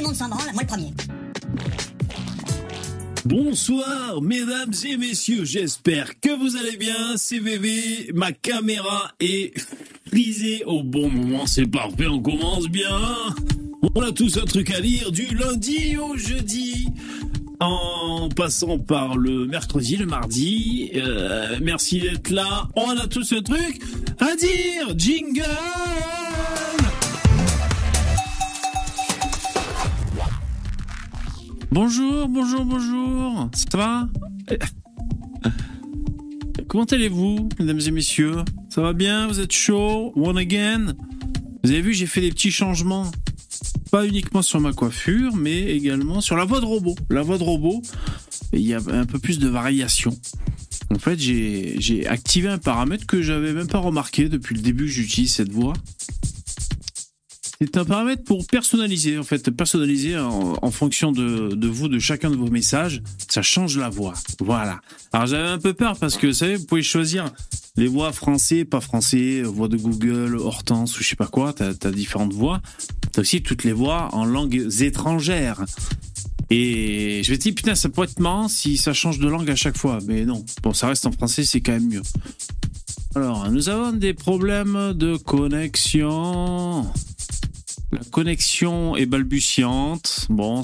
le monde s'en branle, moi le premier. Bonsoir, mesdames et messieurs, j'espère que vous allez bien. C'est VV, ma caméra est frisée au bon moment, c'est parfait, on commence bien. On a tous un truc à lire du lundi au jeudi. En passant par le mercredi, le mardi. Euh, merci d'être là. On a tous un truc à dire. Jingle Bonjour, bonjour, bonjour. Ça va Comment allez-vous, mesdames et messieurs? Ça va bien? Vous êtes chaud? One again? Vous avez vu, j'ai fait des petits changements. Pas uniquement sur ma coiffure, mais également sur la voix de robot. La voix de robot, il y a un peu plus de variation. En fait, j'ai activé un paramètre que j'avais même pas remarqué depuis le début que j'utilise cette voix. C'est un paramètre pour personnaliser, en fait, personnaliser en, fonction de, vous, de chacun de vos messages. Ça change la voix. Voilà. Alors j'avais un peu peur parce que, vous savez, vous pouvez choisir les voix français, pas français, voix de Google, Hortense ou je sais pas quoi. T'as as différentes voix. T'as aussi toutes les voix en langues étrangères. Et je te dire, putain, ça pourrait être marrant si ça change de langue à chaque fois. Mais non. Bon, ça reste en français, c'est quand même mieux. Alors, nous avons des problèmes de connexion. La connexion est balbutiante. Bon,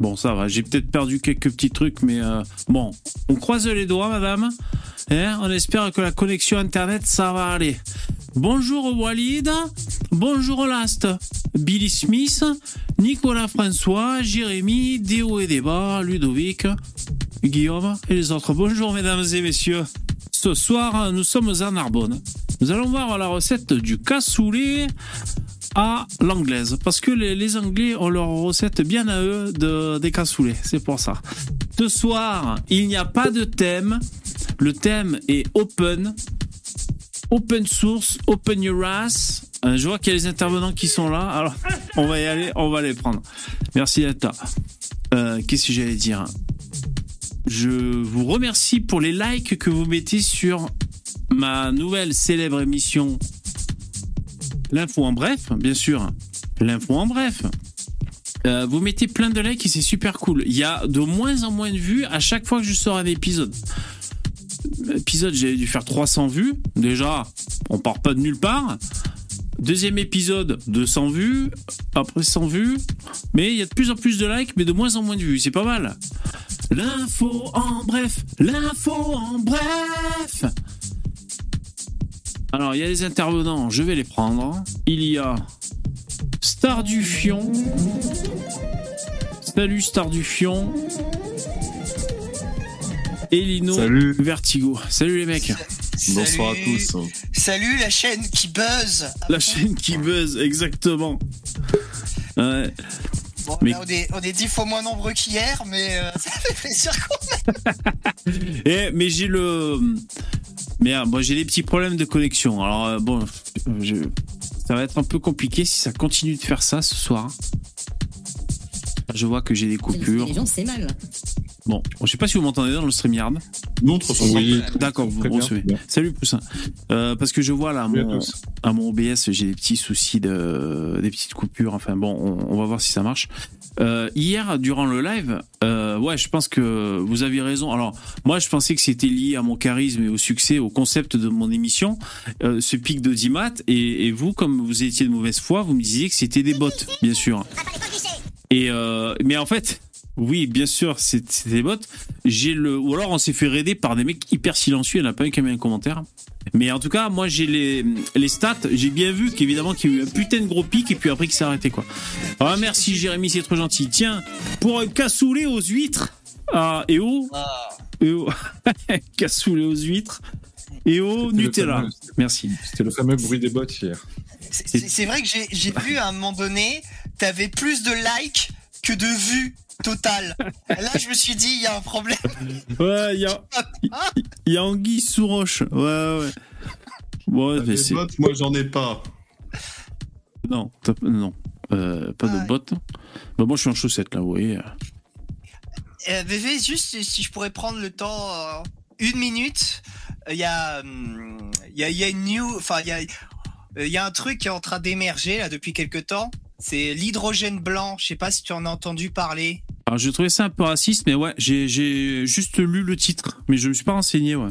bon, ça va. J'ai peut-être perdu quelques petits trucs, mais euh, bon, on croise les doigts, madame. Hein on espère que la connexion internet, ça va aller. Bonjour Walid, bonjour Last, Billy Smith, Nicolas François, Jérémy, Déo et Ludovic, Guillaume et les autres. Bonjour mesdames et messieurs. Ce soir, nous sommes à Narbonne. Nous allons voir la recette du cassoulet à l'anglaise. Parce que les, Anglais ont leur recette bien à eux de, des cassoulets. C'est pour ça. Ce soir, il n'y a pas de thème. Le thème est open. Open source, open your ass. Euh, je vois qu'il y a les intervenants qui sont là. Alors, on va y aller, on va les prendre. Merci d'être euh, Qu'est-ce que j'allais dire? Je vous remercie pour les likes que vous mettez sur ma nouvelle célèbre émission L'info en bref, bien sûr. L'info en bref. Euh, vous mettez plein de likes et c'est super cool. Il y a de moins en moins de vues à chaque fois que je sors un épisode. Épisode, j'ai dû faire 300 vues. Déjà, on part pas de nulle part. Deuxième épisode, 200 vues. Après 100 vues. Mais il y a de plus en plus de likes, mais de moins en moins de vues. C'est pas mal. L'info en bref. L'info en bref. Alors, il y a les intervenants, je vais les prendre. Il y a Star du Fion. Salut Star du Fion. Elino Salut. Vertigo. Salut les mecs. Bonsoir à tous. Salut la chaîne qui buzz. La chaîne qui buzz, exactement. Ouais. Bon, là, on est, dix fois moins nombreux qu'hier, mais euh, ça fait plaisir quand même. Eh, mais j'ai le, Merde, bon, j'ai des petits problèmes de connexion. Alors, euh, bon, ça va être un peu compliqué si ça continue de faire ça ce soir. Je vois que j'ai des coupures. c'est mal. Bon, je sais pas si vous m'entendez dans le StreamYard. Non, trop oui. D'accord, vous recevez. Salut Poussin. Euh, parce que je vois là à mon, à mon OBS, j'ai des petits soucis de, des petites coupures. Enfin bon, on, va voir si ça marche. Euh, hier, durant le live, euh, ouais, je pense que vous aviez raison. Alors, moi, je pensais que c'était lié à mon charisme et au succès, au concept de mon émission, euh, ce pic 10 Et, et vous, comme vous étiez de mauvaise foi, vous me disiez que c'était des bots, bien sûr. Et euh, mais en fait, oui, bien sûr, c'est des bots. J'ai le, ou alors on s'est fait raider par des mecs hyper silencieux. Il n'y en a pas un qui a mis un commentaire. Mais en tout cas, moi j'ai les, les stats. J'ai bien vu qu'évidemment qu'il y a eu un putain de gros pic et puis après qu'il s'est arrêté quoi. Ah merci Jérémy, c'est trop gentil. Tiens, pour un cassoulet aux huîtres. Ah, et au, et au cassoulet aux huîtres et au Nutella. Merci. C'était le fameux bruit des bots hier. C'est vrai que j'ai vu à un moment donné, t'avais plus de likes que de vues total. Là, je me suis dit, il y a un problème. Ouais, il y a, il y a Anguille sous roche. Ouais, ouais. Bon, mais des bottes, moi, j'en ai pas. Non, non. Euh, pas de bottes. Bah, moi, je suis en chaussette, là, vous voyez. Euh, VV, juste si je pourrais prendre le temps, euh, une minute. Il y a, hum, il y a, y a une new, enfin, il y a, il y a un truc qui est en train d'émerger là depuis quelque temps C'est l'hydrogène blanc. Je sais pas si tu en as entendu parler. Alors j'ai trouvé ça un peu raciste, mais ouais, j'ai juste lu le titre, mais je me suis pas renseigné, ouais.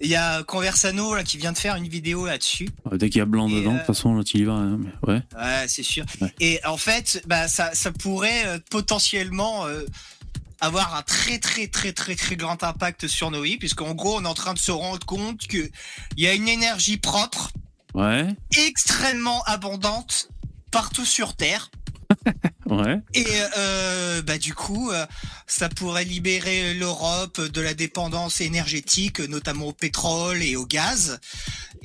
Il y a Conversano là qui vient de faire une vidéo là-dessus. dès qu'il y a blanc dedans, de toute façon, là, tu y vas. Hein, mais ouais. Ouais, c'est sûr. Et en fait, bah, ça, ça pourrait euh, potentiellement euh, avoir un très très très très très grand impact sur nos vies, puisqu'en gros, on est en train de se rendre compte que il y a une énergie propre, ouais, extrêmement abondante partout sur Terre. ouais. Et euh, bah du coup, euh, ça pourrait libérer l'Europe de la dépendance énergétique, notamment au pétrole et au gaz.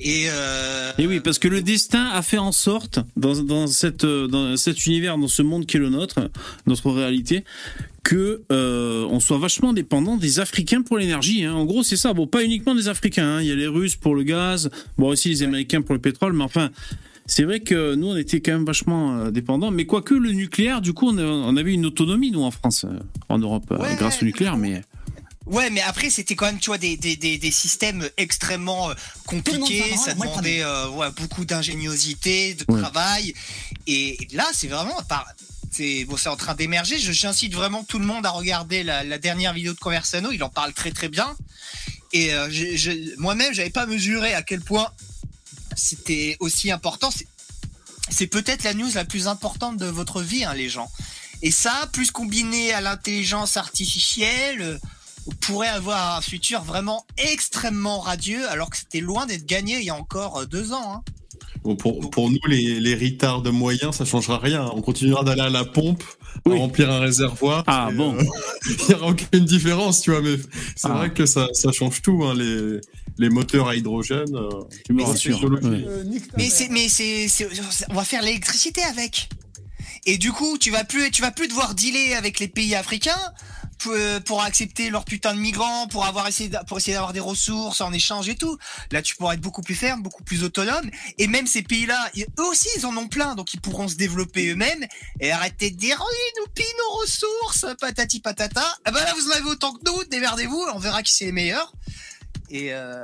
Et, euh, et oui, parce que le destin a fait en sorte, dans, dans, cette, dans cet univers, dans ce monde qui est le nôtre, notre réalité, que euh, on soit vachement dépendant des Africains pour l'énergie. Hein. En gros, c'est ça. Bon, pas uniquement des Africains. Hein. Il y a les Russes pour le gaz, bon aussi les Américains pour le pétrole, mais enfin, c'est vrai que nous, on était quand même vachement euh, dépendants. Mais quoique le nucléaire, du coup, on, avait une autonomie, nous, en France, euh, en Europe, euh, grâce au nucléaire. Mais Ouais, mais après c'était quand même tu vois des, des, des, systèmes extrêmement compliqués, ça demandait ouais, beaucoup d'ingéniosité, de travail, et là c'est vraiment c'est bon, c'est en train d'émerger. J'incite vraiment tout le monde à regarder la, la, dernière vidéo de Conversano, il en parle très très bien, et moi-même j'avais pas mesuré à quel point c'était aussi important. C'est peut-être la news la plus importante de votre vie, hein, les gens. Et ça, plus combiné à l'intelligence artificielle, euh, on pourrait avoir un futur vraiment extrêmement radieux, alors que c'était loin d'être gagné il y a encore euh, deux ans. Hein. pour, pour, nous, les, les retards de moyens, ça changera rien. On continuera d'aller à la pompe, remplir un réservoir. Ah bon Il n'y aura aucune différence, tu vois. Mais c'est ah. vrai que ça, ça change tout. Hein, les, les moteurs à hydrogène. Euh, mais c'est, mais c'est, on va faire l'électricité avec. Et du coup, tu vas plus, tu vas plus devoir dealer avec les pays africains euh, pour, accepter leurs putains de migrants, pour avoir essayé, pour essayer d'avoir des ressources en échange et tout. Là, tu pourras être beaucoup plus ferme, beaucoup plus autonome. Et même ces pays-là, eux aussi, ils en ont plein, donc ils pourront se développer eux-mêmes et arrêter de dire, oui, nous pillent nos ressources, patati patata. Ah ben là, vous en avez autant que nous, démerdez-vous, on verra qui c'est les meilleurs. Et euh,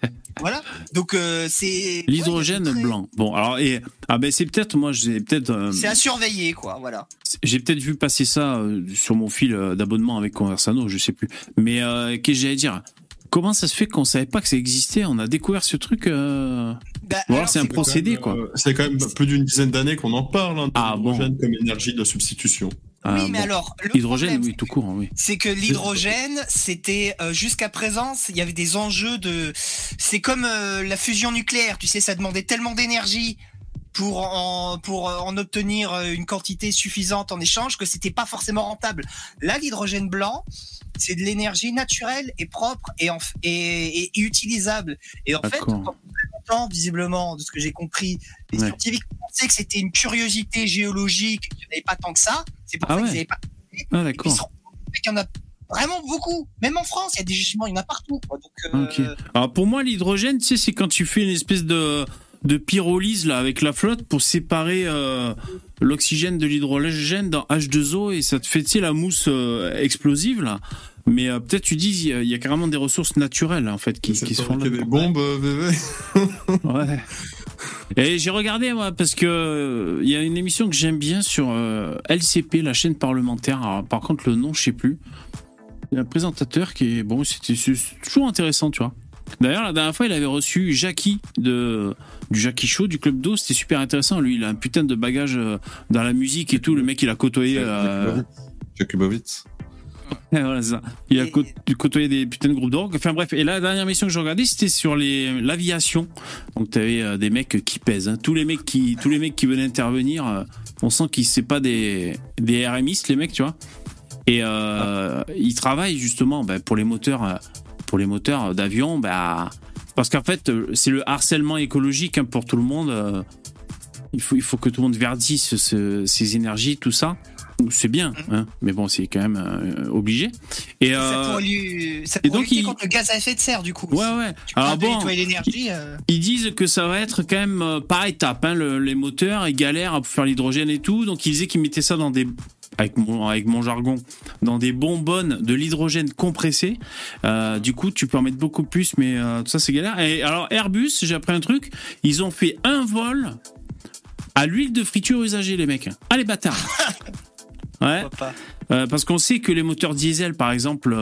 voilà. Donc euh, c'est l'hydrogène blanc. Bon alors et ah ben c'est peut-être moi j'ai peut-être euh, c'est à surveiller quoi. Voilà. J'ai peut-être vu passer ça sur mon fil d'abonnement avec Conversano, je sais plus. Mais qu'est-ce que j'allais dire? Comment ça se fait qu'on savait pas que ça existait? On a découvert ce truc. Bah, c'est un procédé quoi. c'est quand même plus d'une dizaine d'années qu'on en parle. Hein, ah, bon. comme énergie de substitution. Ah, oui, mais alors. L'hydrogène, oui, tout court, oui. C'est que l'hydrogène, c'était euh, jusqu'à présent, il y avait des enjeux de. C'est comme euh, la fusion nucléaire, tu sais, ça demandait tellement d'énergie pour en, pour en obtenir euh, une quantité suffisante en échange que c'était pas forcément rentable. Là, l'hydrogène blanc, c'est de l'énergie naturelle et propre et, et, utilisable. Et en fait, visiblement, de ce que j'ai compris, les scientifiques pensaient que c'était une curiosité géologique, qu'il n'y avait pas tant que ça. C'est pour ah ça qu'ils n'avaient pas. Ah, d'accord. Il y en a vraiment beaucoup. Même en France, il y a des gisements, il y en a partout. Euh, Alors pour moi, l'hydrogène, tu sais, c'est quand tu fais une espèce de de pyrolyse là avec la flotte pour séparer euh, l'oxygène de l'hydrogène dans H2O et ça te fait la mousse euh, explosive là mais euh, peut-être tu dis il y, a carrément des ressources naturelles en fait qui, qui se font là. des bombes, bébé. ouais. Et j'ai regardé moi parce que il y a une émission que j'aime bien sur LCP, la chaîne parlementaire. par contre le nom je sais plus. Il y a un présentateur qui est bon, c'était toujours intéressant, tu vois. D'ailleurs, la dernière fois, il avait reçu Jackie de, du Jackie Show, du Club d'eau. C'était super intéressant. Lui, il a un putain de bagage euh, dans la musique et tout. Le mec, il a côtoyé. Euh... Jakubowicz. voilà ça. Il a côtoyé des putains de groupes de rock. Enfin bref, et la dernière mission que j'ai regardée, c'était sur l'aviation. Donc tu avais euh, des mecs qui pèsent. Hein. Tous les mecs qui tous les mecs qui venaient intervenir, euh, on sent qu'ils c'est pas des des RMistes les mecs, tu vois. Et euh, ils travaillent justement ben, pour les moteurs pour les moteurs d'avion, bah, parce qu'en fait, c'est le harcèlement écologique hein, pour tout le monde. Euh, il faut, il faut que tout le monde verdisse ses énergies, tout ça. C'est bien, mhm. hein, mais bon, c'est quand même euh, obligé. Et, ça euh, ça donc, lutter contre le gaz à effet de serre, du coup. Ouais, ouais. Alors bon, l'énergie. Ils disent que ça va être quand même par étapes. Hein, les moteurs, ils galèrent à faire l'hydrogène et tout. Donc, ils disaient qu'ils mettaient ça dans des avec mon, avec mon jargon, dans des bonbonnes de l'hydrogène compressé. Euh, du coup, tu peux en mettre beaucoup plus, mais euh, tout ça, c'est galère. Et alors, Airbus, j'ai appris un truc, ils ont fait un vol à l'huile de friture usagée, les mecs. Ah, les bâtards. Ouais. Euh, parce qu'on sait que les moteurs diesel, par exemple,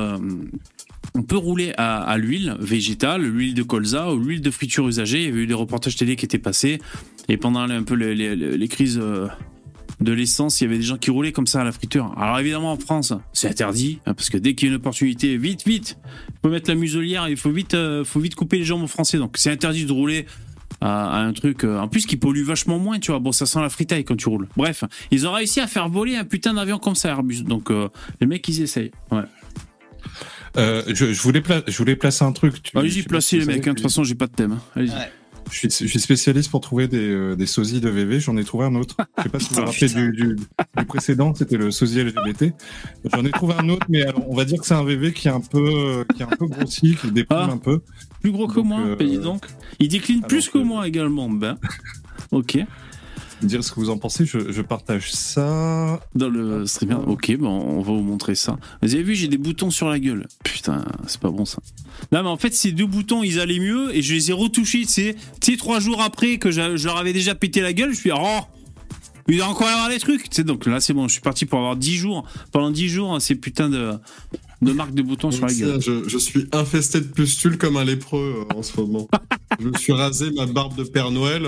on peut rouler à, l'huile végétale, l'huile de colza ou l'huile de friture usagée. Il y avait eu des reportages télé qui étaient passés. Et pendant un peu les, crises de l'essence, il y avait des gens qui roulaient comme ça à la friture. Alors évidemment, en France, c'est interdit. Hein, parce que dès qu'il y a une opportunité, vite, vite, il faut mettre la muselière, il faut vite, faut vite couper les jambes aux Français. Donc c'est interdit de rouler à, un truc euh, en plus qui pollue vachement moins tu vois bon ça sent la fritaille quand tu roules bref ils ont réussi à faire voler un putain d'avion comme ça Airbus donc euh, les mecs ils essayent ouais euh, je, voulais je voulais placer un truc. Allez-y, placez les mecs. Hein, de toute façon, j'ai pas de thème. Hein. Allez-y. Je suis, spécialiste pour trouver des, euh, des sosies de VV. J'en ai trouvé un autre. Je sais pas si vous vous rappelez du, du, précédent. C'était le sosie LGBT. J'en ai trouvé un autre, mais on va dire que c'est un VV qui est un peu, qui est un peu grossi, qui déprime ah. un peu. Plus gros que moi, euh, donc. Il décline plus que moi également. Ben. Ok dire ce que vous en pensez. Je, partage ça. Dans le streamer. Ok, bon, on va vous montrer ça. Vous avez vu, j'ai des boutons sur la gueule. Putain, c'est pas bon ça. Non, mais en fait, ces deux boutons, ils allaient mieux et je les ai retouchés. Tu sais, trois jours après que je, leur avais déjà pété la gueule, je suis oh, il doit encore y avoir des trucs. Tu donc là, c'est bon, je suis parti pour avoir 10 jours. Pendant 10 jours, ces putins de, de marques de boutons sur la gueule. Je, je, suis infesté de pustules comme un lépreux euh, en ce moment. je me suis rasé ma barbe de Père Noël.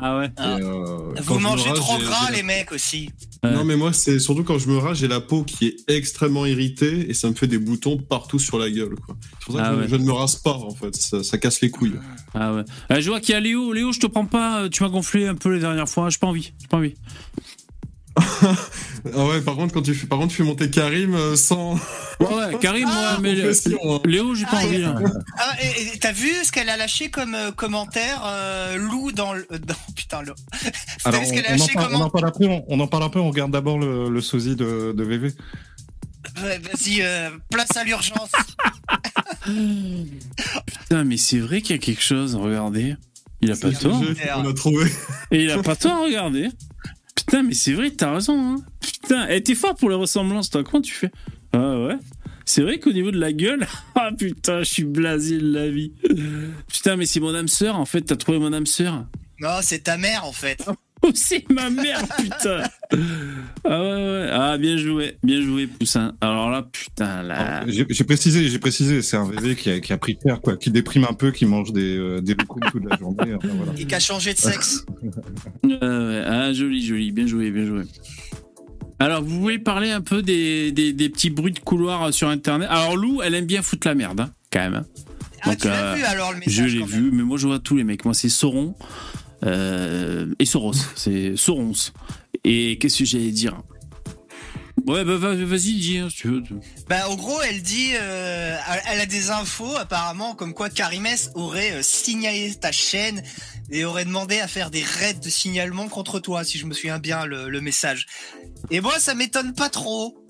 Ah ouais. Ah. Euh, vous mangez trop gras, les mecs aussi. Non, mais moi, c'est surtout quand je me rase, j'ai la peau qui est extrêmement irritée et ça me fait des boutons partout sur la gueule. C'est pour ça que ah je, ne me rase pas, en fait. Ça, casse les couilles. Ah ouais. Euh, je vois qu'il y a Léo. Léo, je te prends pas. Tu m'as gonflé un peu les dernières fois. J'ai pas envie. J'ai pas envie. Ah ouais, par contre, quand tu fais, par contre, tu fais monter Karim euh, sans. Ouais, Karim, moi, ah, mais hein. Léo, j'ai pas ah, envie. Hein. Ah, t'as vu ce qu'elle a lâché comme euh, commentaire, euh, Lou, dans le. Dans, putain, le. Alors, on, on, en parle, on, en parle, après, on, en parle un peu, on regarde d'abord le, le sosie de, de VV. Vas-y, place à l'urgence. Putain, mais c'est vrai qu'il y a quelque chose, regardez. Il a pas tort. On a trouvé. Et il a pas tort, regardez. Putain, mais c'est vrai, t'as raison. Hein. Putain, eh, t'es fort pour les ressemblances, toi. Comment tu fais? Ah ouais. C'est vrai qu'au niveau de la gueule, ah putain, je suis blasé de la vie. Putain, mais c'est mon âme sœur, en fait. T'as trouvé mon âme sœur? Non, c'est ta mère, en fait. Oh, c'est ma mère, putain. Ah ouais, ouais. Ah, bien joué, bien joué, Poussin. Alors là, putain, là. J'ai précisé, j'ai précisé, c'est un VV qui a, qui a pris terre, quoi, qui déprime un peu, qui mange des, euh, des toute la journée. voilà. Et qui a changé de sexe. ah, joli, joli, bien joué, bien joué. Alors, vous voulez parler un peu des, des, des, petits bruits de couloir sur Internet? Alors, Lou, elle aime bien foutre la merde, hein, quand même. Hein. Ah, tu l'as euh, vu alors le message Je l'ai vu, mais moi je vois tous les mecs. Moi, c'est Sauron. Euh, et Soros, c'est Sorons. Et qu'est-ce que j'allais dire? Ouais, bah vas-y, dis, hein, si tu veux. Bah, en gros, elle dit, euh, elle a des infos apparemment comme quoi Karimès aurait euh, signalé ta chaîne et aurait demandé à faire des raids de signalement contre toi, si je me souviens bien le, le message. Et moi, ça m'étonne pas trop.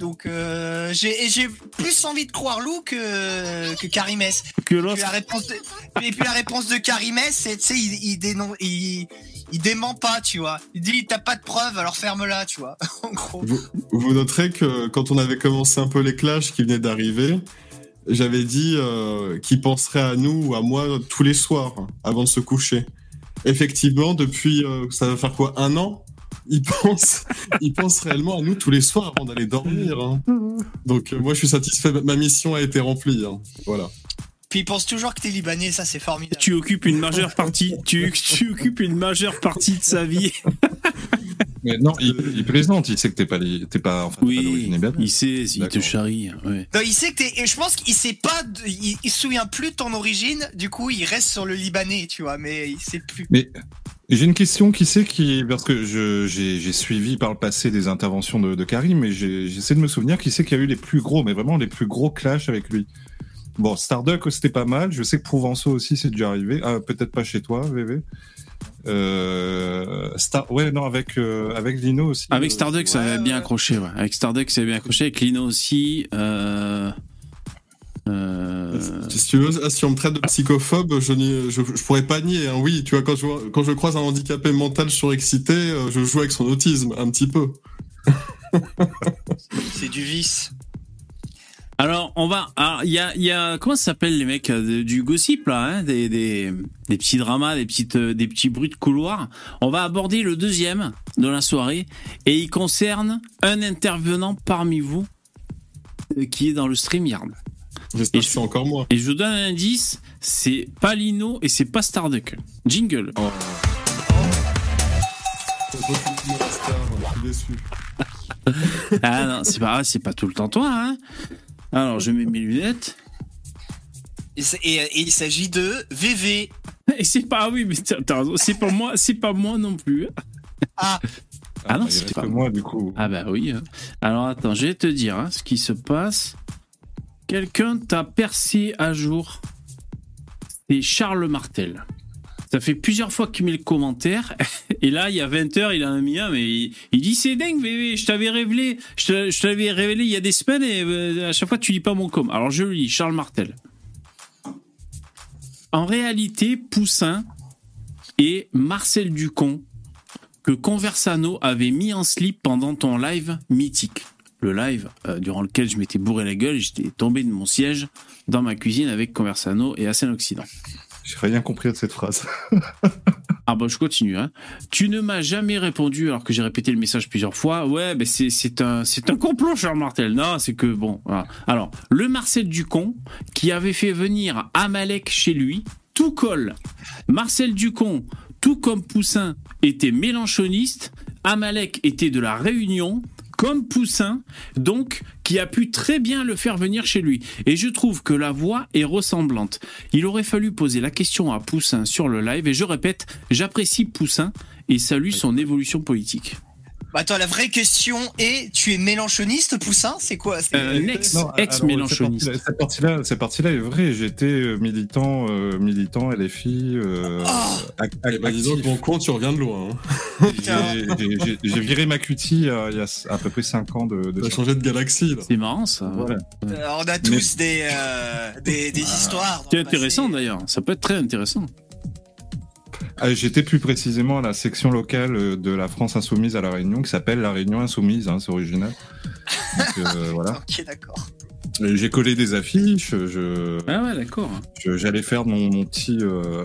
Donc euh, j'ai plus envie de croire Lou que que Karimès. Que et puis la réponse de, et puis la réponse de Karimès, c'est tu sais il il, il dément pas, tu vois. Il dit t'as pas de preuves, alors ferme-la, tu vois. en gros. Vous, noterez que quand on avait commencé un peu les clashs qui venaient d'arriver, j'avais dit euh, qu'il penserait à nous ou à moi tous les soirs avant de se coucher. Effectivement, depuis euh, ça va faire quoi un an? Il pense, il pense réellement à nous tous les soirs avant d'aller dormir. Hein. Donc euh, moi, je suis satisfait. Ma mission a été remplie. Hein. Voilà. Puis il pense toujours que t'es libanais, ça c'est formidable. Tu occupes une majeure partie, tu, tu occupes une majeure partie de sa vie. Mais non, il, plaisante, il sait que t'es pas, t'es pas, enfin, oui, Il sait, il te charrie. Ouais. Non, il sait que t'es, et je pense qu'il sait pas, il, il, se souvient plus de ton origine, du coup, il reste sur le libanais, tu vois, mais il sait plus. Mais j'ai une question qui sait qui parce que j'ai suivi par le passé des interventions de, de Karim mais j'essaie de me souvenir qui sait qu'il y a eu les plus gros mais vraiment les plus gros clashs avec lui. Bon, Starduck c'était pas mal. Je sais que Provenceau aussi c'est déjà arrivé. Ah, peut-être pas chez toi, VV. Euh, Star... Ouais, non, avec euh, avec Lino aussi. Avec Starduck, ça avait bien accroché. Ouais. Avec Starduck, ça avait bien accroché. Avec Lino aussi. Euh... Euh, si tu veux, si on me traite de psychophobe, je, je, je pourrais pas nier. Hein. Oui, tu vois, quand je, quand je croise un handicapé mental surexcité, euh, je joue avec son autisme, un petit peu. C'est du vice. Alors, on va. Il y a, y a. Comment ça s'appelle les mecs euh, du gossip, là hein, des, des, des petits dramas, des, petites, euh, des petits bruits de couloir. On va aborder le deuxième de la soirée. Et il concerne un intervenant parmi vous euh, qui est dans le StreamYard. J'espère Et que je- c'est encore moi. Et je vous donne un indice c'est pas Lino et c'est pas Starduck. Jingle. Oh. Ah non, c'est pas, c'est pas tout le temps toi, hein. Alors, je mets mes lunettes. Et, c'est- et- et il s'agit de VV. Et c'est pas, ah oui, mais t'as t'as raison, c'est pas moi, c'est pas moi non plus. Ah, Ah non, c'est reste pas que moi, du coup. Ah bah oui. hein. Alors attends, je vais te dire hein, ce qui se passe. Quelqu'un t'a percé à jour. C'est Charles Martel. Ça fait plusieurs fois qu'il met le commentaire. Et là, il y a 20 heures, il a mis un, mais il, dit c'est dingue, bébé, je t'avais révélé, je t'avais révélé il y a des semaines et euh, à chaque fois tu lis pas mon com. Alors je lis, Charles Martel. En réalité, Poussin et Marcel Ducon que Conversano avait mis en slip pendant ton live mythique. Le live euh, durant lequel je m'étais bourré la gueule j'étais tombé de mon siège dans ma cuisine avec Conversano et Asen Occident. J'ai rien compris de cette phrase. Ah bah je continue. Hein. Tu ne m'as jamais répondu alors que j'ai répété le message plusieurs fois. Ouais, ben c'est un un complot, Charles Martel. Non, c'est que bon. Alors le Marcel Ducon qui avait fait venir Amalek chez lui, tout colle. Marcel Ducon, tout comme Poussin, était mélanchoniste. Amalek était de la Réunion. Comme Poussin, donc, qui a pu très bien le faire venir chez lui. Et je trouve que la voix est ressemblante. Il aurait fallu poser la question à Poussin sur le live, et je répète, j'apprécie Poussin et salue son évolution politique. Bah attends, la vraie question est tu es mélanchoniste, Poussin? C'est quoi? Euh, ex, Non, ex alors, mélanchoniste. Cette partie- cette partie-là, cette partie-là est vraie. J'étais euh, militant, euh, militant LFI. Euh, Oh ac- Eh ben, dis donc, actif. mon compte, tu reviens de loin. Hein. J'ai- viré ma cutie euh, il y a à peu près 5 ans de, de changé de galaxie, là. C'est marrant ça. Voilà. On a tous des, euh, des, des histoires. C'est intéressant d'ailleurs, ça peut être très intéressant. Ah, J'étais plus précisément à la section locale euh, de la France Insoumise à La Réunion, qui s'appelle La Réunion Insoumise, hein, c'est original. Donc, euh, voilà. Ok, d'accord. J'ai collé des affiches, je, Ah ouais, d'accord. j'allais faire mon, mon petit... euh,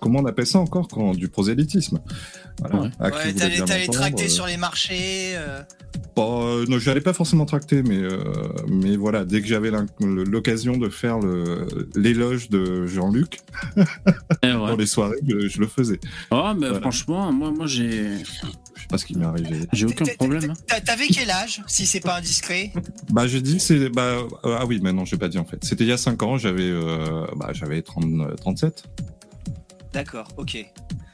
comment on appelle ça encore quand, Du prosélytisme. Voilà. Ouais. T'allais t'allais m'entendre, tracter euh, sur les marchés. euh. Bon, euh, non, j'allais pas forcément tracter, mais, euh, mais voilà, dès que j'avais l'occasion de faire le- l'éloge de Jean-Luc Eh dans les soirées, je, je le faisais. Oh, mais Voilà. franchement, moi, moi j'ai pas ce qui m'est arrivé. j'ai aucun problème. t'a- T'avais quel âge, si c'est pas indiscret? Bah, j'ai dit, c'est. Bah, euh, ah oui, mais non, j'ai pas dit en fait. C'était il y a 5 ans, j'avais euh, bah, j'avais 30, euh, 37. D'accord, ok.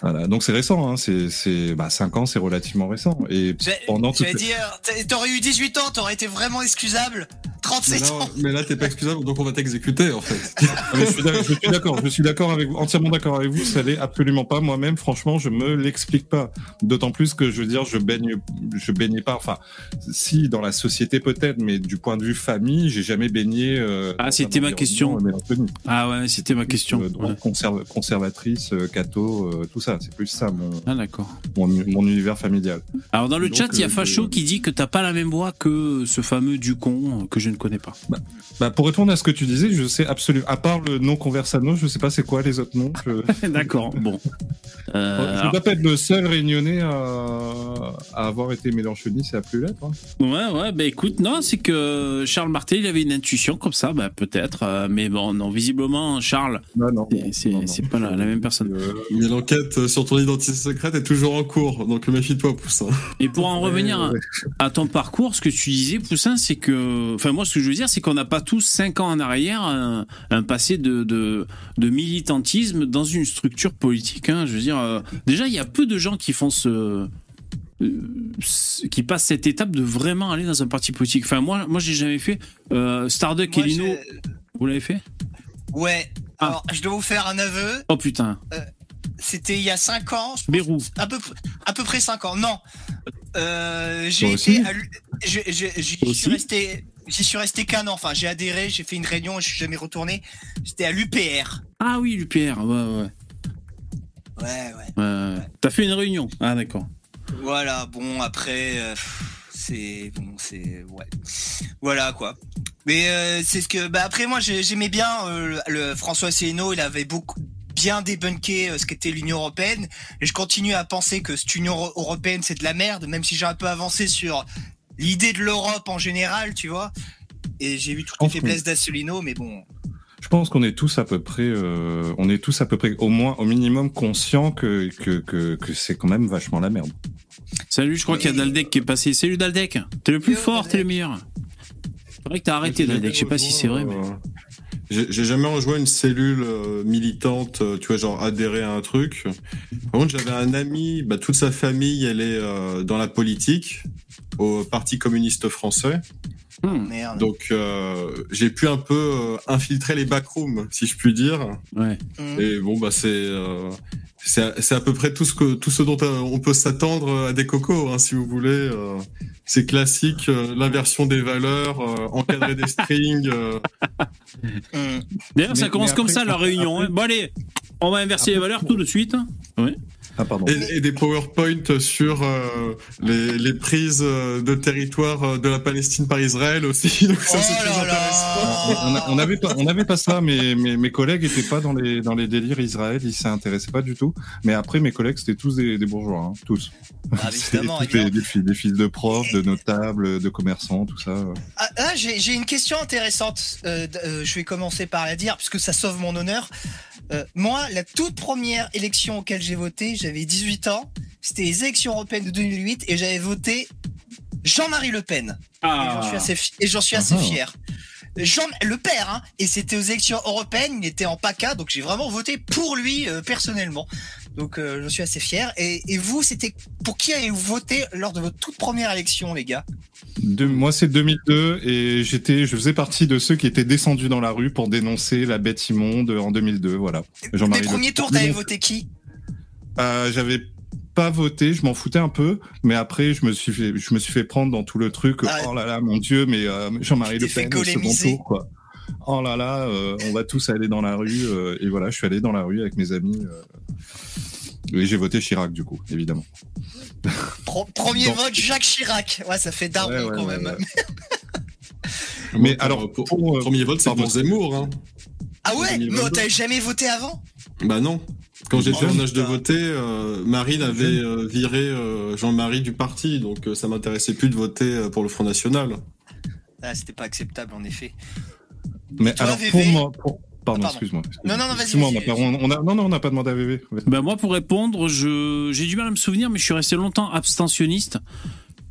Voilà, donc c'est récent, hein, c'est, c'est, bah, 5 ans, c'est relativement récent. Et pendant tout. J'allais dire, t'a- t'aurais eu 18 ans, t'aurais été vraiment excusable. Mais 37 là, ans. mais là, t'es pas excusable, donc on va t'exécuter, en fait. Mais je suis d'ac- je suis d'accord, je suis d'accord avec vous, entièrement d'accord avec vous, ça l'est absolument pas. Moi-même, franchement, je me l'explique pas. D'autant plus que je veux dire, je baigne, je baignais pas, enfin, si, dans la société peut-être, mais du point de vue famille, j'ai jamais baigné. euh, Ah, c'était ma question. Ah ouais, c'était ma question. Euh, Ouais. conservatrice, euh, catho, euh, tout ça. C'est plus ça mon, Ah mon, mon univers familial. Alors dans le Donc, chat, il y a euh, Facho je- qui dit que t'as pas la même voix que ce fameux Ducon que je ne connais pas. Bah, pour répondre à ce que tu disais, je sais absolument. À part le nom Conversano, je sais pas c'est quoi les autres noms. Je, D'accord. Bon. Euh, je alors- dois pas être le seul réunionnais à, à avoir été mélanchoniste et à plus l'être. hein. Ouais, ouais, bah écoute, non, c'est que Charles Martel, il avait une intuition comme ça, bah peut-être, mais bon, non, visiblement, Charles, c'est- pas la, la même personne. Euh, Mais l'enquête sur ton identité secrète est toujours en cours, donc méfie-toi, Poussin. Et pour en revenir à, ouais. à ton parcours, ce que tu disais, Poussin, c'est que, enfin, moi, ce que je veux dire, c'est qu'on n'a pas tous cinq ans en arrière un, un passé de, de, de militantisme dans une structure politique. Hein. Je veux dire, euh, déjà, il y a peu de gens qui font ce, euh, qui passent cette étape de vraiment aller dans un parti politique. Enfin, moi, moi, j'ai jamais fait. Euh, Starduck Moi, et Lino, vous l'avez fait? Ouais. Ah. Alors, je dois vous faire un aveu. Oh putain, C'était il y a 5 ans. Bérou. À peu, à peu près 5 ans. Non. Euh, j'ai été. J'y suis resté. J'y suis resté qu'un an. Enfin, j'ai adhéré, j'ai fait une réunion, je suis jamais retourné. J'étais à l'UPR. Ah oui, l'UPR, ouais, ouais. Ouais, ouais. ouais. T'as fait une réunion Ah d'accord. Voilà. Bon, après, euh, c'est bon, c'est ouais. Voilà quoi. Mais euh, c'est ce que bah après moi j'ai- j'aimais bien euh, le François Asselineau, il avait beaucoup bien débunké euh, ce qu'était l'Union européenne et je continue à penser que cette Union euro- européenne c'est de la merde même si j'ai un peu avancé sur l'idée de l'Europe en général, tu vois. Et j'ai vu toutes les faiblesses d'Asselineau mais bon. Je pense qu'on est tous à peu près, euh, on est tous à peu près, au moins, au minimum, conscients que que que, que c'est quand même vachement la merde. Salut, je crois qu'il y a Daldek qui est passé. Salut Daldek, t'es le plus Yo, fort, t'es le meilleur. C'est vrai que t'as arrêté Daldek, je sais pas si c'est vrai, mais. J'ai j'ai jamais rejoint une cellule euh, militante, euh, tu vois, genre adhérer à un truc. Par contre, j'avais un ami, bah, toute sa famille, elle est euh, dans la politique, au Parti communiste français. Hmm, Merde. Donc, euh, j'ai pu un peu euh, infiltrer les backrooms, si je puis dire. ouais. Mhm. Et bon, bah, c'est euh, c'est à- c'est à peu près tout ce que tout ce dont on peut s'attendre à des cocos, hein, si vous voulez. euh. c'est classique, euh, l'inversion des valeurs, euh, encadrer des strings. euh. Mhm. D'ailleurs, ça commence comme ça la réunion. hein. Bon, allez, on va inverser les valeurs pour- tout de suite. Ah pardon. Et, et des PowerPoint sur euh, les, les prises euh, de territoire euh, de la Palestine par Israël aussi. Donc ça, c'est Oh très intéressant. On, a- on avait pas, on avait pas ça, mais mes, mes collègues étaient pas dans les dans les délires Israël, ils s'intéressaient pas du tout. Mais après, mes collègues c'était tous des, des bourgeois, hein, tous. Ah, C'était évidemment, tous évidemment. des, des, fils, des fils de profs, de notables, de commerçants, tout ça. Ah, ah, j'ai une question intéressante. Euh, euh, je vais commencer par la dire, puisque ça sauve mon honneur. Euh, moi, la toute première élection auquel j'ai voté, j'avais 18 ans. C'était les élections européennes de 2008 et j'avais voté Jean-Marie Le Pen. Et j'en suis assez, fi- et j'en suis assez Ah. fier. Jean, le père, hein, et c'était aux élections européennes, il était en PACA, donc j'ai vraiment voté pour lui euh, personnellement. Donc euh, je suis assez fier. Et, et vous, c'était pour qui avez-vous voté lors de votre toute première élection, les gars? De, moi, c'est 2002 et j'étais, je faisais partie de ceux qui étaient descendus dans la rue pour dénoncer la bête immonde en 2002. Voilà. Les Jean-Marie Le tours, t'avais voté qui? Euh, J'avais pas voté, je m'en foutais un peu, mais après je me suis fait, je me suis fait prendre dans tout le truc. Ah. Oh là là, mon Dieu, mais euh, Jean-Marie Le Pen au second tour, quoi. Oh là là, euh, on va tous aller dans la rue euh, et voilà, je suis allé dans la rue avec mes amis. euh, et j'ai voté Chirac du coup, évidemment. Pro- Premier vote, Jacques Chirac. Ouais, ça fait daron Ouais, ouais, quand ouais, même. Mais alors, pour, pour, euh, premier vote, c'est pardon. pour Zemmour. Hein. Ah ouais 2022. Mais t'avais jamais voté avant? Bah non. Quand j'étais en âge de voter, euh, Marine avait euh, viré euh, Jean-Marie du parti, donc euh, ça m'intéressait plus de voter euh, pour le Front National. Ah, c'était pas acceptable en effet. Mais Toi, alors VV? pour moi, pour- pardon, Ah, pardon. excuse-moi. Non, non, non, vas-y, on a, non, non, on n'a pas demandé à VV. Ben moi, pour répondre, je j'ai du mal à me souvenir, mais je suis resté longtemps abstentionniste.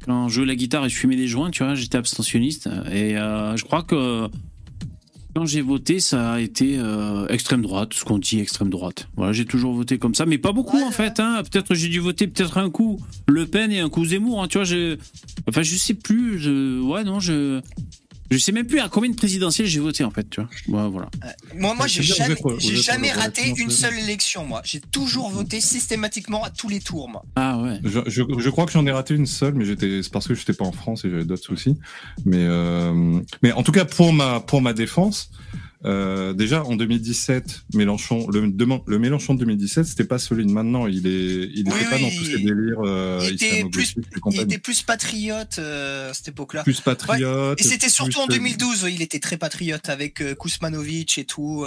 Quand je jouais la guitare et je fumais des joints, tu vois, j'étais abstentionniste. Et euh, je crois que quand j'ai voté, ça a été euh, extrême droite, ce qu'on dit extrême droite. Voilà, j'ai toujours voté comme ça, mais pas beaucoup en fait. Hein. Peut-être j'ai dû voter peut-être un coup Le Pen et un coup Zemmour. Hein, tu vois, j'ai, enfin, je sais plus. Je... Ouais, non, je. Je sais même plus à combien de présidentielles j'ai voté en fait, tu vois. Ouais, voilà. Moi, moi, Ouais, j'ai jamais, j'ai raté une seule élection, moi. J'ai toujours voté systématiquement à tous les tours, moi. Ah ouais. Je, je, je crois que j'en ai raté une seule, mais j'étais, c'est parce que j'étais pas en France et j'avais d'autres soucis. Mais, euh, mais en tout cas, pour ma, pour ma défense, euh, déjà en 2017, Mélenchon, le, Mélenchon de 2017, c'était pas celui de maintenant. Il est, il était Oui, pas oui, dans tous ces délires euh, il était Il plus patriote euh, à cette époque-là. plus patriote. Et c'était surtout en euh, 2012, il était très patriote avec Kousmanovic et tout.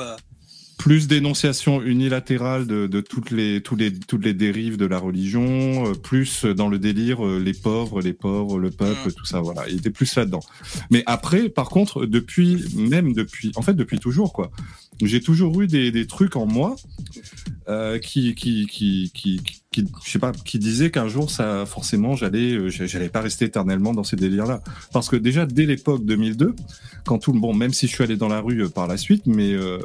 Plus dénonciation unilatérale de, de toutes les tous les toutes les dérives de la religion, euh, plus dans le délire euh, les pauvres, les pauvres, le peuple, Mm. tout ça. Voilà, il était plus là-dedans. Mais après, par contre, depuis même depuis, en fait, depuis toujours quoi, j'ai toujours eu des, des trucs en moi euh, qui, qui qui qui qui je sais pas qui disaient qu'un jour ça forcément j'allais euh, j'allais pas rester éternellement dans ces délires là parce que déjà dès l'époque 2002 quand tout le bon même si je suis allé dans la rue euh, par la suite mais euh,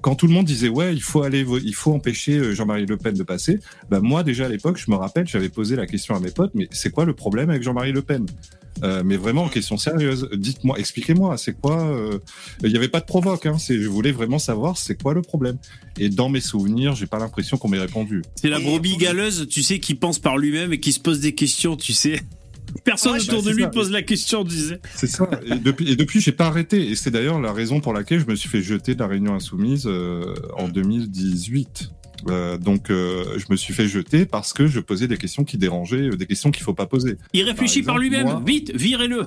quand tout le monde disait ouais il faut aller il faut empêcher Jean-Marie Le Pen de passer bah moi déjà à l'époque je me rappelle j'avais posé la question à mes potes mais c'est quoi le problème avec Jean-Marie Le Pen? Euh, mais vraiment question sérieuse dites-moi expliquez-moi c'est quoi euh, il n'y avait pas de provoque hein, je voulais vraiment savoir c'est quoi le problème? Et dans mes souvenirs j'ai pas l'impression qu'on m'ait répondu C'est la brebis galeuse, tu sais, qui pense par lui-même et qui se pose des questions, tu sais. Personne Ouais, autour bah, de lui ça. pose la question, tu sais. C'est ça. Et depuis, et depuis, j'ai pas arrêté. Et c'est d'ailleurs la raison pour laquelle je me suis fait jeter de la Réunion Insoumise euh, en 2018. Euh, donc, euh, je me suis fait jeter parce que je posais des questions qui dérangeaient, euh, des questions qu'il faut pas poser. Il réfléchit par, Par lui-même. moi- Vite, virez-le.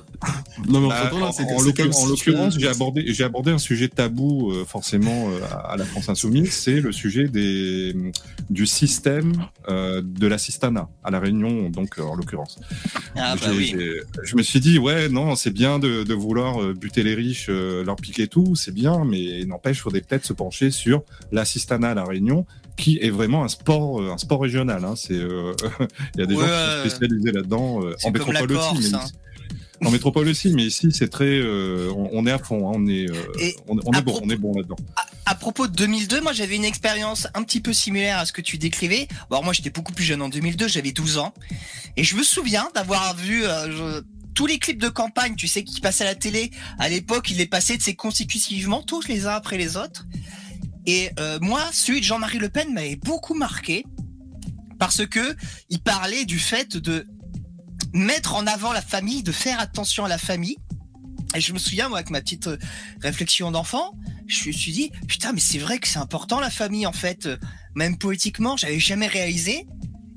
Non, mais Bah, en, là, l'occurrence- en l'occurrence, j'ai abordé, j'ai abordé un sujet tabou euh, forcément euh, à, à la France insoumise, c'est le sujet des du système euh, de l'assistanat à la Réunion, donc euh, en l'occurrence. Ah bah oui. Je me suis dit ouais non c'est bien de, de vouloir euh, buter les riches, euh, leur piquer tout, c'est bien, mais n'empêche faudrait peut-être se pencher sur l'assistanat à la Réunion qui est vraiment un sport euh, un sport régional. Hein. C'est euh, il y a des gens qui sont spécialisés là-dedans euh, c'est en comme la métropole aussi. Corse, mais hein. ici- en métropole aussi, mais ici c'est très, euh, on, on est à fond, hein, on est, on, on est bon, on est bon là-dedans. À propos de 2002, moi j'avais une expérience un petit peu similaire à ce que tu décrivais. Alors moi j'étais beaucoup plus jeune en 2002, j'avais 12 ans. Et je me souviens d'avoir vu je- tous les clips de campagne, tu sais, qui passaient à la télé. À l'époque, ils les passaient tu sais, consécutivement, tous les uns après les autres. Et euh, moi, celui de Jean-Marie Le Pen m'avait beaucoup marqué parce que il parlait du fait de mettre en avant la famille, de faire attention à la famille. Et je me souviens, moi, avec ma petite euh, réflexion d'enfant, je me suis dit, putain, mais c'est vrai que c'est important la famille, en fait. Même politiquement, j'avais jamais réalisé.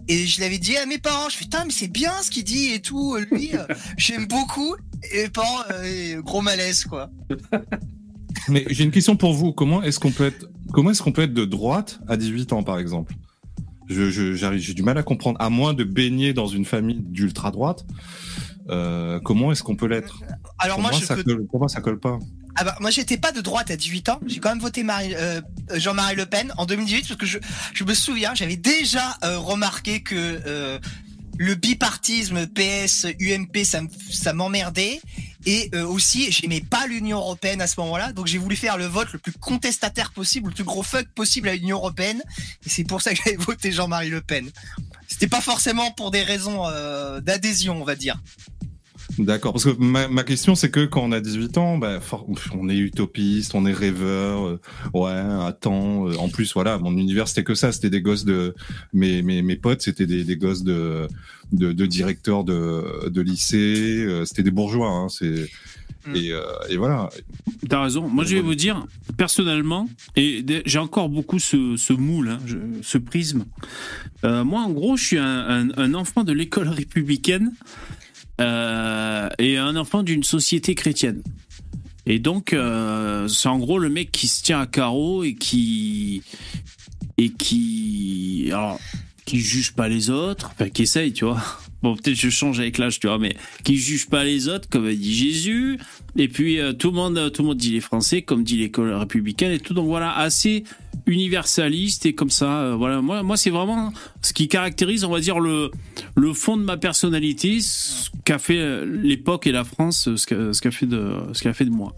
Et je l'avais dit à mes parents, je fais, putain, mais c'est bien ce qu'il dit et tout. Lui, euh, j'aime beaucoup. Et mes parents, euh, gros malaise, quoi. Mais j'ai une question pour vous. Comment est-ce qu'on peut être, comment est-ce qu'on peut être de droite à 18 ans, par exemple? Je, j'ai du mal à comprendre. À moins de baigner dans une famille d'ultra droite, euh, comment est-ce qu'on peut l'être? Alors pour, moi, moi, je ça peux... colle, pour moi, ça colle pas. Ah bah, moi, j'étais pas de droite à 18 ans. J'ai quand même voté Marie, euh, Jean-Marie Le Pen en 2018 parce que je, je me souviens, j'avais déjà euh, remarqué que le bipartisme PS UMP ça me- ça m'emmerdait et euh, aussi j'aimais pas l'Union européenne à ce moment-là. Donc j'ai voulu faire le vote le plus contestataire possible le plus gros fuck possible à l'Union européenne. Et c'est pour ça que j'avais voté Jean-Marie Le Pen. C'était pas forcément pour des raisons euh, d'adhésion on va dire D'accord. Parce que ma, ma question, c'est que quand on a 18 ans, bah, on est utopiste, on est rêveur. euh, ouais, attends. euh, en plus, voilà, mon univers, c'était que ça. C'était des gosses de. Mes, mes, mes potes, c'était des, des gosses de, de, de directeurs de, de lycée. euh, c'était des bourgeois. Hein, c'est. Mm. Et, euh, et voilà. T'as raison. Moi, je vais vous dire, personnellement, et j'ai encore beaucoup ce, ce moule, hein, je- ce prisme. Euh, moi, en gros, je suis un, un- un enfant de l'école républicaine euh, et un enfant d'une société chrétienne. Et donc, euh, c'est en gros le mec qui se tient à carreau et qui et qui alors qui juge pas les autres, enfin qui essaye, tu vois. Bon, peut-être je change avec l'âge, tu vois, mais qui juge pas les autres, comme a dit Jésus. Et puis euh, tout le monde, tout le monde dit les Français, comme dit l'école républicaine et tout. Donc voilà, assez universaliste et comme ça. euh, voilà, moi, moi c'est vraiment ce qui caractérise, on va dire le le fond de ma personnalité, ce qu'a fait euh, l'époque et la France, ce qu'a fait ce qu'a fait de moi.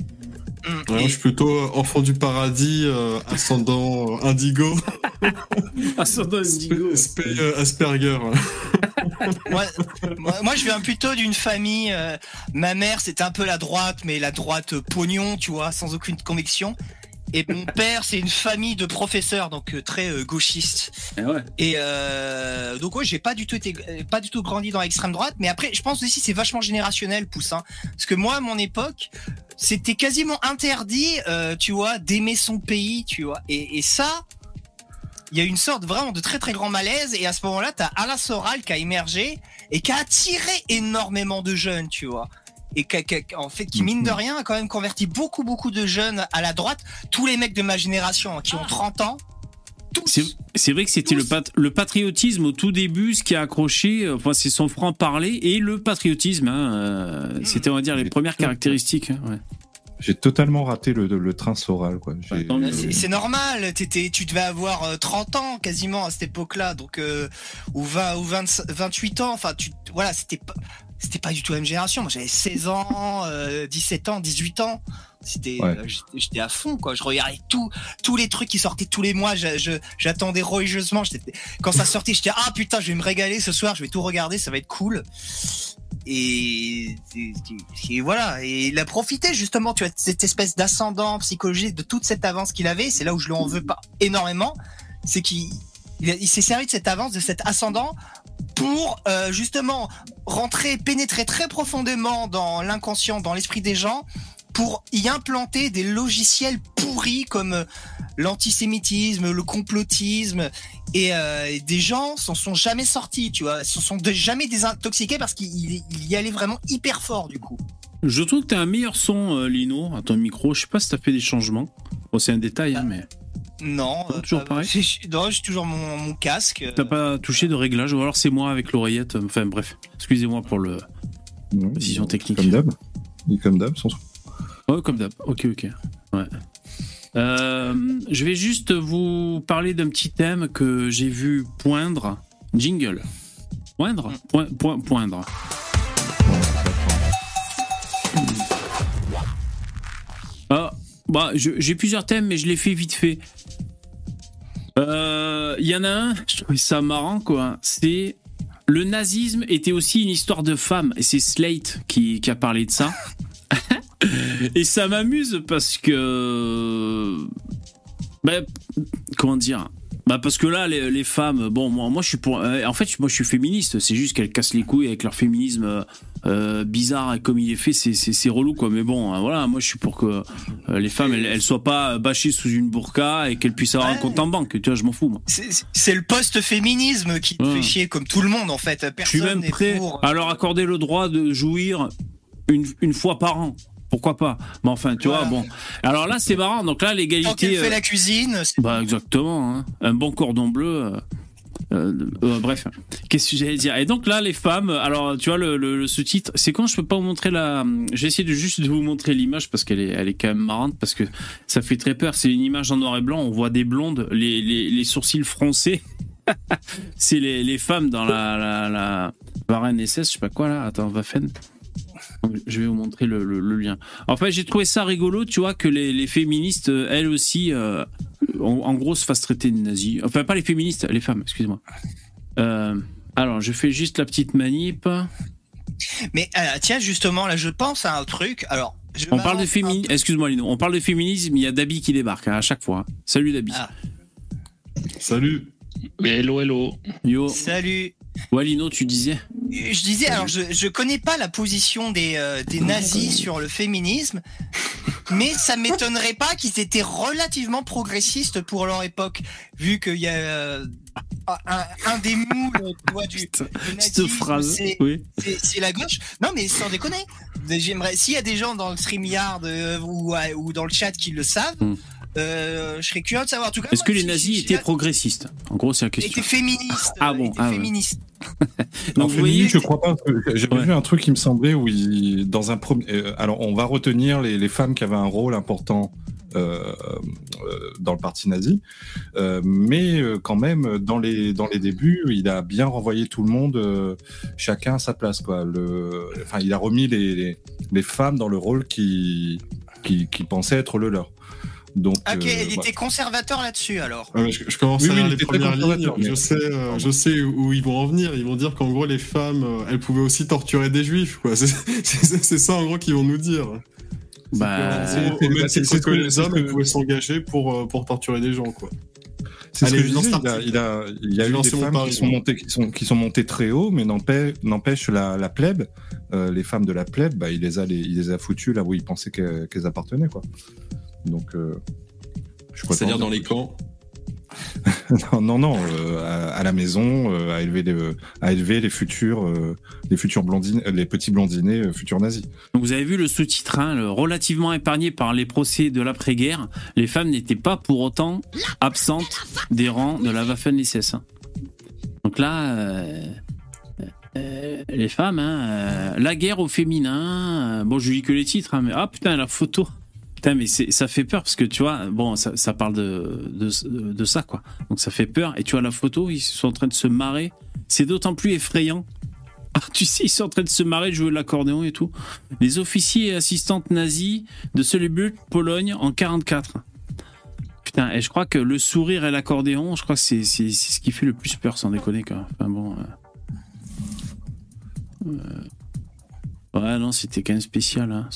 Mm. Et- je suis plutôt enfant du paradis, euh, ascendant euh, indigo, Spé- spé- euh, Asperger. moi, moi, moi, je viens plutôt d'une famille. euh, ma mère, c'était un peu la droite, mais la droite pognon, tu vois, sans aucune conviction. Et mon père, c'est une famille de professeurs, donc euh, très euh, gauchiste. Et ouais. Et euh, donc ouais, j'ai pas du tout été, euh, pas du tout grandi dans l'extrême droite. Mais après, je pense aussi c'est vachement générationnel, Poussin. Parce que moi, à mon époque, c'était quasiment interdit, euh, tu vois, d'aimer son pays, tu vois. Et, et ça, il y a une sorte vraiment de très très grand malaise. Et à ce moment-là, t'as Alain Soral qui a émergé et qui a attiré énormément de jeunes, tu vois. Et qui, a- qui a- en fait, qui mine de rien a quand même converti beaucoup beaucoup de jeunes à la droite. Tous les mecs de ma génération hein, qui ont 30 ans. tous. C'est vrai que c'était le, pat- le patriotisme au tout début, ce qui a accroché, euh, enfin, c'est son franc-parler et le patriotisme. hein, euh, C'était, on va dire, les premières caractéristiques. hein, ouais. J'ai totalement raté le, le train Soral, mieux. C'est normal, t'étais, tu devais avoir euh, 30 ans quasiment à cette époque-là, donc euh, ou 20 ou 20 28 ans. Enfin, tu, voilà, c'était pas, c'était pas du tout la même génération. Moi, j'avais 16 ans, euh, 17 ans, 18 ans. C'était, Ouais. euh, j'étais- à fond, quoi. Je regardais tout, tous les trucs qui sortaient tous les mois. J'attendais religieusement. Quand ça sortait, j'étais ah putain, je vais me régaler ce soir. Je vais tout regarder, ça va être cool. Et, et- et voilà, et il a profité justement, tu as cette espèce d'ascendant psychologique de toute cette avance qu'il avait. C'est là où je lui en veux pas énormément, c'est qu'il il s'est servi de cette avance, de cet ascendant pour euh, justement rentrer, pénétrer très profondément dans l'inconscient, dans l'esprit des gens, pour y implanter des logiciels pourris comme euh, l'antisémitisme, le complotisme, et euh, des gens s'en sont jamais sortis, tu vois, s'en sont jamais désintoxiqués parce qu'il y allait vraiment hyper fort du coup. Je trouve que tu as un meilleur son, euh, Lino, à ton micro. Je sais pas si tu as fait des changements. Bon, c'est un détail, hein, mais. Non, toujours pareil. j'ai toujours mon, mon casque. T'as pas touché de réglage, ou alors c'est moi avec l'oreillette. Enfin bref, excusez-moi pour le décision technique. Comme d'hab. Comme d'hab, sans Ouais, comme d'hab. Ok, ok. Ouais. Euh, je vais juste vous parler d'un petit thème que j'ai vu poindre. Jingle. Poindre? Poindre. Ah, bah, j'ai plusieurs thèmes, mais je les fais vite fait. Il euh, y en a un, je trouve ça marrant, quoi. C'est le nazisme était aussi une histoire de femmes, et c'est Slate qui, a parlé de ça. Et ça m'amuse parce que. Ben, comment dire bah parce que là, les, femmes, bon, moi, moi je suis pour. Euh, en fait, moi je suis féministe. C'est juste qu'elles cassent les couilles avec leur féminisme euh, euh, bizarre et comme il est fait, c'est relou quoi. Mais bon, hein, voilà, moi je suis pour que les femmes elles, soient pas bâchées sous une burqa et qu'elles puissent avoir un compte en banque. Tu vois, je m'en fous. C'est le post-féminisme qui te fait chier comme tout le monde en fait. Personne je suis même prêt à leur accorder le droit de jouir une, une fois par an pourquoi pas Mais enfin, tu vois, bon. Alors là, c'est marrant. Donc là, l'égalité. Quand fait la cuisine. Bah exactement. Hein. Un bon cordon bleu. Euh, euh, euh, bref, qu'est-ce que j'allais dire? Et donc là, les femmes. Alors, tu vois, le, ce titre, c'est quand je peux pas vous montrer la. J'ai essayé de juste de vous montrer l'image parce qu'elle est, elle est quand même marrante parce que ça fait très peur. C'est une image en noir et blanc. On voit des blondes, les, les, sourcils froncés. c'est les, les, femmes dans la, la, la Varenne SS, je sais pas quoi là. Attends, Waffen. Je vais vous montrer le, lien. En fait, j'ai trouvé ça rigolo, tu vois, que les, féministes, euh, elles aussi, euh, en, gros, se fassent traiter de nazis. Enfin, pas les féministes, les femmes, excusez-moi. Euh, alors, je fais juste la petite manip. Mais tiens, justement, là, je pense à un truc. Alors, on parle de féminisme. Excuse-moi, Lino. On parle de féminisme. Il y a Dabi qui débarque hein, à chaque fois. Salut, Dabi. Ah. Salut. Hello, hello. Yo. Salut. Walino, tu disais Je disais, alors je, je connais pas la position des, euh, des nazis sur le féminisme, mais ça m'étonnerait pas qu'ils étaient relativement progressistes pour leur époque, vu qu'il y a euh, un, des moules du, Cette phrase, c'est la gauche. Non, mais sans déconner. J'aimerais, s'il y a des gens dans le StreamYard euh, ou, ou dans le chat qui le savent, hmm. Euh, je serais curieux de savoir. tout Est-ce que les nazis étaient progressistes? En gros, c'est la question. Ils étaient féministes. Ah bon ah, féministes. Donc, vous voyez, je crois pas. J'ai vu un truc qui me semblait où il, dans un premier. Euh, alors, on va retenir les, les, femmes qui avaient un rôle important. Euh, euh dans le parti nazi, euh, mais quand même dans les dans les débuts, il a bien renvoyé tout le monde, chacun à sa place quoi. Le, enfin, il a remis les, les, les femmes dans le rôle qui qui, qui pensait être le leur. Donc, ok, euh, il était conservateur là-dessus alors. je, commence à lire les premières lignes. Je sais, euh, je sais où ils vont en venir. Ils vont dire qu'en gros les femmes, euh, elles pouvaient aussi torturer des juifs. C'est ça en gros qu'ils vont nous dire. Bah, c'est que les hommes pouvaient s'engager pour pour torturer des gens quoi. C'est ce que je disais, il a, il y a eu des femmes qui sont, montées, qui, sont, qui sont montées très haut, mais n'empêche la, la plèbe, les femmes de la plèbe, bah, il les a, il les a foutues là où il pensait qu'elles appartenaient. Quoi. Donc, euh, C'est-à-dire dans les camps non, non, non euh, à, la maison, euh, à élever les, à élever les futurs, les futurs blondines, les petits blondinés futurs nazis. vous avez vu le sous-titre, hein, relativement épargné par les procès de l'après-guerre, les femmes n'étaient pas pour autant absentes des rangs de la Waffen-SS. Hein. Donc là, les femmes, hein, la guerre au féminin. bon, je lis que les titres, hein, mais ah putain, la photo. Putain, mais ça fait peur parce que tu vois, bon, ça, parle de, de, ça, quoi. Donc ça fait peur. Et tu vois la photo, ils sont en train de se marrer. C'est d'autant plus effrayant. Ah, tu sais, ils sont en train de se marrer, de jouer l'accordéon et tout. Les officiers et assistantes nazis de Solibut, Pologne, en 44. Putain, et je crois que le sourire et l'accordéon, je crois que c'est ce qui fait le plus peur, sans déconner, quoi. Enfin bon. Euh, euh, ouais, non, c'était quand même spécial. Hein.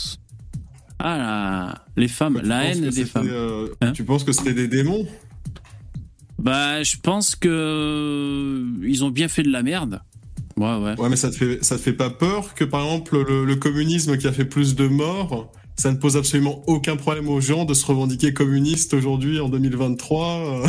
Ah, les femmes, la haine des femmes. Euh, hein tu penses que c'était des démons? Bah, je pense que euh, ils ont bien fait de la merde. Ouais, ouais. Ouais, mais ça te fait, ça te fait pas peur que, par exemple, le, communisme qui a fait plus de morts, ça ne pose absolument aucun problème aux gens de se revendiquer communiste aujourd'hui en 2023.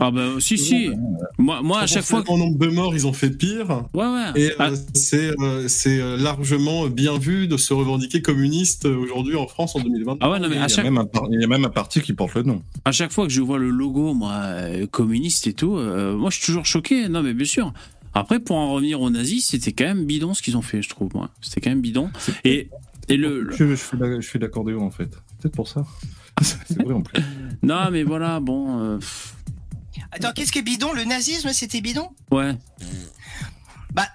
Ah bah si si. Moi moi à chaque fois en nombre de morts, ils ont fait pire. Ouais ouais. Et ah. c'est c'est largement bien vu de se revendiquer communiste aujourd'hui en France en 2023. Ah ouais non mais à chaque... il, y a même un, il y a même un parti qui porte le nom. À chaque fois que je vois le logo moi communiste et tout, moi je suis toujours choqué. Non mais bien sûr. Après, pour en revenir aux nazis, c'était quand même bidon ce qu'ils ont fait, je trouve. Moi. C'était quand même bidon. Et, et le, Je, je fais d'accordéon, en fait. Peut-être pour ça. C'est vrai en plus. non, mais voilà, bon. Euh... Attends, qu'est-ce qui est bidon Le nazisme, c'était bidon? Ouais. Bah.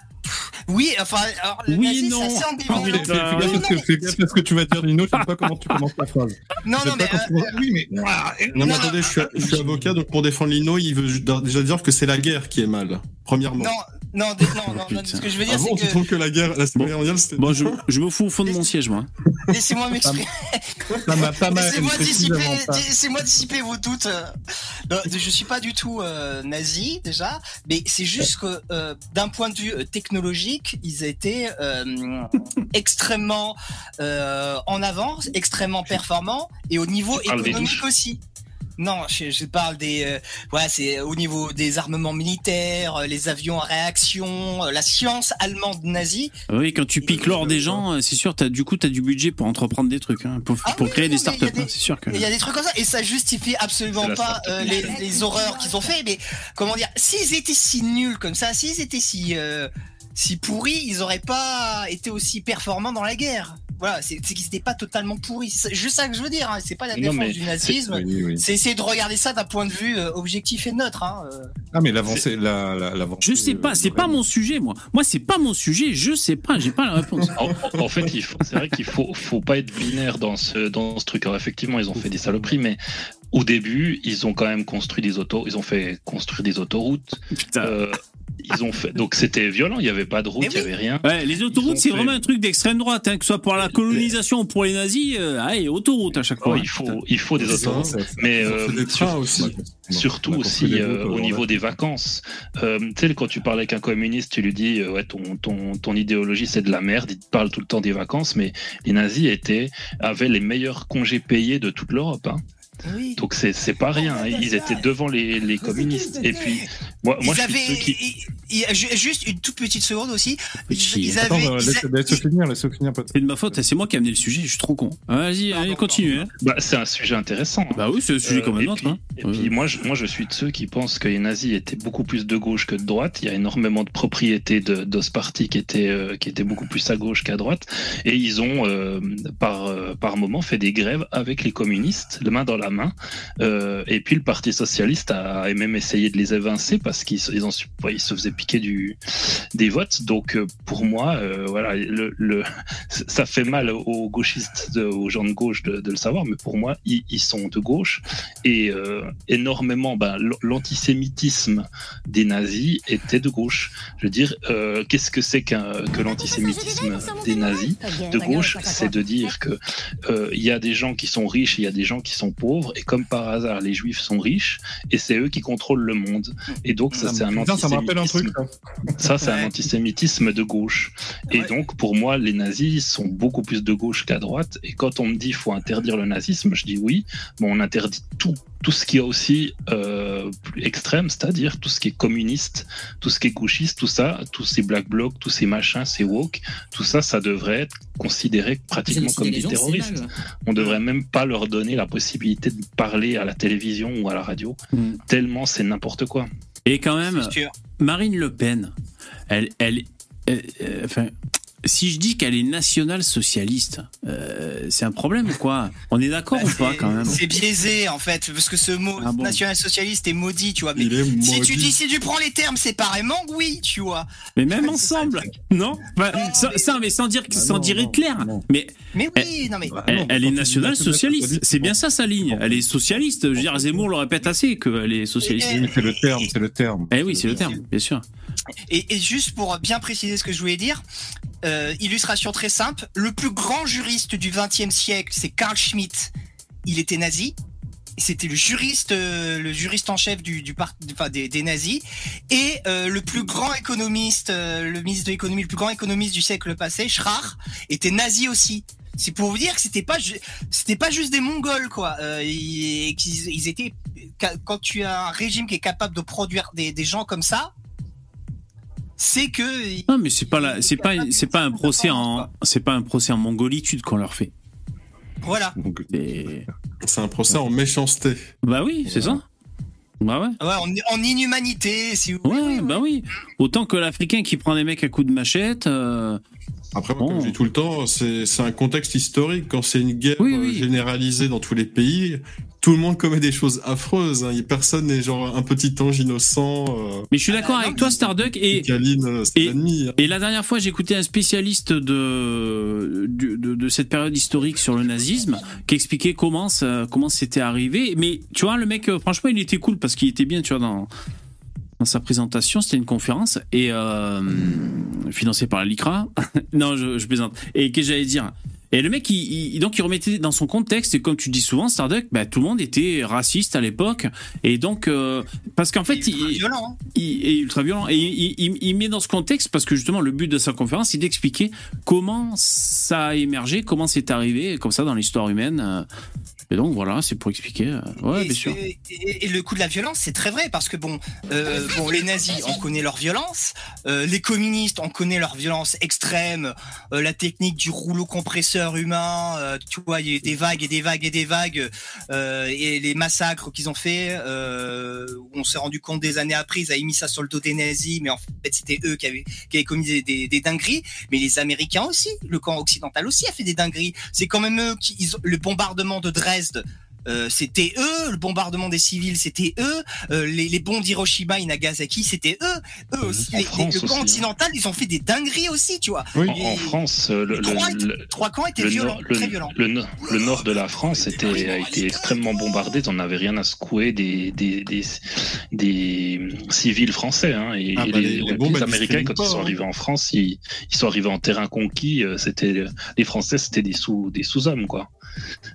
Oui, enfin, alors, le oui, nazisme, non. ça gaffe parce que, fais gaffe parce que tu vas dire, Lino, je sais pas comment tu commences la phrase. Non, non, mais. Euh, oui, mais. Non, mais attendez, je suis, je suis avocat, donc pour défendre Lino, il veut déjà dire que c'est la guerre qui est mal, premièrement. Non, non, non, non, non, ce que je veux dire, ah bon, c'est tu que. trouves que la guerre, la Seconde Guerre mondiale, c'était. Bon, je, je me fous au fond de mon siège, moi. Laissez-moi m'exprimer. Laissez-moi dissiper, ça. laissez-moi dissiper vos doutes. Non, je suis pas du tout euh, nazi déjà, mais c'est juste que euh, d'un point de vue euh, technologique, ils étaient euh, extrêmement euh, en avance, extrêmement performants, et au niveau économique douches aussi. Non, je, je parle des, euh, voilà, c'est au niveau des armements militaires, euh, les avions à réaction, euh, la science allemande nazie. Oui, quand tu piques l'or des gens, euh, c'est sûr, as, du coup, tu as du budget pour entreprendre des trucs, hein, pour, Ah pour oui, créer non, des startups. hein, c'est sûr que. Il y a des trucs comme ça et ça justifie absolument pas euh, les, les horreurs qu'ils ont fait. Mais comment dire, s'ils étaient si nuls comme ça, s'ils étaient si euh, si pourris, ils auraient pas été aussi performants dans la guerre. Voilà, c'est qu'ils étaient pas totalement pourris. C'est juste ça que je veux dire. Hein. C'est pas la défense mais du nazisme. Oui, oui. C'est essayer de regarder ça d'un point de vue euh, objectif et neutre. Hein. euh. Ah, mais l'avancée, la, la, Je sais pas, euh, c'est pas mon sujet, moi. Moi, c'est pas mon sujet, je sais pas, j'ai pas la réponse. En, en fait, il faut- c'est vrai qu'il faut, faut pas être binaire dans ce, dans ce truc. Alors, effectivement, ils ont fait des saloperies, mais au début, ils ont quand même construit des autos, ils ont fait construire des autoroutes. Putain. Euh, ils ont fait, donc c'était violent. Il y avait pas de route, il y oui. avait rien. Ouais, les autoroutes, c'est fait- vraiment un truc d'extrême droite, hein, que ce soit pour la colonisation ou pour les nazis. Euh, allez, autoroute à chaque Oh, fois. il faut, il faut des ça, autoroutes. Ça, ça- Mais euh, des sur- aussi. Surtout aussi euh, routes, au niveau des vacances. Euh, tu sais, quand tu parles avec un communiste, tu lui dis euh, ouais, ton, ton, ton idéologie c'est de la merde, il te parle tout le temps des vacances, mais les nazis étaient, avaient les meilleurs congés payés de toute l'Europe. Hein. Oui. Donc c'est c'est pas rien, hein. ils étaient devant les, les communistes. Et puis, moi, moi ils je suis ceux qui. juste une toute petite seconde aussi. Ils, Attends, avaient, euh, ils laisse, a- laisse finir, laisse finir, peut-être. C'est de ma faute, c'est moi qui ai amené le sujet, je suis trop con. Ah, Vas-y, allez, continue. Hein. Bah, c'est un sujet intéressant. hein. Bah oui, c'est un sujet Euh, comme un et autre. puis, hein. et Ouais. puis moi, je, moi, je suis de ceux qui pensent que les nazis étaient beaucoup plus de gauche que de droite. Il y a énormément de propriétés de d'Osparti qui étaient euh, qui étaient beaucoup plus à gauche qu'à droite, et ils ont euh, par euh, par moment fait des grèves avec les communistes, le main dans la Euh, et puis le Parti socialiste a même essayé de les évincer parce qu'ils se- faisaient piquer des votes. Donc euh, pour moi, euh, voilà, ça fait mal aux gauchistes, aux gens de gauche de, le savoir, mais pour moi, ils, sont de gauche et énormément, ben, l'antisémitisme des nazis était de gauche. Je veux dire, qu'est-ce que c'est que l'antisémitisme des nazis de gauche? C'est de dire euh, il y a des gens qui sont riches, et il y a des gens qui sont pauvres, et comme par hasard, les juifs sont riches, et c'est eux qui contrôlent le monde. Et donc ça, c'est un Putain, ça me rappelle un truc, antisémitisme. ça. C'est un antisémitisme de gauche. Et Ouais. donc, pour moi, les nazis sont beaucoup plus de gauche qu'à droite. Et quand on me dit faut interdire le nazisme, je dis oui, mais on interdit tout. Tout ce qui est aussi euh, plus extrême, c'est-à-dire tout ce qui est communiste, tout ce qui est gauchiste, tout ça, tous ces black blocs, tous ces machins, ces woke, tout ça, ça devrait être considéré pratiquement comme des terroristes. On devrait même pas leur donner la possibilité de parler à la télévision ou à la radio, Mm. tellement c'est n'importe quoi. Et quand même. Marine Le Pen, elle, elle, euh, euh, enfin, si je dis qu'elle est nationale-socialiste, euh, c'est un problème ou quoi? On est d'accord Bah, ou pas quand même? C'est biaisé en fait, parce que ce mot Ah bon national-socialiste est maudit, tu vois. Mais Il est si tu maudit. dis, si tu prends les termes séparément, oui, tu vois. Mais même ça, le ensemble, non? Enfin, sans, sans- mais sans dire, Ah sans non, dire non, Hitler. non. Mais Mais oui, non mais. Ah elle, elle est tu nationale-socialiste. national-socialiste, C'est bien ça sa ligne. Elle est socialiste. Je veux dire, Zemmour le répète assez qu'elle est socialiste. C'est le terme, c'est le terme. Eh oui, c'est le terme, bien sûr. Et, et juste pour bien préciser ce que je voulais dire, euh, illustration très simple, le plus grand juriste du XXe siècle, c'est Carl Schmitt. Il était nazi. C'était le juriste, euh, le juriste en chef du, du enfin, des, nazis, et euh, le plus grand économiste, euh, le ministre de l'économie, le plus grand économiste du siècle passé, Schrach, était nazi aussi. c'est pour vous dire que c'était pas, c'était pas juste des Mongols, quoi. Euh, ils, étaient, quand tu as un régime qui est capable de produire des gens comme ça, c'est que. Non, mais c'est pas là, c'est pas, c'est pas un procès en, c'est pas un procès en mongolitude qu'on leur fait. Voilà. C'est un procès en méchanceté. Bah oui, c'est ça. Bah ouais. ouais en, inhumanité, si vous voulez. Ouais, bah oui. Autant que l'Africain qui prend des mecs à coups de machette. Euh, après, comme je dis tout le temps, c'est un contexte historique. Quand c'est une guerre euh, généralisée dans tous les pays, tout le monde commet des choses affreuses. Hein. Personne n'est genre un petit ange innocent. Euh. Mais je suis d'accord avec toi, Starduck. Et, euh, et, hein. et, la dernière fois, écouté un spécialiste de, de, de, cette période historique sur le nazisme qui expliquait comment ça, comment c'était arrivé. Mais tu vois, le mec, franchement, il était cool parce qu'il était bien, tu vois, dans dans sa présentation, c'était une conférence et euh, financée par la LICRA. non, je, je plaisante. Et que j'allais dire? Et le mec, il, donc il remettait dans son contexte, et comme tu dis souvent, Starduck, bah, tout le monde était raciste à l'époque, et donc euh, parce qu'en fait, il, violent, hein. il, est ultra violent, et il, il, met dans ce contexte parce que justement le but de sa conférence, c'est d'expliquer comment ça a émergé, comment c'est arrivé, comme ça dans l'histoire humaine. Et donc voilà, c'est pour expliquer. Euh, ouais, bien sûr. Et, le coup de la violence, c'est très vrai parce que bon, euh, bon, les nazis, on connaît leur violence. Euh, les communistes, on connaît leur violence extrême. la technique du rouleau compresseur humain. tu vois, il y a des vagues et des vagues et des vagues. et les massacres qu'ils ont fait, on s'est rendu compte des années après, ils avaient mis ça sur le dos des nazis, mais en fait, c'était eux qui avaient, qui avaient commis des, des, dingueries. Mais les Américains aussi, le camp occidental aussi a fait des dingueries. C'est quand même eux qui, ils, le bombardement de Dresde euh, c'était eux, le bombardement des civils, c'était eux, euh, les, les bombes d'Hiroshima et Nagasaki, c'était eux, eux mmh. aussi. le camp hein. ils ont fait des dingueries aussi, tu vois. En, France, euh, le, trois, camps étaient violents, très violents. Le, nord de la France était, a été extrêmement bombardé, on n'avait rien à secouer des, des, des, des civils français. Hein, et, ah, bah, les, les, Américains, quand ils sont hein. arrivés en France, ils, ils sont arrivés en terrain conquis. C'était les Français, c'était des sous-hommes, quoi.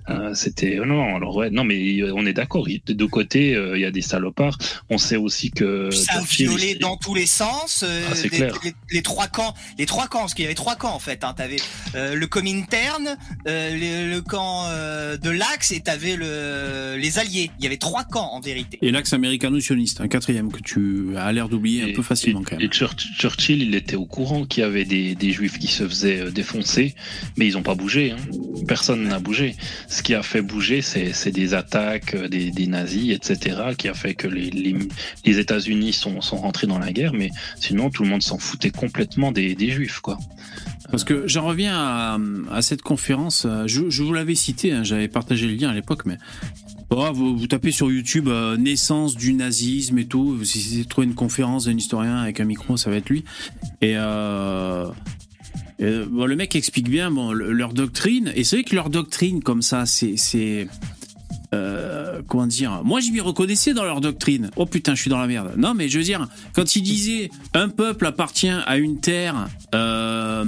Euh, c'était oh non, alors ouais, non mais on est d'accord. De deux côtés, euh, il y a des salopards. On sait aussi que ça a violé dans tous les sens. Euh, ah, clair. Les, trois camps, les trois camps, parce qu'il y avait trois camps en fait. Hein. T'avais le Comintern, le, le, camp de l'Axe et t'avais le les Alliés. Il y avait trois camps en vérité. Et l'Axe américano-sioniste, un quatrième que tu as l'air d'oublier un peu facilement quand même. Et Churchill, il était au courant qu'il y avait des, des Juifs qui se faisaient défoncer, mais ils ont pas bougé. Hein. Personne n'a bougé. Ce qui a fait bouger, c'est des attaques euh, des, nazis, etc., qui a fait que les, États-Unis sont, rentrés dans la guerre, mais sinon tout le monde s'en foutait complètement des, Juifs, quoi. Parce que j'en reviens à, cette conférence. Je, je vous l'avais cité, hein, j'avais partagé le lien à l'époque, mais oh, vous, tapez sur YouTube euh, naissance du nazisme et tout. Si vous trouvez une conférence d'un historien avec un micro, ça va être lui. Et euh, euh, le mec explique bien leur doctrine, et c'est vrai que leur doctrine, comme ça, c'est. Euh, comment dire Moi, je m'y reconnaissais dans leur doctrine. Oh putain, je suis dans la merde. Non, mais je veux dire, quand ils disaient un peuple appartient à une terre, euh,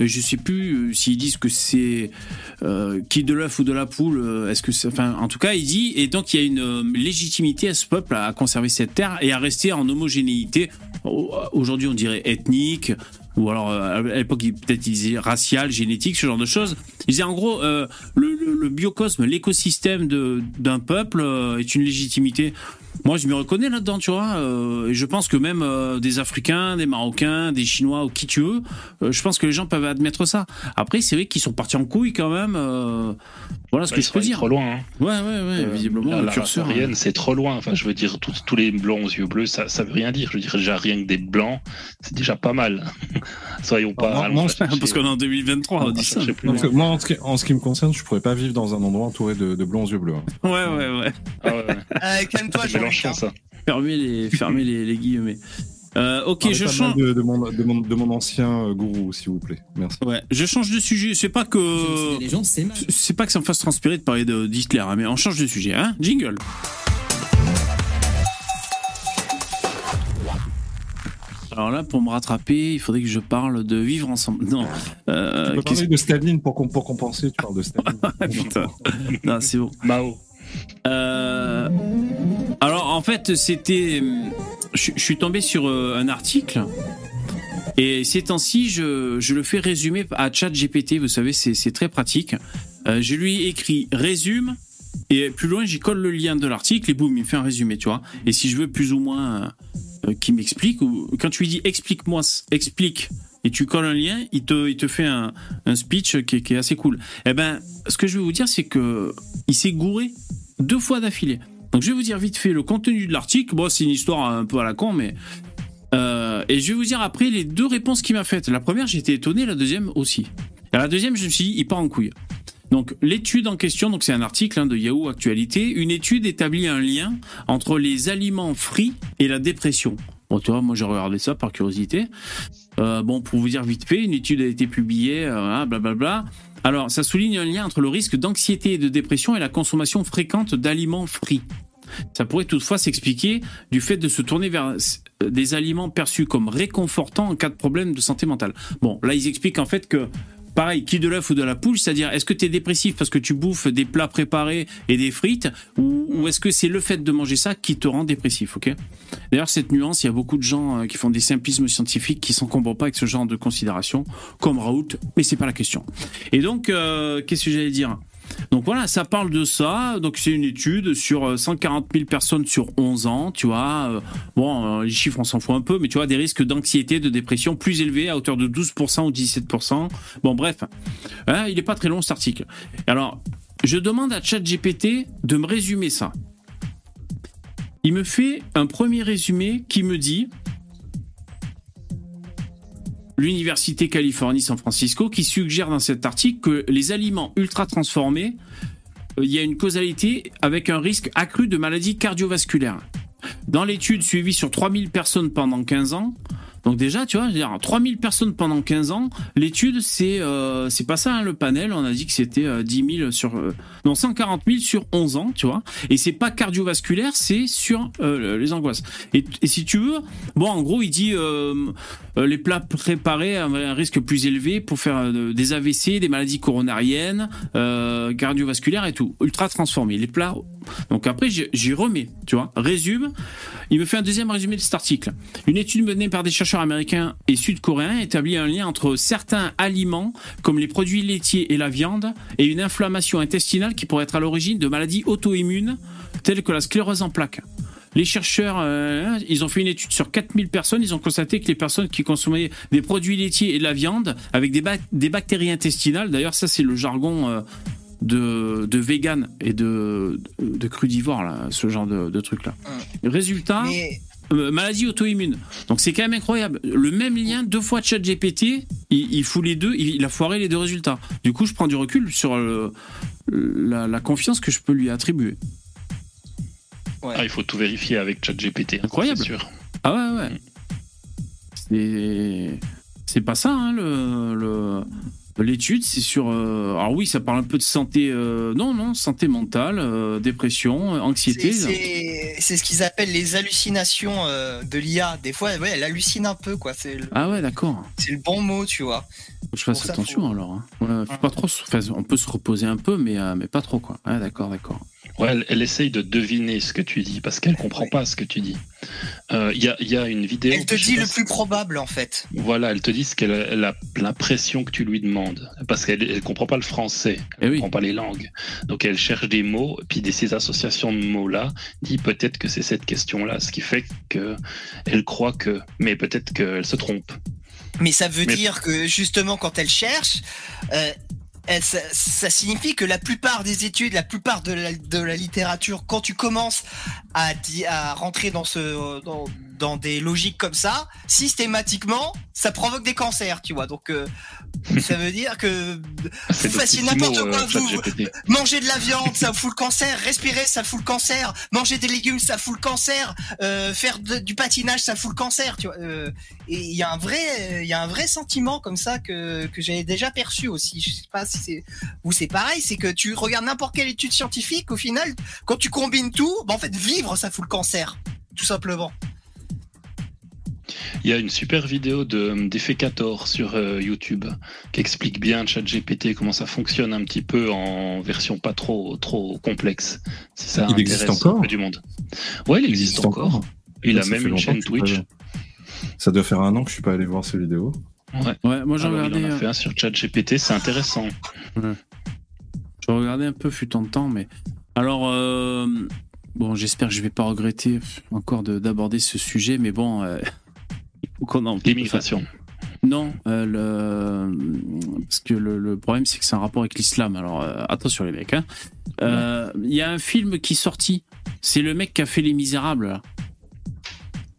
je sais plus euh, s'ils disent que c'est qui de l'œuf ou de la poule. Est-ce que, en tout cas, il dit et donc il y a une légitimité à ce peuple à conserver cette terre et à rester en homogénéité. Aujourd'hui, on dirait ethnique, ou alors euh, à l'époque peut-être ils disaient racial, génétique, ce genre de choses. Ils disaient en gros euh, le, le, biocosme, l'écosystème d'un peuple euh, est une légitimité. Moi, je me reconnais là-dedans, tu vois. et je pense que même des Africains, des Marocains, des Chinois ou qui tu veux, je pense que les gens peuvent admettre ça. Après, c'est vrai qu'ils sont partis en couille quand même. Voilà ce que je peux dire. trop loin. Hein. Ouais, ouais, ouais. visiblement, la, le curseur. Hein. c'est trop loin. Enfin, je veux dire, tous les blancs aux yeux bleus, ça, ça veut rien dire. Je veux dire, déjà rien que des blancs, c'est déjà pas mal. Soyons pas. Non, parce qu'on est en 2023, on dit ça. moi, en ce, qui, me concerne, je pourrais pas vivre dans un endroit entouré de, blancs aux yeux bleus. Hein. Ouais, ouais, ouais. Ah ouais, euh, Calme-toi, Mélenchon, ça. Fermez les, fermez les, les guillemets. Euh, ok, je change de, de, mon, de, mon, de, mon, ancien euh, gourou, s'il vous plaît. Merci. Ouais, je change de sujet. C'est pas que c'est pas que ça me fasse transpirer de parler d'Hitler, hein, mais on change de sujet, hein. Jingle. Alors là, pour me rattraper, il faudrait que je parle de vivre ensemble. Non. Euh, tu peux parler de Staline pour, pour compenser. Tu parles de Staline. Putain. Non, c'est bon. Mao. Euh, alors en fait, c'était je, suis tombé sur euh, un article Et ces temps-ci, je, je le fais résumer à ChatGPT. Vous savez, c'est très pratique. Euh, je lui écris résume et plus loin, j'y colle le lien de l'article et boum, il me fait un résumé, tu vois. Et si je veux plus ou moins qu'il m'explique, ou quand tu lui dis explique-moi, explique, et tu colles un lien, il te, il te fait un, un speech qui est, qui est assez cool. Eh ben, ce que je vais vous dire, c'est que il s'est gouré deux fois d'affilée. Donc je vais vous dire vite fait le contenu de l'article. Bon, c'est une histoire un peu à la con, mais euh, et je vais vous dire après les deux réponses qu'il m'a faites. La première, j'étais étonné, la deuxième aussi. Et la deuxième, je me suis dit, il part en couille. Donc l'étude en question, donc c'est un article hein, de Yahoo Actualité, une étude établit un lien entre les aliments frits et la dépression. Bon, tu vois, moi j'ai regardé ça par curiosité. Euh, bon, pour vous dire vite fait, une étude a été publiée, euh, hein, blablabla. Alors, ça souligne un lien entre le risque d'anxiété et de dépression et la consommation fréquente d'aliments frits. Ça pourrait toutefois s'expliquer du fait de se tourner vers des aliments perçus comme réconfortants en cas de problème de santé mentale. Bon, là, ils expliquent en fait que pareil, qui de l'œuf ou de la poule, c'est-à-dire est-ce que tu es dépressif parce que tu bouffes des plats préparés et des frites ou, est-ce que c'est le fait de manger ça qui te rend dépressif, ok? D'ailleurs, cette nuance, il y a beaucoup de gens euh, qui font des simplismes scientifiques qui s'en comprennent pas avec ce genre de considération, comme Raoult, mais c'est pas la question. Et donc, euh, qu'est-ce que j'allais dire? Donc voilà, ça parle de ça. Donc c'est une étude sur euh, 140 000 personnes sur 11 ans, tu vois. Euh, Bon, euh, les chiffres, on s'en fout un peu, mais tu vois, des risques d'anxiété, de dépression plus élevés à hauteur de 12% ou 17%. Bon, bref, Hein, il est pas très long cet article. Alors, je demande à ChatGPT de me résumer ça. Il me fait un premier résumé qui me dit l'Université Californie San Francisco qui suggère dans cet article que les aliments ultra transformés, euh, il y a une causalité avec un risque accru de maladies cardiovasculaires. Dans l'étude suivie sur 3000 personnes pendant 15 ans, donc déjà, tu vois, je veux dire, 3000 personnes pendant 15 ans, l'étude, c'est euh, pas ça, hein, le panel, on a dit que c'était euh, 10 000 sur... euh, non, 140 000 sur 11 ans, tu vois, et c'est pas cardiovasculaire, c'est sur euh, les angoisses. Et, et si tu veux, bon, en gros, il dit euh, euh, les plats préparés avaient un risque plus élevé pour faire euh, des AVC, des maladies coronariennes, euh, cardiovasculaires et tout, ultra transformés. Les plats... Donc après, j'y remets, tu vois, résume, il me fait un deuxième résumé de cet article. Une étude menée par des chercheurs américains et sud-coréens établit un lien entre certains aliments, comme les produits laitiers et la viande, et une inflammation intestinale qui pourrait être à l'origine de maladies auto-immunes, telles que la sclérose en plaques. Les chercheurs, euh, ils ont fait une étude sur 4000 personnes. Ils ont constaté que les personnes qui consommaient des produits laitiers et de la viande avec des, bac- des bactéries intestinales, d'ailleurs ça c'est le jargon euh, de, de vegan et de, de crudivore, là, ce genre de, de truc-là. Résultat, Mais euh, maladie auto-immune. Donc c'est quand même incroyable. Le même lien, deux fois chat GPT, il, il fout les deux, il, il a foiré les deux résultats. Du coup, je prends du recul sur le- la, la confiance que je peux lui attribuer. ouais. Ah, il faut tout vérifier avec ChatGPT. hein, Incroyable. sûr. Ah ouais, ouais. C'est, c'est pas ça, hein, le, le- l'étude, c'est sur. euh, alors oui, ça parle un peu de santé. euh, non, non, santé mentale, euh, dépression, euh, anxiété. C'est- ce qu'ils appellent les hallucinations euh, de l'IA. Des fois, ouais, elle hallucine un peu, quoi. Le, Ah ouais, d'accord. c'est le bon mot, tu vois. Faut que je fasse ça, attention faut- alors. hein. Faut pas trop. enfin, on peut se reposer un peu, mais, euh, mais pas trop quoi. Ah d'accord, d'accord. Ouais, elle, elle essaye de deviner ce que tu dis parce qu'elle comprend Ouais. pas ce que tu dis. Euh, Il y, a, il y a une vidéo. Elle te dit le si- plus probable, en fait. Voilà, elle te dit ce qu'elle elle a l'impression que tu lui demandes parce qu'elle elle comprend pas le français, elle Eh oui. comprend pas les langues. Donc elle cherche des mots, puis de ces associations de mots là, dit peut-être que c'est cette question là, ce qui fait que elle croit que, mais peut-être qu'elle se trompe. Mais ça veut Mais- dire que justement, quand elle cherche, euh, ça, ça signifie que la plupart des études, la plupart de la, de la littérature, quand tu commences à, rentrer dans, ce, dans des logiques comme ça, systématiquement, ça provoque des cancers, tu vois. Donc, euh, ça veut dire que Vous fassiez n'importe quoi, euh, vous. Manger de la viande, ça fout le cancer, respirer, ça fout le cancer, manger des légumes, ça fout le cancer, euh, faire de- du patinage, ça fout le cancer, tu vois. Euh, et il y a un vrai, il y a un vrai sentiment comme ça que, que j'avais déjà perçu aussi. Je sais pas si c'est ou c'est pareil, c'est que tu regardes n'importe quelle étude scientifique, au final, quand tu combines tout, bah en fait, vivre, ça fout le cancer, tout simplement. Il y a une super vidéo de Defecator sur euh, YouTube qui explique bien ChatGPT comment ça fonctionne un petit peu en version pas trop trop complexe. Si ça Il existe intéresse encore un peu du monde. Ouais, il existe, encore. Il a même une chaîne Twitch. pas. Ça doit faire un an que je suis pas allé voir ces vidéos. Ouais. Ouais, moi j'ai regardé. il en a euh, fait un sur ChatGPT, c'est intéressant. Je regardais un peu fut en temps, mais alors euh, bon, j'espère que je vais pas regretter encore de- d'aborder ce sujet, mais bon, euh, L'immigration. Non, euh, le... parce que le, le problème c'est que c'est un rapport avec l'islam. Alors euh, attention les mecs. hein. Euh, Il y a un film qui est sorti. C'est le mec qui a fait Les Misérables. là.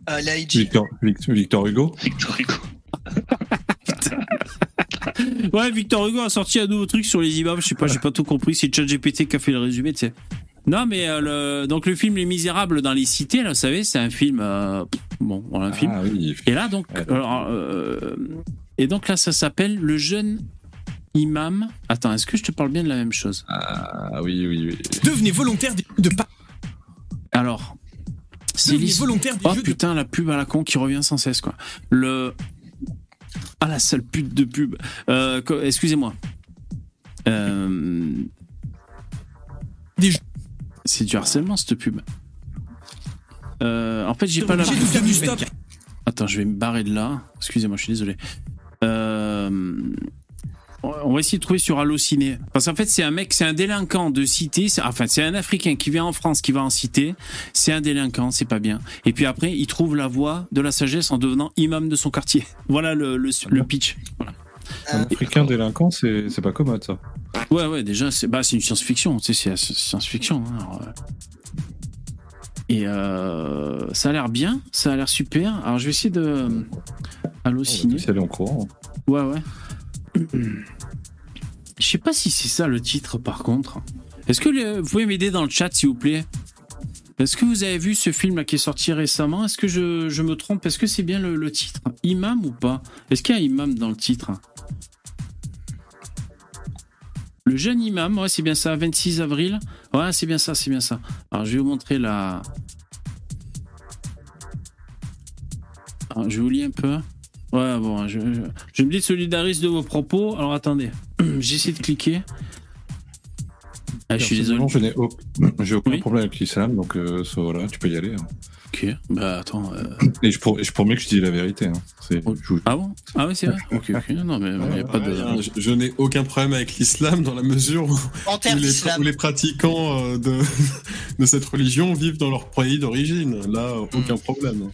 Euh, Victor, Victor Hugo Victor Hugo. Ouais, Victor Hugo a sorti un nouveau truc sur les imams. Je sais pas, j'ai pas tout compris. C'est ChatGPT qui a fait le résumé, tu sais. Non, mais euh, le... donc le film Les Misérables dans les cités, là, vous savez, c'est un film. euh, Bon, voilà, un film. Ah oui. Et là, donc, alors, euh, et donc là, ça s'appelle le jeune imam. Attends, est-ce que je te parle bien de la même chose? Ah oui, oui, oui. Devenez volontaire de pa- Alors, c'est volontaire des Oh jeux de putain, la pub à la con qui revient sans cesse, quoi. Le. Ah, la sale pute de pub. Euh, Excusez-moi. Euh... Des jeux- C'est du harcèlement, cette pub. Euh, en fait, j'ai pas la. Attends, je vais me barrer de là. Excusez-moi, je suis désolé. Euh, On va essayer de trouver sur Allociné. Parce qu'en fait, c'est un mec, c'est un délinquant de cité. Enfin, c'est un Africain qui vient en France, qui va en cité. C'est un délinquant, c'est pas bien. Et puis après, il trouve la voie de la sagesse en devenant imam de son quartier. Voilà le, le, le pitch. Voilà. Un Africain délinquant, c'est c'est pas commode ça. Ouais, ouais, déjà, c'est bah, c'est une science-fiction. Tu sais, c'est science-fiction. hein, euh. Et euh, ça a l'air bien, ça a l'air super. Alors, je vais essayer de. Y aller en courant. Ouais, ouais. Je sais pas si c'est ça le titre, par contre. Est-ce que le- vous pouvez m'aider dans le chat, s'il vous plaît? Est-ce que vous avez vu ce film qui est sorti récemment? Est-ce que je, me trompe? Est-ce que c'est bien le, titre? Imam ou pas? Est-ce qu'il y a imam dans le titre? Le jeune imam, ouais, c'est bien ça, 26 avril. Ouais, c'est bien ça, c'est bien ça. Alors, je vais vous montrer la. Alors, je vous lire un peu. Ouais, bon, je, me solidarise de vos propos. Alors attendez, j'essaie de cliquer. Ah, je suis désolé. Je n'ai aucun Oui. problème avec l'islam, donc euh, ça, voilà, tu peux y aller. hein. Ok, bah attends. euh, Et je, pour, je promets que je dis la vérité. hein. Je- Ah bon? Ah ouais, c'est vrai Ok, ok. Non, mais il n'y a pas de. Je, je n'ai aucun problème avec l'islam dans la mesure où, où les, d'islam. où les pratiquants euh, de, de cette religion vivent dans leur pays d'origine. Là, aucun problème.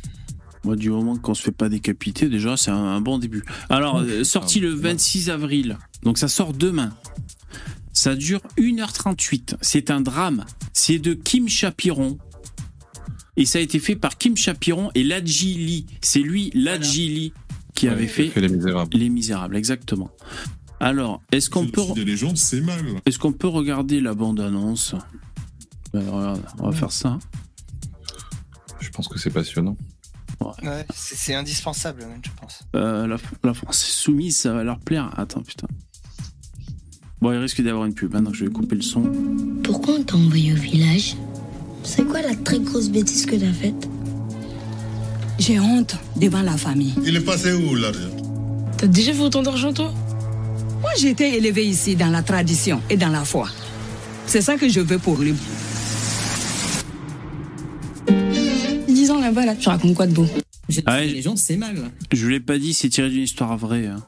Moi, du moment qu'on se fait pas décapiter, déjà, c'est un, un bon début. Alors, sorti le 26 avril. Donc, ça sort demain. Ça dure 1h38. C'est un drame. C'est de Kim Chapiron. Et ça a été fait par Kim Chapiron et Ladji Lee. C'est lui, Ladji Lee, qui Ouais, avait fait fait les misérables. Les Misérables, exactement. Alors, est-ce qu'on peut, des légendes, c'est mal. est-ce qu'on peut regarder la bande-annonce? Ben, regarde, On va faire ça. Je pense que c'est passionnant. Ouais, c'est c'est indispensable, même, je pense. Euh, la, la France est soumise, ça va leur plaire. Attends, putain. Bon, il risque d'avoir une pub. Maintenant, je vais couper le son. Pourquoi on t'a envoyé au village? C'est quoi la très grosse bêtise que t'as faite? J'ai honte devant la famille. Il est passé où l'argent? T'as déjà fait autant d'argent toi? Moi, j'ai été élevée ici dans la tradition et dans la foi. C'est ça que je veux pour lui. Dix ans là-bas, là, tu racontes quoi de beau? Ah ouais, Les gens, c'est mal. je vous l'ai pas dit, c'est tiré d'une histoire vraie. hein.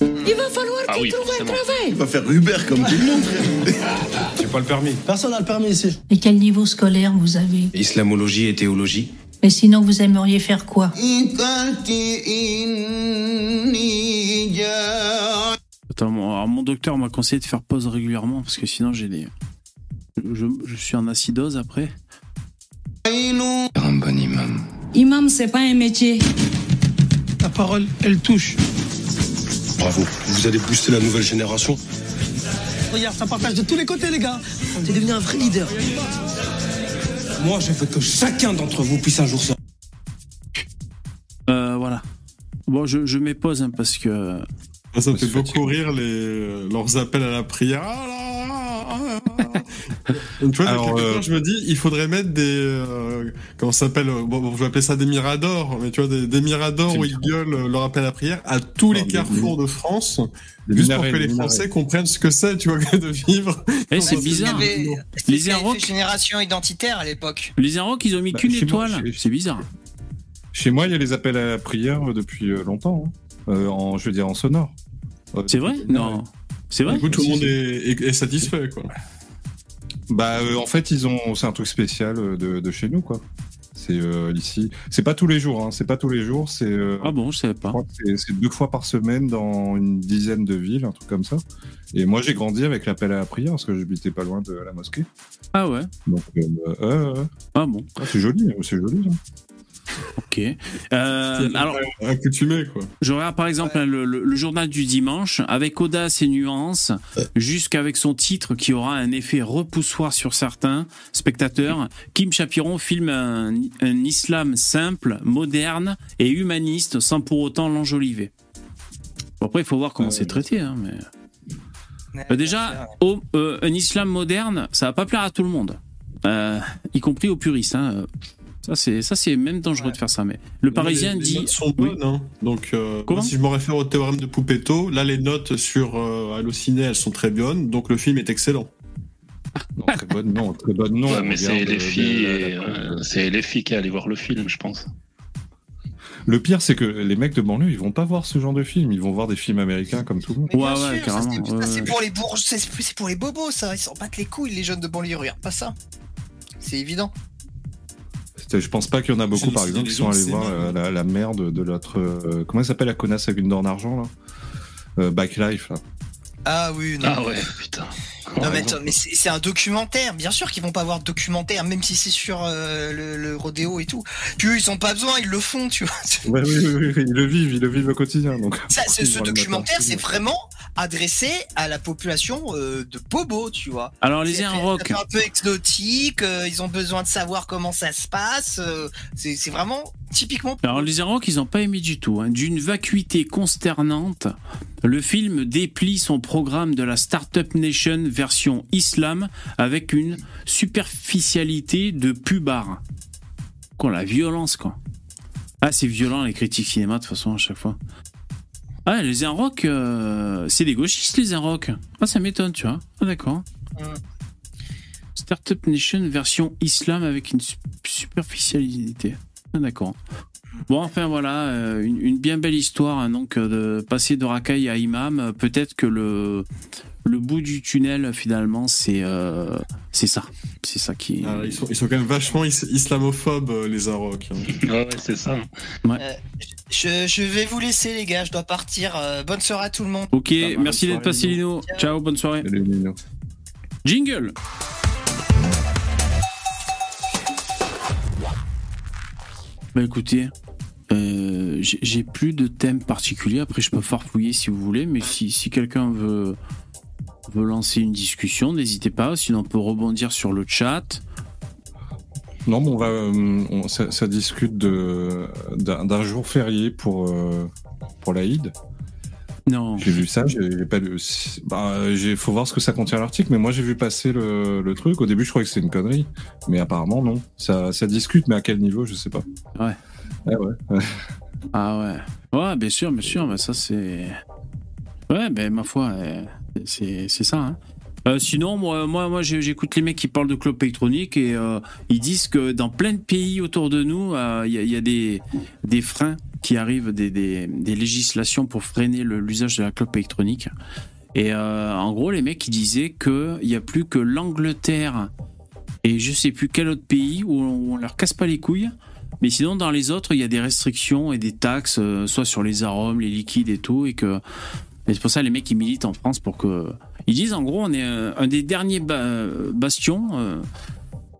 Il va falloir Ah qu'il oui, trouve un travail Il va faire Uber comme tout le monde, frère. J'ai pas le permis. Personne n'a le permis ici. Et quel niveau scolaire vous avez Islamologie et théologie. Et sinon, vous aimeriez faire quoi Attends, mon, alors, mon docteur m'a conseillé de faire pause régulièrement parce que sinon, j'ai des. Je, je suis en acidose après. Un bon imam. Imam, c'est pas un métier. La parole, elle touche. Bravo. Vous allez booster la nouvelle génération. Regarde, ça partage de tous les côtés, les gars. T'es devenu un vrai leader. Moi, je veux que chacun d'entre vous puisse un jour sortir. Euh, voilà. Bon, je, je mets pause hein, parce que. Ça me fait beaucoup rire les, leurs appels à la prière. Ah là, ah là, tu vois, Alors, quelque euh, part, je me dis, il faudrait mettre des. euh, comment ça s'appelle euh, bon, bon, Je vais appeler ça des miradors, mais tu vois, des, des miradors où bien. ils gueulent leur appel à prière à tous les des- carrefours de France, Des juste pour que les minarets. Français comprennent ce que c'est, tu vois, de vivre. Eh, c'est bizarre. Avait- Les C'était Arocs génération identitaire à l'époque. Les Arocs, ils ont mis Bah, qu'une étoile. chez- C'est bizarre. Chez moi, il y a les appels à la prière depuis longtemps. hein. Euh, en, je veux dire, en sonore. C'est vrai? Non. C'est vrai? Du coup, tout le monde est, est- est satisfait, quoi. Bah, euh, en fait, ils ont, c'est un truc spécial euh, de, de chez nous, quoi. C'est euh, ici. C'est pas tous les jours, hein. C'est pas tous les jours. C'est. euh, Ah bon, je savais pas. c'est- deux fois par semaine dans une dizaine de villes, un truc comme ça. Et moi, j'ai grandi avec l'appel à la prière parce que j'habitais pas loin de la mosquée. Ah ouais Donc, euh, Ah bon, ah, c'est joli, hein, c'est joli. hein. Ok. Euh, alors, Accoutumé, quoi. je regarde par exemple le, le- le journal du dimanche, avec audace et nuance, jusqu'avec son titre qui aura un effet repoussoir sur certains spectateurs. Kim Chapiron filme un, un islam simple, moderne et humaniste sans pour autant l'enjoliver. Bon, après, il faut voir comment c'est traité. hein, mais... Euh, déjà, au- euh, un islam moderne, ça va pas plaire à tout le monde, Euh, y compris aux puristes. hein. Ça, c'est ça, c'est même dangereux de faire ça. Mais le Parisien les, les dit. notes sont bonnes, hein. Donc, euh, moi, si je me réfère au théorème de Poupetto, là, les notes sur euh, Allociné, elles sont très bonnes. Donc, le film est excellent. Non, très bonne, non, très bonne, non. Ouais, mais c'est les euh, filles, la- euh, c'est les filles qui allaient voir le film, je pense. Le pire, c'est que les mecs de banlieue, ils vont pas voir ce genre de film. Ils vont voir des films américains comme tout le monde. Ouais, ouais, sûr, carrément, ça, c'est- ouais, pour les bourges, c'est c'est pour les bobos, ça. Ils s'en battent les couilles, les jeunes de banlieue. Regarde pas ça. C'est évident. Je pense pas qu'il y en a beaucoup, par exemple, qui sont allés voir euh, la, la mère de, l'autre. euh, comment elle s'appelle la connasse avec une dent d'argent, là? Euh, Backlife, là. Ah oui, non. Ah ouais, putain. Non, mais, attends, mais c'est un documentaire. Bien sûr qu'ils vont pas voir de documentaire, même si c'est sur euh, le, le rodéo et tout. Puis eux, ils ont pas besoin, ils le font, tu vois. Ouais, oui, oui, oui, ils le vivent, ils le vivent au quotidien. Donc. Ça, ce documentaire, c'est vraiment adressé à la population euh, de Bobo, tu vois. Alors, les un rock. un peu exotique, euh, ils ont besoin de savoir comment ça se passe. euh, c'est c'est vraiment typiquement. Alors les Arocs, ils n'ont pas aimé du tout. hein. D'une vacuité consternante, le film déplie son programme de la Startup Nation version islam avec une superficialité de pubard. Quoi, la violence, quoi. Ah, c'est violent, les critiques cinéma, de toute façon, à chaque fois. Ah, les Arocs, euh, c'est des gauchistes, les Arocs. Ah, ça m'étonne, tu vois. Ah, d'accord. Mm. Startup Nation version islam avec une su- superficialité. Ah, d'accord. Bon, enfin voilà, euh, une, une bien belle histoire, hein, donc euh, de passer de racaille à imam. Peut-être que le, le bout du tunnel, finalement, c'est euh, c'est ça. C'est ça qui. Ah, ils, sont, ils sont quand même vachement is- islamophobes, les Arocs. hein. Ouais, c'est ça. Je, je vais vous laisser, les gars, je dois partir. Euh, bonne soirée à tout le monde. Ok, merci d'être passé, Lino. Ciao, bonne soirée. Salut, Nino. Jingle Bah écoutez, euh, j'ai plus de thème particulier. Après, je peux farfouiller si vous voulez, mais si, si quelqu'un veut, veut lancer une discussion, n'hésitez pas. Sinon, on peut rebondir sur le chat. Non, mais on va, euh, on- ça, ça discute de d'un jour férié pour euh, pour l'Aïd. Non. J'ai vu ça, j'ai pas lu. Bah, faut voir ce que ça contient l'article, mais moi j'ai vu passer le, le truc. Au début, je croyais que c'était une connerie, mais apparemment non. Ça, ça discute, mais à quel niveau, je sais pas. Ouais. Ouais, ouais. Ah ouais. Ouais, bien sûr, bien sûr, mais ça c'est. Ouais, ben ma foi, euh, c'est ça. Hein. Euh, sinon, moi, moi, moi j'écoute les mecs qui parlent de clope électronique et euh, ils disent que dans plein de pays autour de nous, il y, a- des, des freins qui arrivent, des, des, législations pour freiner l'usage de la clope électronique. Et en gros, les mecs ils disaient qu'il n'y a plus que l'Angleterre et je sais plus quel autre pays où on, on leur casse pas les couilles. Mais sinon, dans les autres, il y a des restrictions et des taxes, euh, soit sur les arômes, les liquides et tout, et que c'est pour ça les mecs ils militent en France pour que ils disent en gros on est euh, un des derniers ba- bastions, euh,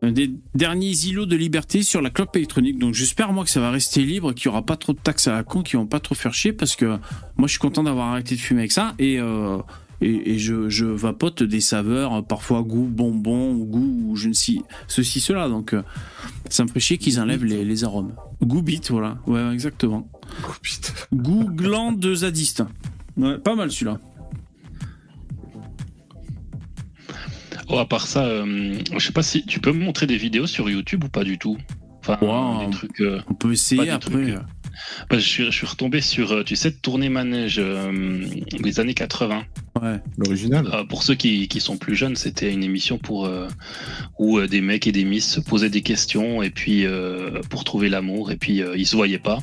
un des derniers îlots de liberté sur la clope électronique. Donc j'espère moi que ça va rester libre, qu'il y aura pas trop de taxes à la con, qui vont pas trop faire chier, parce que moi je suis content d'avoir arrêté de fumer avec ça et et, et je, je vapote des saveurs, parfois goût bonbon ou goût je ne sais ceci cela. Donc euh, ça me ferait chier qu'ils enlèvent les, les arômes. Goût bit, voilà. Ouais, exactement. Goût gland de zadiste. Ouais, pas mal celui-là. Oh, à part ça, euh, je sais pas si tu peux me montrer des vidéos sur YouTube ou pas du tout? Enfin, Wow. des trucs. euh, On peut essayer après. trucs, euh, que je, suis, je suis retombé sur, euh, tu sais, tourner manège euh, les années 80. Ouais. L'original. Euh, pour ceux qui, qui sont plus jeunes, c'était une émission pour euh, où des mecs et des miss se posaient des questions et puis pour trouver l'amour et puis ils se voyaient pas.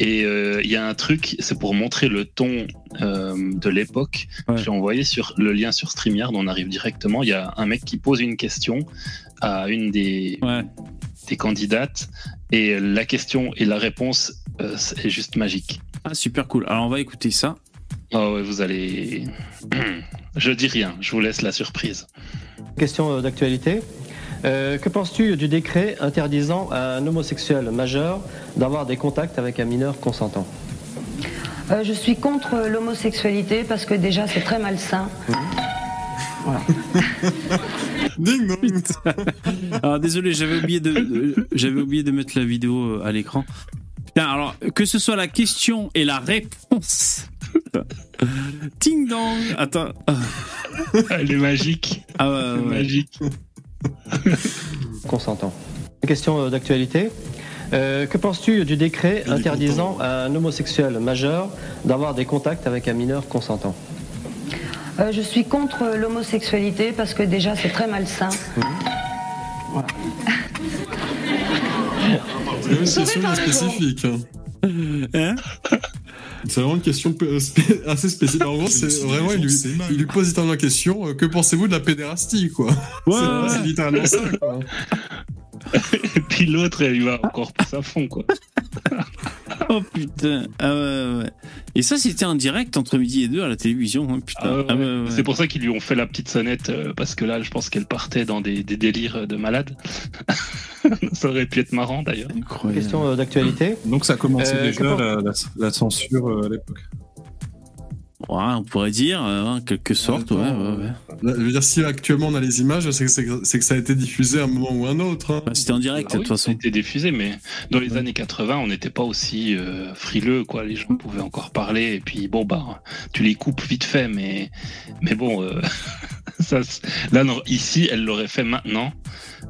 Et il y a un truc, c'est pour montrer le ton de l'époque. Ouais. J'ai envoyé sur le lien sur StreamYard, on arrive directement. Il y a un mec qui pose une question à une des, Ouais. Des candidates et la question et la réponse euh, est juste magique. Ah, super cool. Alors, on va écouter ça. Ah ouais, vous allez. je dis rien, je vous laisse la surprise. Question euh, d'actualité. Euh, que penses-tu du décret interdisant à un homosexuel majeur d'avoir des contacts avec un mineur consentant? Euh, je suis contre l'homosexualité parce que déjà c'est très malsain. Ding dong. Alors, désolé, j'avais oublié de, de- j'avais oublié de mettre la vidéo euh, à l'écran. Alors, que ce soit la question et la réponse. Ting dong. Attends. Ah, Elle est magique. Ah ouais, ouais, ouais. Magique. consentant Question euh, d'actualité. Euh, que penses-tu du décret interdisant à un homosexuel majeur d'avoir des contacts avec un mineur consentant? Euh, je suis contre l'homosexualité parce que déjà c'est très malsain. C'est une question bien spécifique. hein. Hein C'est vraiment une question assez spécifique. En gros, c'est vraiment, il lui, il lui pose littéralement la question euh, Que pensez-vous de la pédérastie, quoi? Ouais, C'est- ouais, C'est ouais. littéralement ça, quoi. Et puis l'autre, elle y va encore plus à fond, quoi. Oh putain. Ah ouais. Et ça, c'était en direct entre midi et deux à la télévision. hein, putain. Ah ouais, Ah ouais, ouais. C'est pour ça qu'ils lui ont fait la petite sonnette, euh, parce que là, je pense qu'elle partait dans des, des délires de malade. ça aurait pu être marrant, d'ailleurs. Question euh, d'actualité. Donc ça commençait Euh, déjà la, la- la censure euh, à l'époque. Ouais, on pourrait dire, euh, en quelque sorte, ouais, Attends, ouais, ouais. Là, Je veux dire, si actuellement on a les images, c'est que, ça a été diffusé à un moment ou un autre. hein. Bah, c'était en direct, Ah de oui, toute ça façon. a été diffusé, mais dans les années 80, on n'était pas aussi euh, frileux, quoi. Les gens pouvaient encore parler, et puis bon, bah, tu les coupes vite fait, mais, mais bon, euh, ça, là, non, ici, elle l'aurait fait maintenant.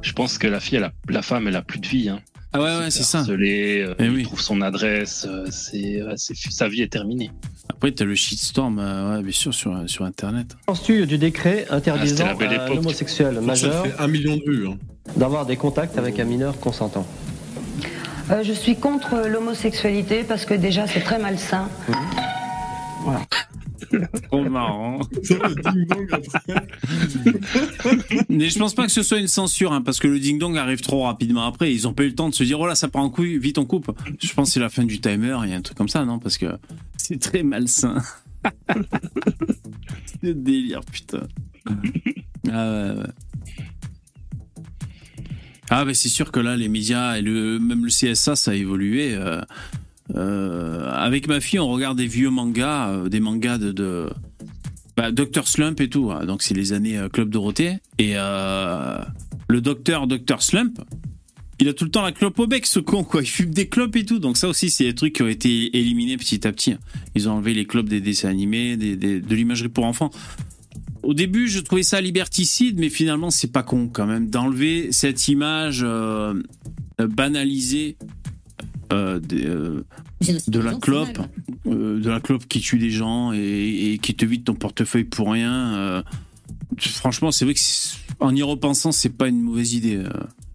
Je pense que la fille, elle a, la femme, elle a plus de vie. Hein. Ah ouais, ouais, c'est ça. Euh, Eh il oui. trouve son adresse, euh, c'est, euh, sa vie est terminée. Après, t'as le shitstorm, euh, ouais, bien sûr, sur, sur Internet. Penses-tu du décret Ah, interdisant belle à un homosexuel Ça majeur fait un million de vues. hein. d'avoir des contacts avec un mineur consentant? Euh, je suis contre l'homosexualité parce que déjà c'est très malsain. Trop marrant. Mais je pense pas que ce soit une censure, hein, parce que le ding-dong arrive trop rapidement après. Ils ont pas eu le temps de se dire, oh là, ça prend un coup, vite on coupe. Je pense que c'est la fin du timer, il y a un truc comme ça, non? Parce que c'est très malsain. le délire, putain. Ah ouais, ouais. Ah, mais c'est sûr que là, les médias et le, même le CSA, ça a évolué. euh, euh, avec ma fille, on regarde des vieux mangas, euh, des mangas de, de bah, Dr Slump et tout. hein. Donc c'est les années euh, Club Dorothée. Et le docteur Dr Slump, il a tout le temps la clope au bec, ce con, quoi. Il fume des clopes et tout. Donc ça aussi, c'est des trucs qui ont été éliminés petit à petit. Ils ont enlevé les clopes des dessins animés, de l'imagerie pour enfants. Au début, je trouvais ça liberticide, mais finalement, c'est pas con quand même d'enlever cette image banalisée euh, des, euh, de la clope, euh, de la clope qui tue des gens et, et qui te vide ton portefeuille pour rien. euh. franchement, c'est vrai que en y repensant, c'est pas une mauvaise idée. euh.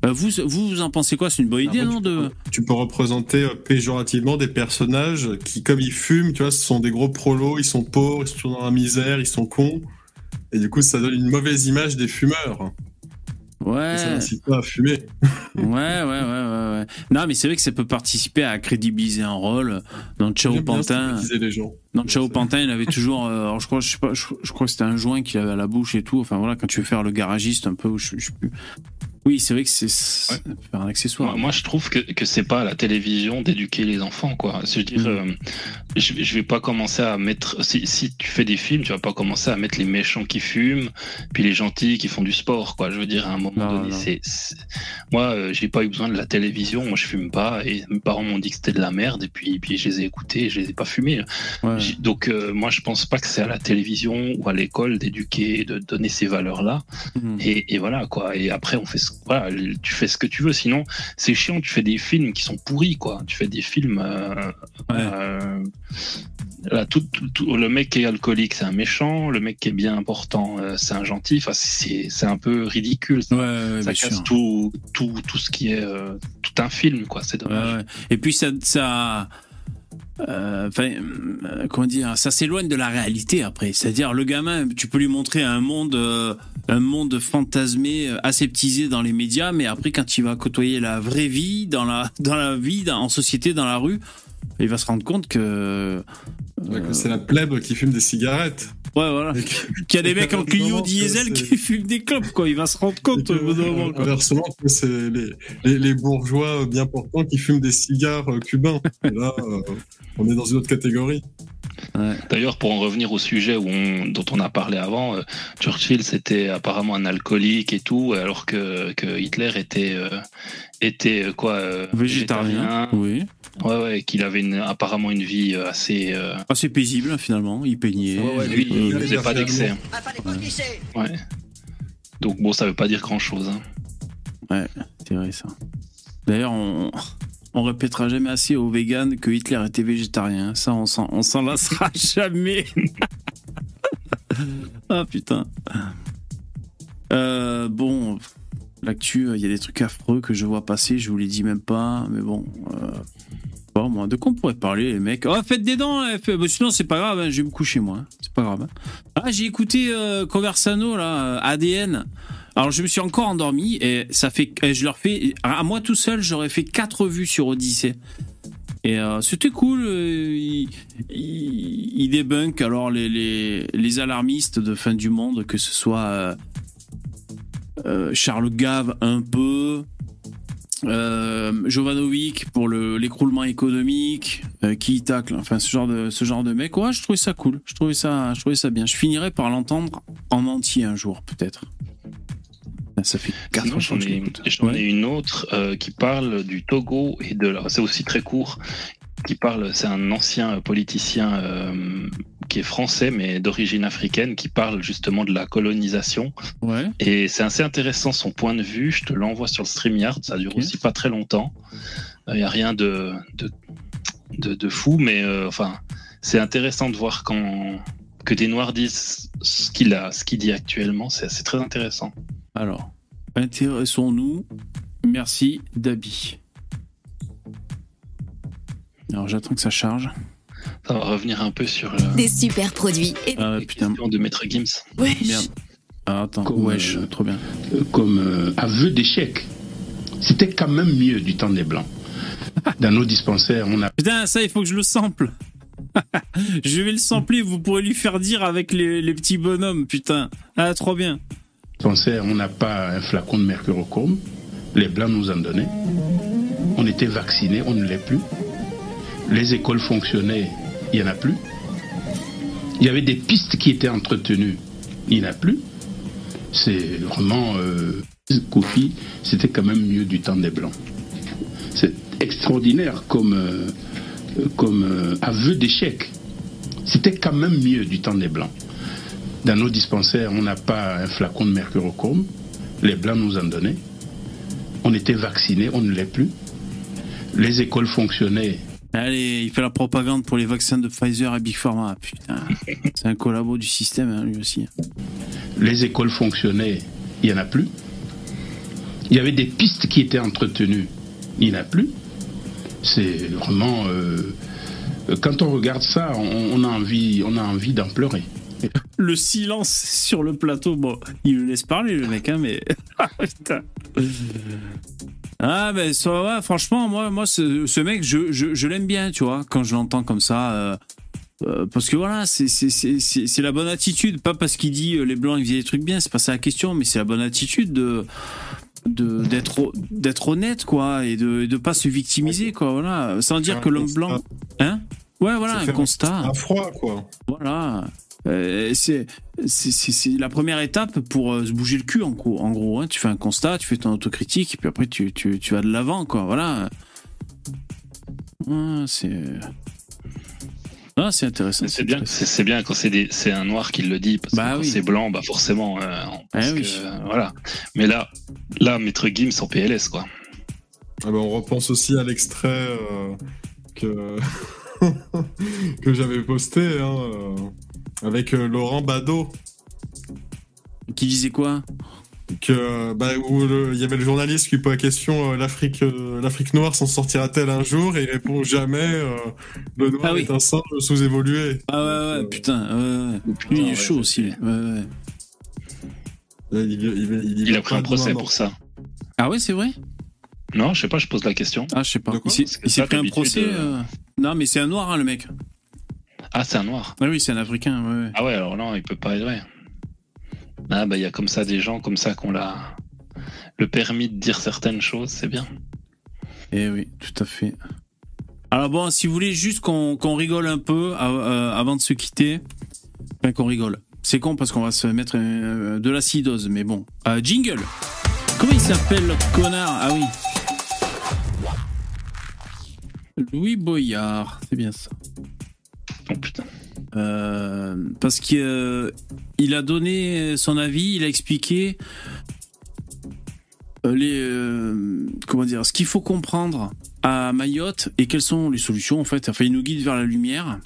Euh, vous, vous, vous en pensez quoi? C'est une bonne idée, Après, non tu, de... peux, tu peux représenter euh, péjorativement des personnages qui, comme ils fument, tu vois, ce sont des gros prolos, ils sont pauvres, ils sont dans la misère, ils sont cons. Et du coup, ça donne une mauvaise image des fumeurs. Ouais. Et ça n'incite pas à fumer. Ouais, ouais, ouais, ouais, ouais. Non, mais c'est vrai que ça peut participer à crédibiliser un rôle. Dans Ciao Pantin, les gens. Dans Ciao Pantin, il avait toujours, euh, alors je crois, je sais pas, je, je crois que c'était un joint qu'il avait à la bouche et tout. Enfin voilà, quand tu veux faire le garagiste un peu, je, je. Oui, c'est vrai que c'est faire un accessoire. Moi, moi, je trouve que, que c'est pas à la télévision d'éduquer les enfants, quoi. Je veux dire, Mm. euh, je, vais- je vais pas commencer à mettre. Si, si tu fais des films, tu vas pas commencer à mettre les méchants qui fument, puis les gentils qui font du sport, quoi. Je veux dire, à un moment Non, donné, c'est. c'est- Moi, euh, j'ai pas eu besoin de la télévision. Moi, je fume pas, et mes parents m'ont dit que c'était de la merde, et puis, puis je les ai écoutés, et je les ai pas fumés. Ouais. Donc, euh, moi, je pense pas que c'est à la télévision ou à l'école d'éduquer, de donner ces valeurs-là. Mhm. Et, et voilà, quoi. Et après, on fait ce voilà, tu fais ce que tu veux. Sinon, c'est chiant. Tu fais des films qui sont pourris, quoi. Tu fais des films. euh, euh, là, tout, le mec qui est alcoolique, c'est un méchant. Le mec qui est bien important, c'est un gentil. Enfin, c'est c'est un peu ridicule. Ça, ouais, ça bien casse sûr. tout, tout, tout ce qui est tout un film, quoi. C'est dommage. Ouais. Et puis ça, ça, enfin, euh, comment dire, ça s'éloigne de la réalité après. C'est-à-dire le gamin, tu peux lui montrer un monde, euh, un monde fantasmé, euh, aseptisé dans les médias, mais après quand il va côtoyer la vraie vie, dans la, dans la vie, dans- en société, dans la rue, il va se rendre compte que. Ouais, que c'est la plèbe qui fume des cigarettes. Ouais, voilà. Qu'il y a des mecs en Clio diesel qui fument des clopes, quoi. Il va se rendre compte au bout d'un moment, quoi. Inversement, c'est les, les, les bourgeois bien portants qui fument des cigares euh, cubains. Et là, euh, on est dans une autre catégorie. D'ailleurs, pour en revenir au sujet où on- dont on a parlé avant, euh, Churchill c'était apparemment un alcoolique et tout, alors que, que Hitler était euh, était euh, quoi euh, Végétarien, oui. Ouais, ouais, qu'il avait une- apparemment une vie assez. euh, Assez paisible, hein, finalement. Il peignait. Ouais, ouais, lui, il faisait pas d'excès. Ouais. Ouais. Donc bon, ça veut pas dire grand chose. Ouais, c'est vrai ça. D'ailleurs, on, on répétera jamais assez aux véganes que Hitler était végétarien. Ça, on s'en, lassera jamais. ah putain. Euh, bon, l'actu, il y a des trucs affreux que je vois passer. Je vous les dis même pas, mais bon. Euh, bon, moi, de quoi on pourrait parler, les mecs? Oh, faites des dents. hein, bah, sinon, c'est pas grave. hein, je vais me coucher moi. hein, C'est pas grave. hein. Ah, j'ai écouté euh, Conversano là, euh, ADN. Alors je me suis encore endormi et ça fait, et je leur fais, à moi tout seul, j'aurais fait quatre vues sur Odyssée. Et euh, c'était cool. euh, il, il- débunk alors les, les, alarmistes de fin du monde, que ce soit euh, euh, Charles Gave un peu, Jovanovic pour le- l'écroulement économique, qui tacle, enfin ce genre de ce genre de mec. Ouais, je trouvais ça cool. Je trouvais ça, je trouvais ça bien. Je finirai par l'entendre en entier un jour peut-être. Ah, Ça fait ans j'en ai, j'en une autre euh, qui parle du Togo et de la. C'est aussi très court. Qui parle, c'est un ancien politicien euh, qui est français mais d'origine africaine qui parle justement de la colonisation. Ouais. Et c'est assez intéressant son point de vue. Je te l'envoie sur le StreamYard. Ça dure aussi pas très longtemps. Il n'y a rien de, de, de, de fou, mais euh, enfin, c'est intéressant de voir quand que des Noirs disent ce qu'il a, ce qu'il dit actuellement. C'est c'est très intéressant. Alors, intéressons-nous. Merci, Dabi. Alors, j'attends que ça charge. Ça va revenir un peu sur le. Des super produits. Et... Ah, putain. de Maître Gims. Merde. Ah, attends, Comme, wesh, euh, trop bien. euh, comme euh, aveu d'échec. C'était quand même mieux du temps des Blancs. Dans nos dispensaires, on a Putain, ça, il faut que je le sample. je vais le sampler, vous pourrez lui faire dire avec les, les petits bonhommes, putain. Ah, trop bien. On n'a pas un flacon de mercurochrome. Les Blancs nous en donnaient. On était vaccinés, on ne l'est plus. Les écoles fonctionnaient, il n'y en a plus. Il y avait des pistes qui étaient entretenues, il n'y en a plus. C'est vraiment... Euh, c'était quand même mieux du temps des Blancs. C'est extraordinaire comme, euh, euh, aveu d'échec. C'était quand même mieux du temps des Blancs. Dans nos dispensaires, on n'a pas un flacon de mercurochrome. Les Blancs nous en donnaient. On était vaccinés, on ne l'est plus. Les écoles fonctionnaient. Allez, il fait la propagande pour les vaccins de Pfizer et Big Pharma. Putain, c'est un collabo du système, hein, lui aussi. Les écoles fonctionnaient, il n'y en a plus. Il y avait des pistes qui étaient entretenues, il n'y en a plus. C'est vraiment. euh, quand on regarde ça, on, on a envie, on a envie d'en pleurer. Le silence sur le plateau, bon, il le laisse parler, le mec, hein, mais. Ah, putain. Ah, ben, ça va, franchement, moi, moi ce, ce mec, je, je, je l'aime bien, tu vois, quand je l'entends comme ça. euh, euh, parce que voilà, c'est- la bonne attitude. Pas parce qu'il dit euh, les blancs ils faisaient des trucs bien, c'est pas ça la question, mais c'est la bonne attitude de d'être d'être honnête quoi et de de pas se victimiser quoi voilà sans dire que l'homme blanc hein? Ouais voilà un constat Un froid, quoi. voilà Euh, c'est la première étape pour euh, se bouger le cul en gros en gros hein. tu fais un constat tu fais ton autocritique et puis après tu tu, tu vas de l'avant quoi voilà Ouais, c'est Ah, c'est intéressant. C'est bien, c'est bien quand c'est un noir qui le dit, parce Bah que oui. c'est blanc, bah forcément, euh, oui. que, euh, voilà. Mais là, là, Maître Gims en PLS, quoi. Ah bah, on repense aussi à l'extrait euh, que, que j'avais posté hein, euh, avec euh, Laurent Badeau. Qui disait quoi? Que, bah, Où le- il y avait le journaliste qui pose la question euh, l'Afrique euh, l'Afrique noire s'en sortira-t-elle un jour? Et il répond jamais euh, le noir Ah oui. est un singe sous-évolué. Ah ouais, ouais, putain. Lui, il est chaud aussi. Ouais, ouais. Il, il- il- il Il va a pris un procès pour ça. Ah ouais, c'est vrai? Non, je sais pas, je pose la question. Ah, je sais pas. Il s'est- pris un procès. Non, mais c'est un noir, hein, le mec. Ah, c'est un noir. Ah oui, c'est un africain. Ouais, ouais. Ah ouais, alors non, il peut pas être vrai. Ah bah il y a comme ça des gens comme ça qu'on l'a le permis de dire certaines choses, c'est bien. Eh oui, tout à fait. Alors bon, si vous voulez juste qu'on rigole un peu euh, euh, avant de se quitter, enfin qu'on rigole. C'est con parce qu'on va se mettre euh, de l'acidose, mais bon. Euh, jingle. Comment il s'appelle l'autre connard? Ah oui. Louis Boyard, c'est bien ça. Oh putain. Euh, parce qu'il euh, a donné son avis, il a expliqué euh, les euh, comment dire ce qu'il faut comprendre à Mayotte et quelles sont les solutions en fait. Enfin, il nous guide vers la lumière.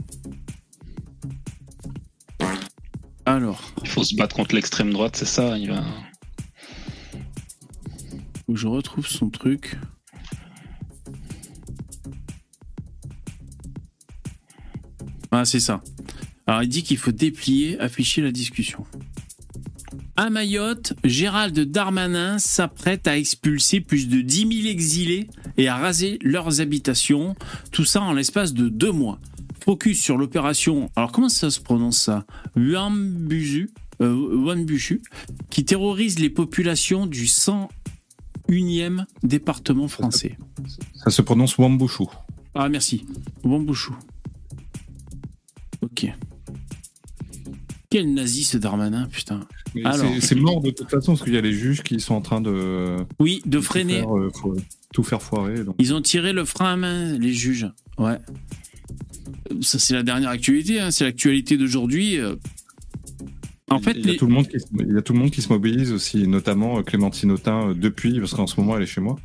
Alors, Il faut se battre contre l'extrême droite, c'est ça. Il va. faut que je retrouve son truc. Ah, c'est ça. Alors, il dit qu'il faut déplier, afficher la discussion. À Mayotte, Gérald Darmanin s'apprête à expulser plus de 10 000 exilés et à raser leurs habitations, tout ça en l'espace de deux mois. Focus sur l'opération, alors comment ça se prononce ça? Wambuju, euh, qui terrorise les populations du 101e département français. Ça se prononce Wambushu. Ah, merci. Wambushu. Ok. Quel nazi ce Darmanin, putain. C'est- mort de toute façon parce qu'il y a les juges qui sont en train de, Oui, de freiner. faire, euh, tout faire foirer. donc. Ils ont tiré le frein à main, les juges. Ouais. Ça, c'est la dernière actualité. hein. C'est l'actualité d'aujourd'hui. euh. En fait, il, y a les- tout le monde qui, se- il y a tout le monde qui se mobilise aussi, notamment euh, Clémentine Autain depuis, parce qu'en ce moment elle est chez moi.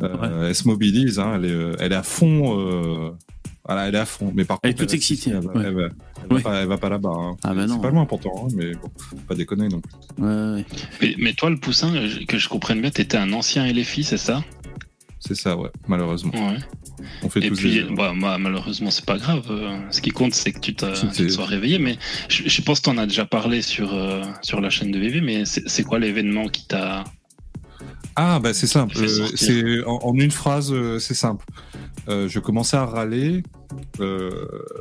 Euh, Elle se mobilise, hein, elle, est, elle est à fond. euh, voilà, elle est à fond. Mais par Elle est contre, toute reste excitée, Elle, va- ouais. elle va, elle va Ouais. pas, elle va pas là-bas. hein. Ah bah. C'est pas loin pourtant, hein, mais bon, faut pas déconner non plus. Ouais, ouais. Mais, mais toi, le poussin, euh, que je comprenne bien, t'étais un ancien LFI, c'est ça? C'est ça, ouais, malheureusement. Ouais. On fait Et puis, bah, moi, malheureusement, c'est pas grave. euh, Ce qui compte, c'est que tu, te sois réveillé. Mais je, je pense que t'en as déjà parlé sur, euh, sur la chaîne de VV. Mais c'est quoi l'événement qui t'a. Ah, bah c'est simple. Euh, c'est en, en une phrase, euh, c'est simple. Euh, je commençais à râler euh,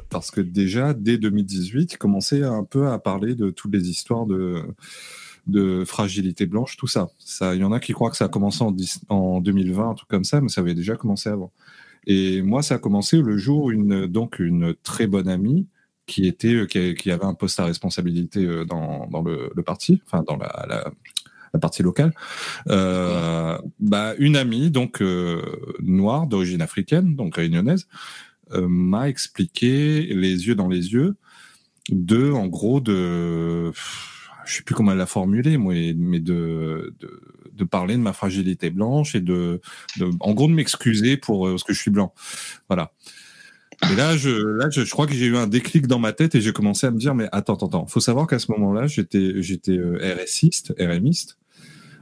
parce que déjà dès 2018, il commençait un peu à parler de toutes les histoires de fragilité blanche, tout ça. Il y en a qui croient que ça a commencé en, 10 en 2020, un truc comme ça, mais ça avait déjà commencé avant. Et moi, ça a commencé le jour où une donc une très bonne amie qui euh, avait un poste à responsabilité dans, le, parti, enfin dans la, la partie locale. Euh, bah, une amie donc euh, noire d'origine africaine, donc réunionnaise, euh, m'a expliqué les yeux dans les yeux de, en gros, de, je sais plus comment elle l'a formulé, moi, mais de, de, de parler de ma fragilité blanche et de, de en gros, de m'excuser pour euh, parce que je suis blanc. Voilà. Et là, je, là, je, je crois que j'ai eu un déclic dans ma tête et j'ai commencé à me dire, mais attends, attends, attends. Faut savoir qu'à ce moment-là, j'étais, j'étais euh, RSiste, RMiste,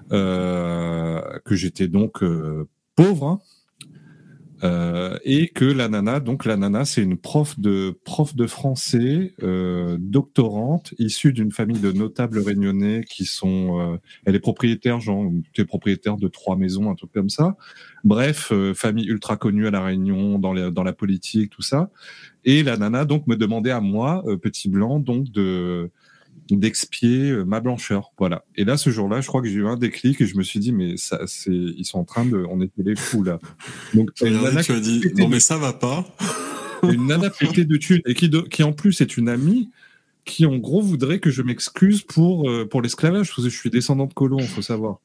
que j'étais donc euh, pauvre, hein, euh, et que la nana, donc la nana, c'est une prof de prof de français, euh, doctorante, issue d'une famille de notables réunionnais qui sont, euh, elle est propriétaire, genre, tu es propriétaire de trois maisons, un truc comme ça. Bref, euh, famille ultra connue à la Réunion, dans, les, dans la politique, tout ça. Et la nana donc me demandait à moi, euh, petit blanc, donc de d'expier euh, ma blancheur, voilà. Et là, ce jour-là, je crois que j'ai eu un déclic et je me suis dit, mais ça, c'est, ils sont en train de, on était les fous là. Donc, une là, nana tu as dit, non mais ça va pas. une nana pétée de thunes et qui, de- qui en plus est une amie qui en gros voudrait que je m'excuse pour euh, pour l'esclavage parce que je suis descendant de colons, faut savoir.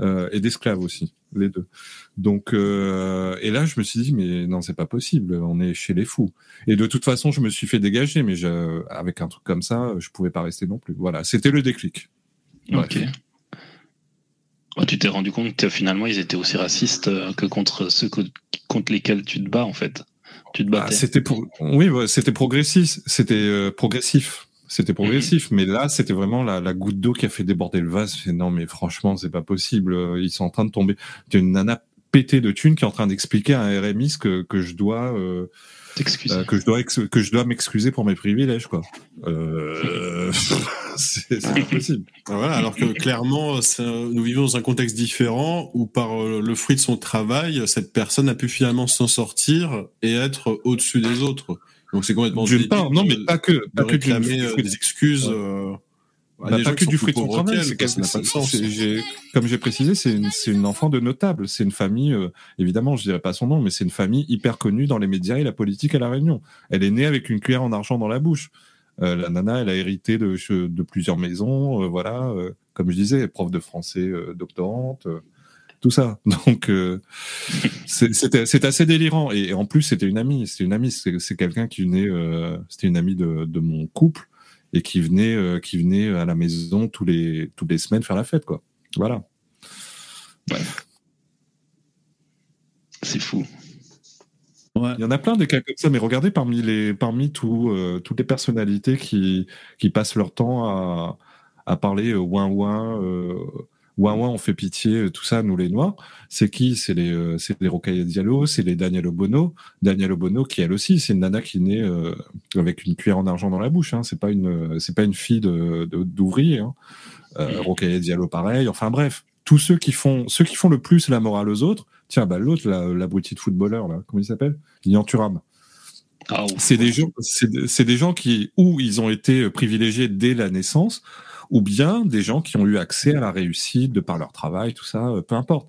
euh, et d'esclaves aussi, les deux. Donc, euh, et là, je me suis dit, mais non, c'est pas possible, on est chez les fous. Et de toute façon, je me suis fait dégager, mais je, avec un truc comme ça, je pouvais pas rester non plus. Voilà, c'était le déclic. Ok. Ouais, tu t'es rendu compte que finalement, ils étaient aussi racistes euh, que contre ceux que- contre lesquels tu te bats, en fait. Tu te Ah, battais. c'était pour, oui, c'était progressif, c'était euh, progressif, c'était progressif, mais là, c'était vraiment la, la goutte d'eau qui a fait déborder le vase. C'est non, mais franchement, c'est pas possible. Ils sont en train de tomber. T'as une nana pétée de thunes qui est en train d'expliquer à un RMI ce que que je dois. euh, euh, que je dois ex- que je dois m'excuser pour mes privilèges quoi. Euh, c'est c'est pas possible. Voilà, alors que clairement, c'est un- nous vivons dans un contexte différent où par euh, le fruit de son travail, cette personne a pu finalement s'en sortir et être au-dessus des autres. Donc c'est complètement D'une part, non, mais pas que pas que euh, des excuses. Euh, Bah, pas que du fruit de son travail, comme j'ai précisé, c'est une, une enfant de notable. C'est une famille, euh, évidemment, je dirais pas son nom, mais c'est une famille hyper connue dans les médias et la politique à la Réunion. Elle est née avec une cuillère en argent dans la bouche. Euh, la nana, elle a hérité de, de plusieurs maisons, euh, voilà. comme je disais, prof de français, doctorante, tout ça. Donc euh, c'est- c'était c'est assez délirant. Et, et en plus, c'était une amie. C'était une amie. C'est c'est quelqu'un qui venait. euh, c'était une amie de, de mon couple et qui venait, euh, qui venait à la maison tous les, toutes les semaines faire la fête, quoi. Voilà. C'est fou. Il y en a plein des cas comme ça, mais regardez parmi les, parmi tout, euh, toutes les personnalités qui, qui passent leur temps à, à parler euh, ouin ouin, euh, ouin, on fait pitié, euh, tout ça, nous les noirs. C'est qui? C'est les, euh, c'est les Diallo, c'est les Daniel Obono. Daniel Obono, qui elle aussi, c'est une nana qui naît euh, avec une cuillère en argent dans la bouche. Hein. C'est pas une, c'est pas une fille de, de- d'ouvrier. Hein. Euh, Diallo, pareil. Enfin bref, tous ceux qui font, ceux qui font le plus la morale aux autres. Tiens, bah l'autre, la- l'abruti de footballeur là, comment il s'appelle? Lilian Thuram. Ah, C'est des gens, c'est c'est des gens qui ou ils ont été privilégiés dès la naissance, ou bien des gens qui ont eu accès à la réussite de par leur travail, tout ça, euh, peu importe.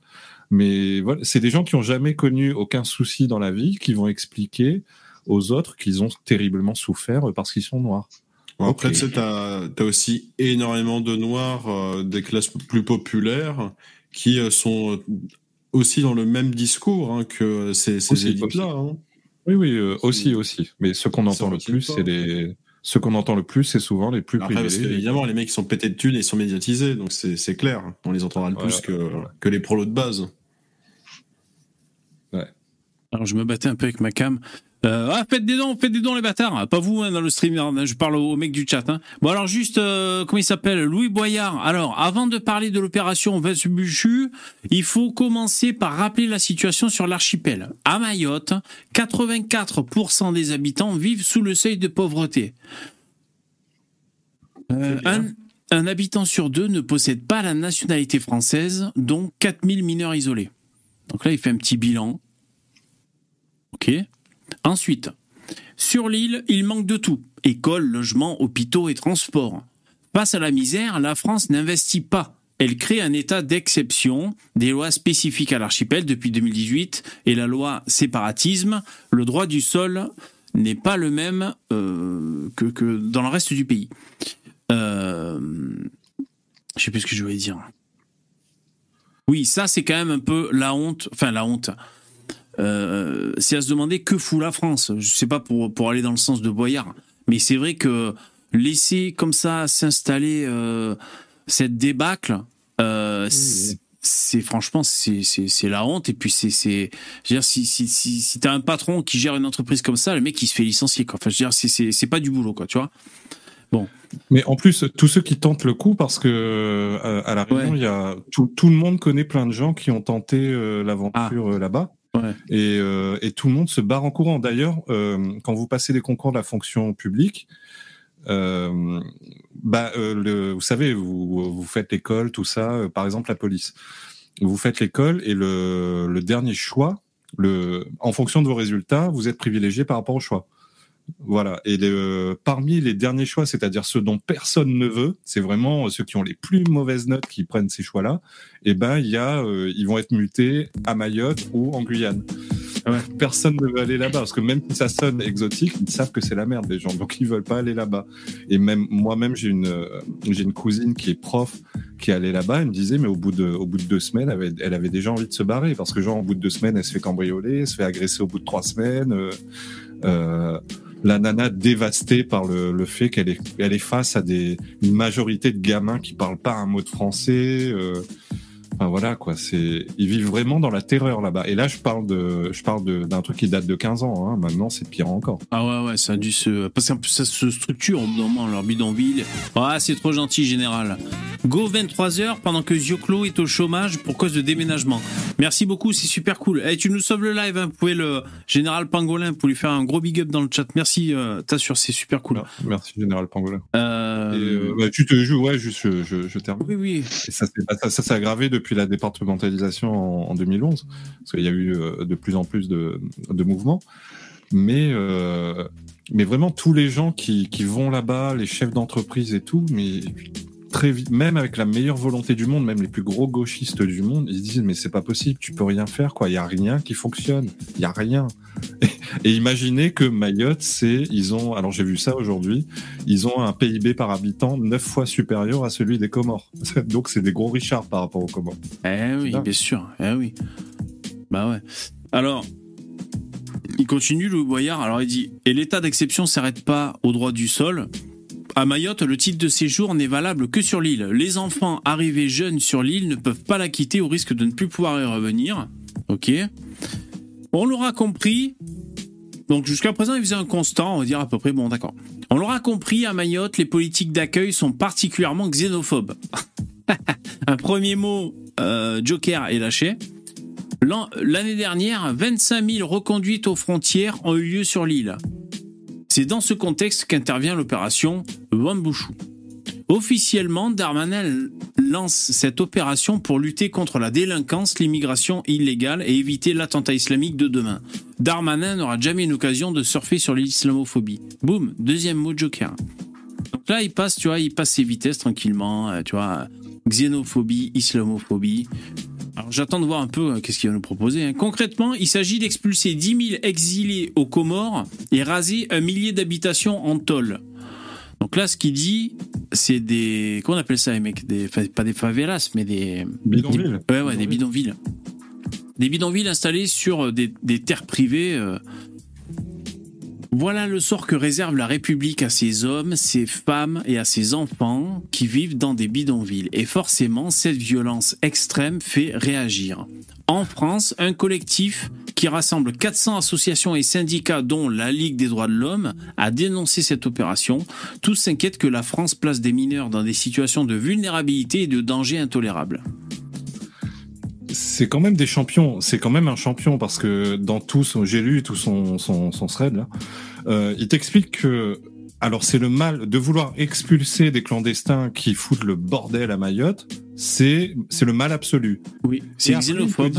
Mais voilà, c'est des gens qui ont jamais connu aucun souci dans la vie, qui vont expliquer aux autres qu'ils ont terriblement souffert euh, parce qu'ils sont noirs. Après, tu sais, t'as as aussi énormément de noirs euh, des classes plus populaires qui euh, sont aussi dans le même discours hein, que ces, ces élites-là. hein. Oui, oui, euh, aussi, aussi. Mais ceux qu'on entend le plus, c'est les, ceux qu'on entend le plus, c'est souvent les plus Après, parce privilégiés. qu'évidemment, les mecs ils sont pétés de thunes et ils sont médiatisés, donc c'est clair. On les entendra le plus que, voilà. que les prolos de base. Alors je me battais un peu avec ma cam. Euh, ah, faites des dons, faites des dons les bâtards. Pas vous hein, dans le stream, hein, je parle au mec du chat. hein. Bon alors juste, euh, comment il s'appelle? Louis Boyard. Alors avant de parler de l'opération Vespucci, il faut commencer par rappeler la situation sur l'archipel. À Mayotte, 84% des habitants vivent sous le seuil de pauvreté. Euh, un, un habitant sur deux ne possède pas la nationalité française, dont 4000 mineurs isolés. Donc là, il fait un petit bilan. Ok. Ensuite, sur l'île, il manque de tout. Écoles, logements, hôpitaux et transports. Face à la misère, la France n'investit pas. Elle crée un état d'exception, des lois spécifiques à l'archipel depuis 2018 et la loi séparatisme. Le droit du sol n'est pas le même euh, que, dans le reste du pays. Euh, je sais plus ce que je voulais dire. Oui, ça c'est quand même un peu la honte, enfin la honte. Euh, c'est à se demander que fout la France. Je sais pas pour, pour aller dans le sens de Boyard, mais c'est vrai que laisser comme ça s'installer euh, cette débâcle, euh, c'est- c'est franchement c'est c'est c'est la honte. Et puis c'est c'est dire si si si, si t'as un patron qui gère une entreprise comme ça le mec il se fait licencier quoi. Enfin je veux dire c'est c'est c'est pas du boulot quoi tu vois. Bon. Mais en plus, tous ceux qui tentent le coup, parce que euh, à la Réunion, il y a tout, tout le monde connaît plein de gens qui ont tenté euh, l'aventure euh, là-bas, et, euh, et tout le monde se barre en courant. D'ailleurs, euh, quand vous passez des concours de la fonction publique, euh, bah, vous savez, vous, faites l'école, tout ça. par exemple, la police, vous faites l'école et le, dernier choix, en fonction de vos résultats, vous êtes privilégié par rapport au choix. Voilà. Et les- parmi les derniers choix, c'est-à-dire ceux dont personne ne veut, c'est vraiment ceux qui ont les plus mauvaises notes qui prennent ces choix-là. Et ben, il y a, euh, ils vont être mutés à Mayotte ou en Guyane. Personne ne veut aller là-bas parce que même si ça sonne exotique, ils savent que c'est la merde les gens, donc ils veulent pas aller là-bas. Et même moi-même, j'ai une, euh, j'ai une cousine qui est prof, qui allait là-bas, elle me disait, mais au bout de, au bout de deux semaines, elle avait, elle avait déjà envie de se barrer parce que genre au bout de deux semaines, elle se fait cambrioler, elle se fait agresser au bout de trois semaines. euh, euh, la nana dévastée par le, le fait qu'elle est, elle est face à des, une majorité de gamins qui parlent pas un mot de français. euh, Enfin voilà quoi, c'est ils vivent vraiment dans la terreur là-bas. Et là je parle de je parle de- d'un truc qui date de 15 ans. Hein. Maintenant c'est pire encore. Ah ouais, ouais, ça a dû se. Parce plus, ça se structure moment, leur bidonville. Ah, c'est trop gentil, général. Go 23h pendant que Zioclo est au chômage pour cause de déménagement. Merci beaucoup, c'est super cool. Eh, tu nous sauves le live, hein. vous pouvez le général Pangolin pour lui faire un gros big up dans le chat. Merci, euh, t'assures, c'est super cool. Merci général Pangolin. Euh... Et, euh, bah, tu te joues, ouais, juste je, je, je termine. Oui, oui. Et ça, c'est- bah, ça, ça s'est aggravé depuis la départementalisation en, en 2011, parce qu'il y a eu euh, de plus en plus de, mouvements. Mais, euh, mais vraiment, tous les gens qui, qui vont là-bas, les chefs d'entreprise et tout, mais très vite, même avec la meilleure volonté du monde, même les plus gros gauchistes du monde, ils se disent mais c'est pas possible, tu peux rien faire quoi, il y a rien qui fonctionne, il y a rien. Et, et imaginez que Mayotte, c'est ils ont, alors j'ai vu ça aujourd'hui, ils ont un PIB par habitant neuf fois supérieur à celui des Comores. Donc c'est des gros Richards par rapport aux Comores. Eh oui, bien sûr. Eh oui. Bah ouais. Alors, il continue, Louis Boyard. Alors, il dit Et l'état d'exception s'arrête pas au droit du sol. À Mayotte, le titre de séjour n'est valable que sur l'île. Les enfants arrivés jeunes sur l'île ne peuvent pas la quitter au risque de ne plus pouvoir y revenir. Ok. On l'aura compris. Donc jusqu'à présent, il faisait un constant, on va dire à peu près, bon d'accord. On l'aura compris, à Mayotte, les politiques d'accueil sont particulièrement xénophobes. un premier mot, euh, Joker est lâché. L'an- L'année dernière, 25 000 reconduites aux frontières ont eu lieu sur l'île. C'est dans ce contexte qu'intervient l'opération Wambushu. Officiellement, Darmanin lance cette opération pour lutter contre la délinquance, l'immigration illégale et éviter l'attentat islamique de demain. Darmanin n'aura jamais une occasion de surfer sur l'islamophobie. Boum, deuxième mot Joker. Donc là, il passe, tu vois, il passe ses vitesses tranquillement, euh, tu vois, xénophobie, islamophobie. Alors j'attends de voir un peu euh, qu'est-ce qu'il va nous proposer. hein. Concrètement, il s'agit d'expulser 10 000 exilés aux Comores et raser un millier d'habitations en tôle. Donc là, ce qu'il dit, c'est des. Comment on appelle ça, les mecs? Des, enfin, Pas des favelas, mais des. Bidonvilles. Ouais, ouais, des bidonvilles. Des bidonvilles installés sur euh, des, des terres privées. euh. Voilà le sort que réserve la République à ses hommes, ses femmes et à ses enfants qui vivent dans des bidonvilles. Et forcément, cette violence extrême fait réagir. En France, un collectif qui rassemble 400 associations et syndicats, dont la Ligue des droits de l'homme, a dénoncé cette opération. Tous s'inquiètent que la France place des mineurs dans des situations de vulnérabilité et de danger intolérable. C'est quand même des champions. C'est quand même un champion parce que dans tout son, j'ai lu tout son son, son thread là. Euh, il t'explique que alors c'est le mal de vouloir expulser des clandestins qui foutent le bordel à Mayotte. C'est c'est le mal absolu. Oui, c'est xénophobe.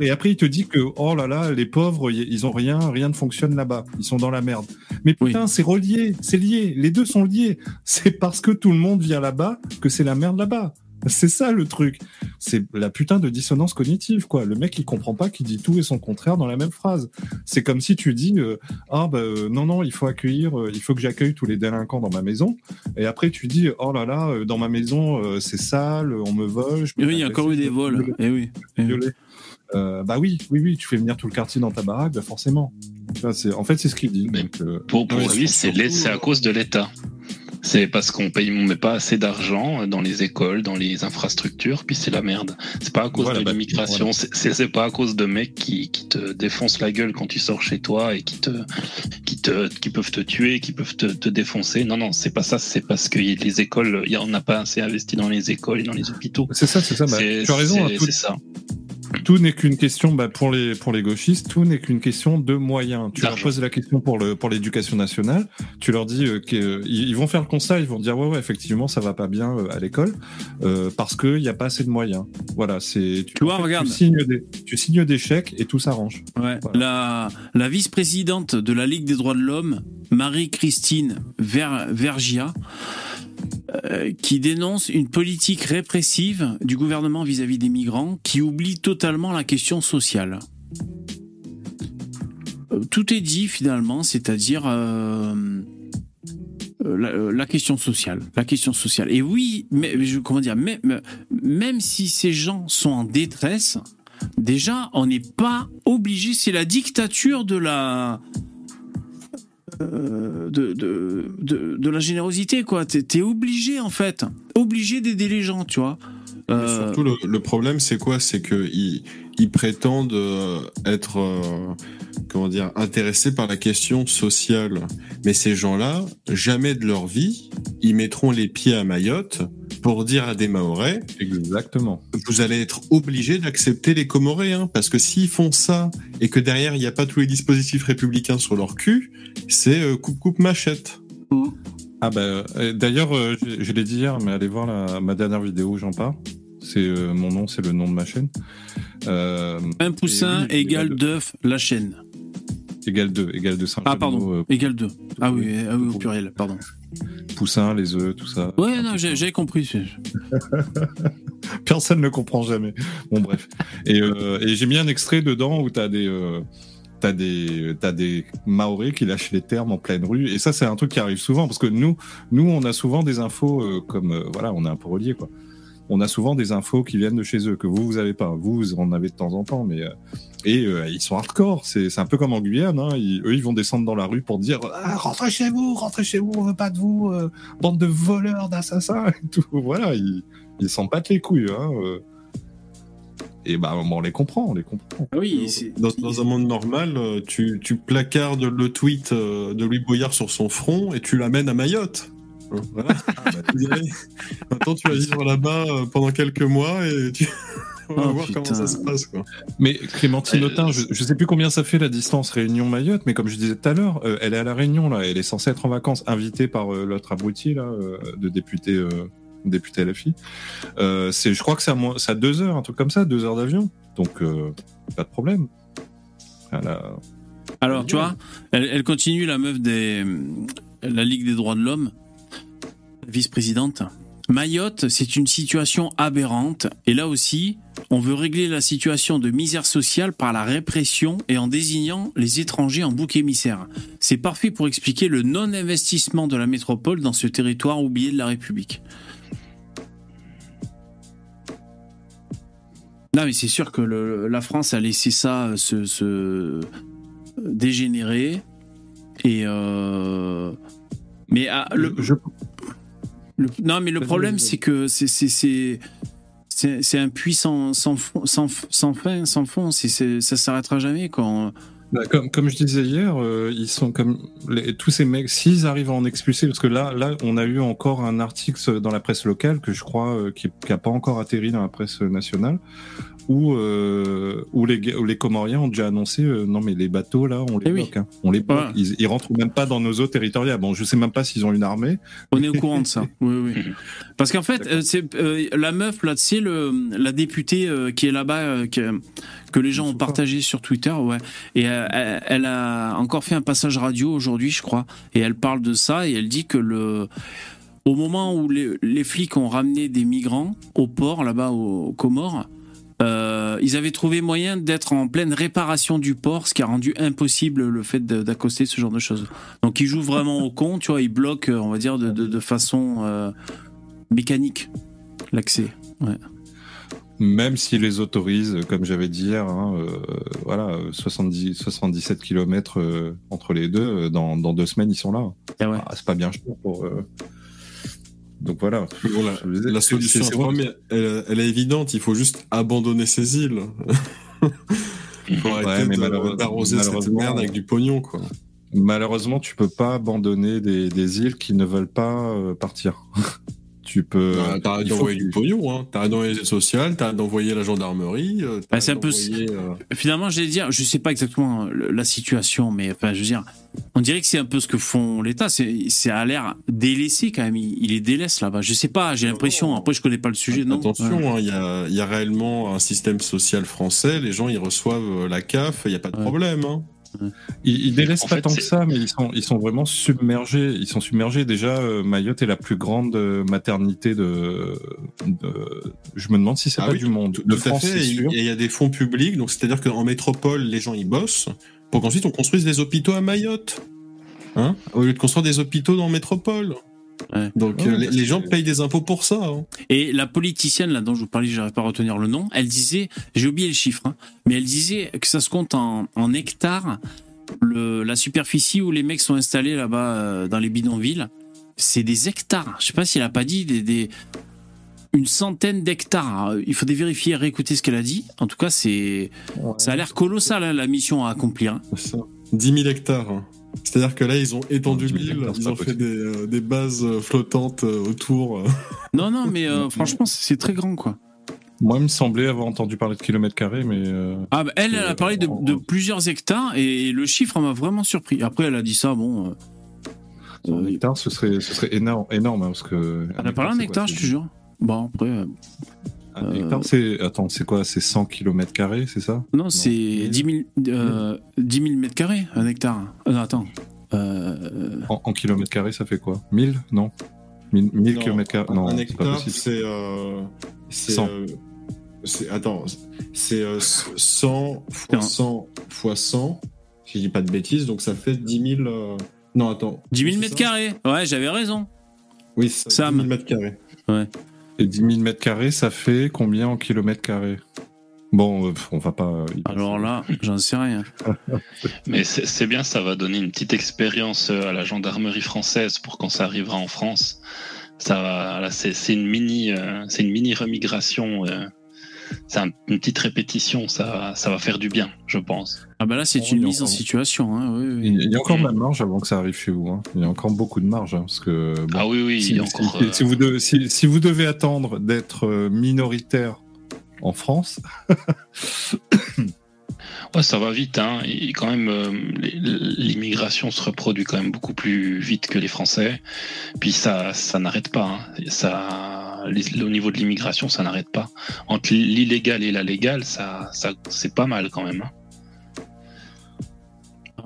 Et après il te dit que oh là là les pauvres ils ont rien rien ne fonctionne là-bas. Ils sont dans la merde. Mais putain c'est relié, c'est lié. Les deux sont liés. C'est parce que tout le monde vient là-bas que c'est la merde là-bas. C'est ça le truc. C'est la putain de dissonance cognitive, quoi. Le mec, il comprend pas qu'il dit tout et son contraire dans la même phrase. C'est comme si tu dis, euh, ah bah euh, non non, il faut accueillir, euh, il faut que j'accueille tous les délinquants dans ma maison. Et après tu dis, oh là là, euh, dans ma maison euh, c'est sale, on me vole. je Et oui, il y a encore eu des vols. violer, Eh oui. fais violer. Euh, bah oui, oui, oui, tu fais venir tout le quartier dans ta baraque, bah forcément. En fait, c'est ce qu'il dit. donc, euh, Pour, lui, c'est à cause de l'État. C'est parce qu'on paye, on met pas assez d'argent dans les écoles, dans les infrastructures, puis c'est la merde. C'est pas à cause Voilà, de bah, l'immigration, voilà. c'est- pas à cause de mecs qui, qui te défoncent la gueule quand tu sors chez toi et qui te, qui te, qui peuvent te tuer, qui peuvent te, te défoncer. Non, non, c'est pas ça. C'est parce que les écoles, il y en a pas assez investi dans les écoles et dans les hôpitaux. C'est ça, c'est ça. Bah, tu as raison. hein, tout- C'est ça. Tout n'est qu'une question bah, pour les pour les gauchistes tout n'est qu'une question de moyens. Tu leur poses la question pour le pour l'éducation nationale tu leur dis euh, qu'ils ils vont faire le constat ils vont dire ouais ouais effectivement ça va pas bien euh, à l'école euh, parce que il y a pas assez de moyens. Voilà c'est tu, vois, en fait, regarde. tu signes des tu signes des chèques et tout s'arrange. Ouais. La, la vice-présidente de la Ligue des droits de l'homme, Marie-Christine Ver- Vergia, euh, qui dénonce une politique répressive du gouvernement vis-à-vis des migrants qui oublie totalement la question sociale. Euh, Tout est dit finalement, c'est-à-dire euh, la, la question sociale, la question sociale. Et oui, mais comment dire, même, même si ces gens sont en détresse, déjà, on n'est pas obligé. C'est la dictature de la euh, de, la générosité, quoi. T'es es obligé, en fait, obligé d'aider les gens, tu vois. Mais Euh, Surtout, le, le problème, c'est quoi? C'est qu'ils ils prétendent euh, être, euh, comment dire, intéressés par la question sociale. Mais ces gens-là, jamais de leur vie, ils mettront les pieds à Mayotte pour dire à des Mahorais, exactement, vous allez être obligés d'accepter les Comoréens, parce que s'ils font ça et que derrière il n'y a pas tous les dispositifs républicains sur leur cul, c'est euh, coupe coupe machette. Ah bah, euh, d'ailleurs, euh, je, je l'ai dit hier, mais allez voir la, ma dernière vidéo où j'en parle. C'est euh, mon nom, c'est le nom de ma chaîne. Euh, un poussin et oui, égale égale d'œuf, la chaîne. Égal 2, égal 2, Ah, pardon, égale 2. Ah oui, ah oui, au pluriel, pardon. Poussin, les œufs, tout ça. Ouais, non, j'ai- j'avais compris. Personne ne comprend jamais. Bon, bref. Et, euh, et j'ai mis un extrait dedans où t'as des. T'as des, t'as des Maoris qui lâchent les termes en pleine rue. Et ça, c'est un truc qui arrive souvent parce que nous, nous, on a souvent des infos euh, comme, euh, voilà, on est un peu reliés, quoi. On a souvent des infos qui viennent de chez eux que vous, vous avez pas. Vous, vous en avez de temps en temps, mais euh, et ils sont hardcore. C'est, un peu comme en Guyane. Hein. Eux, ils vont descendre dans la rue pour dire ah, rentrez chez vous, rentrez chez vous, on veut pas de vous, bande de voleurs, d'assassins et tout. Voilà, ils, ils s'en battent les couilles. Hein. Et bah, on les comprend, on les comprend. Oui, Dans, dans un monde normal, euh, tu, tu placardes le tweet euh, de Louis Boyard sur son front et tu l'amènes à Mayotte. Euh, Voilà. Ah, bah. Maintenant, tu vas vivre là-bas pendant quelques mois et tu on va Oh, voir comment ça se passe. Quoi. Mais Clémentine Autain, je, je sais plus combien ça fait la distance Réunion-Mayotte, mais comme je disais tout à l'heure, euh, elle est à la Réunion là, elle est censée être en vacances, invitée par euh, l'autre abruti là, euh, de député, euh, député LFI. Euh, c'est, je crois que c'est à, à deux heures, un truc comme ça, deux heures d'avion, donc euh, pas de problème. Alors, tu vois, elle, elle continue, la meuf des. La Ligue des droits de l'homme, vice-présidente. Mayotte, c'est une situation aberrante. Et là aussi, on veut régler la situation de misère sociale par la répression et en désignant les étrangers en bouc émissaire. C'est parfait pour expliquer le non-investissement de la métropole dans ce territoire oublié de la République. Non, mais c'est sûr que le- la France a laissé ça se, se dégénérer. Et. euh, Mais ah, le, le- non, mais le problème, c'est que c'est c'est- un puits sans, sans, fond- sans, sans fin, sans fond. C'est c'est- ça s'arrêtera jamais quand. Bah, comme, je disais hier, euh, ils sont comme tous ces mecs, s'ils arrivent à en expulser, parce que là, là, on a eu encore un article dans la presse locale que je crois euh, qui n'a pas encore atterri dans la presse nationale, où, euh, où, les, où les Comoriens ont déjà annoncé euh, non mais les bateaux là, on les bloque, hein. on les bloque, ils, ils rentrent même pas dans nos eaux territoriales. Bon, je sais même pas s'ils ont une armée. On est au courant de ça. Oui, oui. Parce qu'en fait, euh, c'est la meuf là, le, la députée qui est là-bas, que, que les gens ont partagé sur Twitter, ouais. Et elle, elle a encore fait un passage radio aujourd'hui, je crois. Et elle parle de ça et elle dit que le au moment où les, les flics ont ramené des migrants au port là-bas aux Comores, euh, ils avaient trouvé moyen d'être en pleine réparation du port, ce qui a rendu impossible le fait d'accoster ce genre de choses. Donc ils jouent vraiment au con, tu vois, ils bloquent, on va dire, de, de- de façon euh, mécanique l'accès. Ouais. Même s'ils les autorisent, comme j'avais dit hier, hein, euh, voilà, euh, 70, 77 km entre les deux, euh, dans, dans deux semaines ils sont là. Ah, c'est pas bien cher pour. Donc voilà. Bon, la, disais, solution, mais elle, elle est évidente. Il faut juste abandonner ces îles. Il faut arrêter d'arroser cette merde avec du pognon, quoi. Malheureusement, tu peux pas abandonner des, des îles qui ne veulent pas euh, partir. tu peux. Bah, T'arrêtes d'envoyer du pognon, hein. T'arrêtes d'envoyer les aides sociales, t'arrêtes d'envoyer la gendarmerie. euh, Bah, c'est un peu. euh, Finalement, j'allais dire, je sais pas exactement la situation, mais enfin, je veux dire, on dirait que c'est un peu ce que font l'État. C'est, c'est à l'air délaissé quand même. Il, il les délaisse là-bas. Je sais pas. J'ai l'impression. Après, je connais pas le sujet. Non. Attention, Ouais. hein, il y, a, il y a réellement un système social français. Les gens, ils reçoivent la CAF, il n'y a pas de problème. Hein. Ils, ils délaissent En pas fait, tant que ça, mais ils sont, ils sont vraiment submergés. Ils sont submergés. Déjà, euh, Mayotte est la plus grande euh, maternité de, de- Je me demande si c'est Ah pas oui, du monde. Tout De France, fait. Et. Il y a des fonds publics, donc c'est-à-dire qu'en métropole, les gens ils bossent pour qu'ensuite on construise des hôpitaux à Mayotte. Hein Au lieu de construire des hôpitaux dans métropole. Donc Ouais, euh, les, gens que- payent des impôts pour ça. hein. Et la politicienne là dont je vous parlais, j'arrive pas à retenir le nom, elle disait, j'ai oublié le chiffre, hein, mais elle disait que ça se compte en, en hectares, le, la superficie où les mecs sont installés là-bas euh, dans les bidonvilles, c'est des hectares. Je sais pas si elle a pas dit des, des- une centaine d'hectares. Il faudrait vérifier, réécouter ce qu'elle a dit. En tout cas, c'est ça a l'air colossal hein, la mission à accomplir. hein. C'est ça. 10 000 hectares. C'est-à-dire que là, ils ont étendu 10 000 l'île, ils ont fait des, euh, des bases euh, flottantes euh, autour. Non, non, mais euh, franchement, c'est très grand quoi. Moi, il me semblait avoir entendu parler de kilomètres carrés, mais. euh, Ah, bah, elle, elle a parlé de, de plusieurs hectares et le chiffre m'a vraiment surpris. Après, elle a dit ça, bon. euh, Un hectare, ce serait, ce serait énorme, énorme hein, parce que. elle a parlé un hectare, je te jure. Bon, après. Euh, Un hectare, c'est. Attends, c'est quoi? C'est 100 km carrés, c'est ça? Non, c'est 10 000, euh, 10 000 mètres carrés, un hectare. Euh, non, attends. Euh, En, en kilomètres carrés, ça fait quoi? 1000 Non? 1000, 1000 Non, km carrés? Non, un hectare, c'est. euh, c'est, 100. euh, c'est- attends, c'est euh, 100 fois 100 fois 100, si je dis pas de bêtises, donc ça fait 10 000. euh, Non, attends. 10 000 c'est mètres carrés. Ouais, j'avais raison. Oui, c'est ça, Sam. 10 000 mètres carrés. Ouais. Et 10 000 mètres carrés, ça fait combien en kilomètres carrés? Bon, euh, on va pas. Alors là, j'en sais rien. Mais c'est bien, ça va donner une petite expérience euh, à la gendarmerie française pour quand ça arrivera en France. Ça va, là, c'est c'est une mini, euh, c'est une mini remigration. euh, c'est un- une petite répétition. Ça, va- ça va faire du bien, je pense. Ah, bah là, c'est Oh, une mise en situation. Hein, oui, oui. Il y a encore de la marge avant que ça arrive chez vous. hein. Il y a encore beaucoup de marge. hein, parce que, bon, Ah oui, oui, si, il y a si- encore. si- euh, si vous devez, si, si vous devez attendre d'être euh, minoritaire en France, Ouais, ça va vite. Hein. Et quand même, euh, l'immigration se reproduit quand même beaucoup plus vite que les Français. Puis ça, ça n'arrête pas. hein. Ça, les- au niveau de l'immigration, ça n'arrête pas. Entre l'illégal et la légale, ça, ça, c'est pas mal quand même. hein.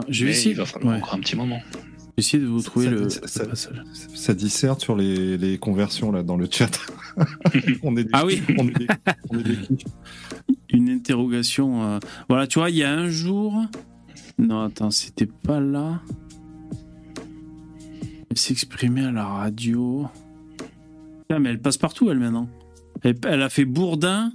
Je vais essayer. il va falloir ouais. encore un petit moment. Je vais essayer de vous trouver ça, le, ça- ça- disserte sur les, les conversions là dans le chat. on est des, Ah oui. on est des, on est des kiffs. Une interrogation. euh, Voilà, tu vois, il y a un jour. Non, attends, c'était pas là. Elle s'exprimait à la radio. Mais elle passe partout, elle, maintenant. Elle, elle a fait Bourdin.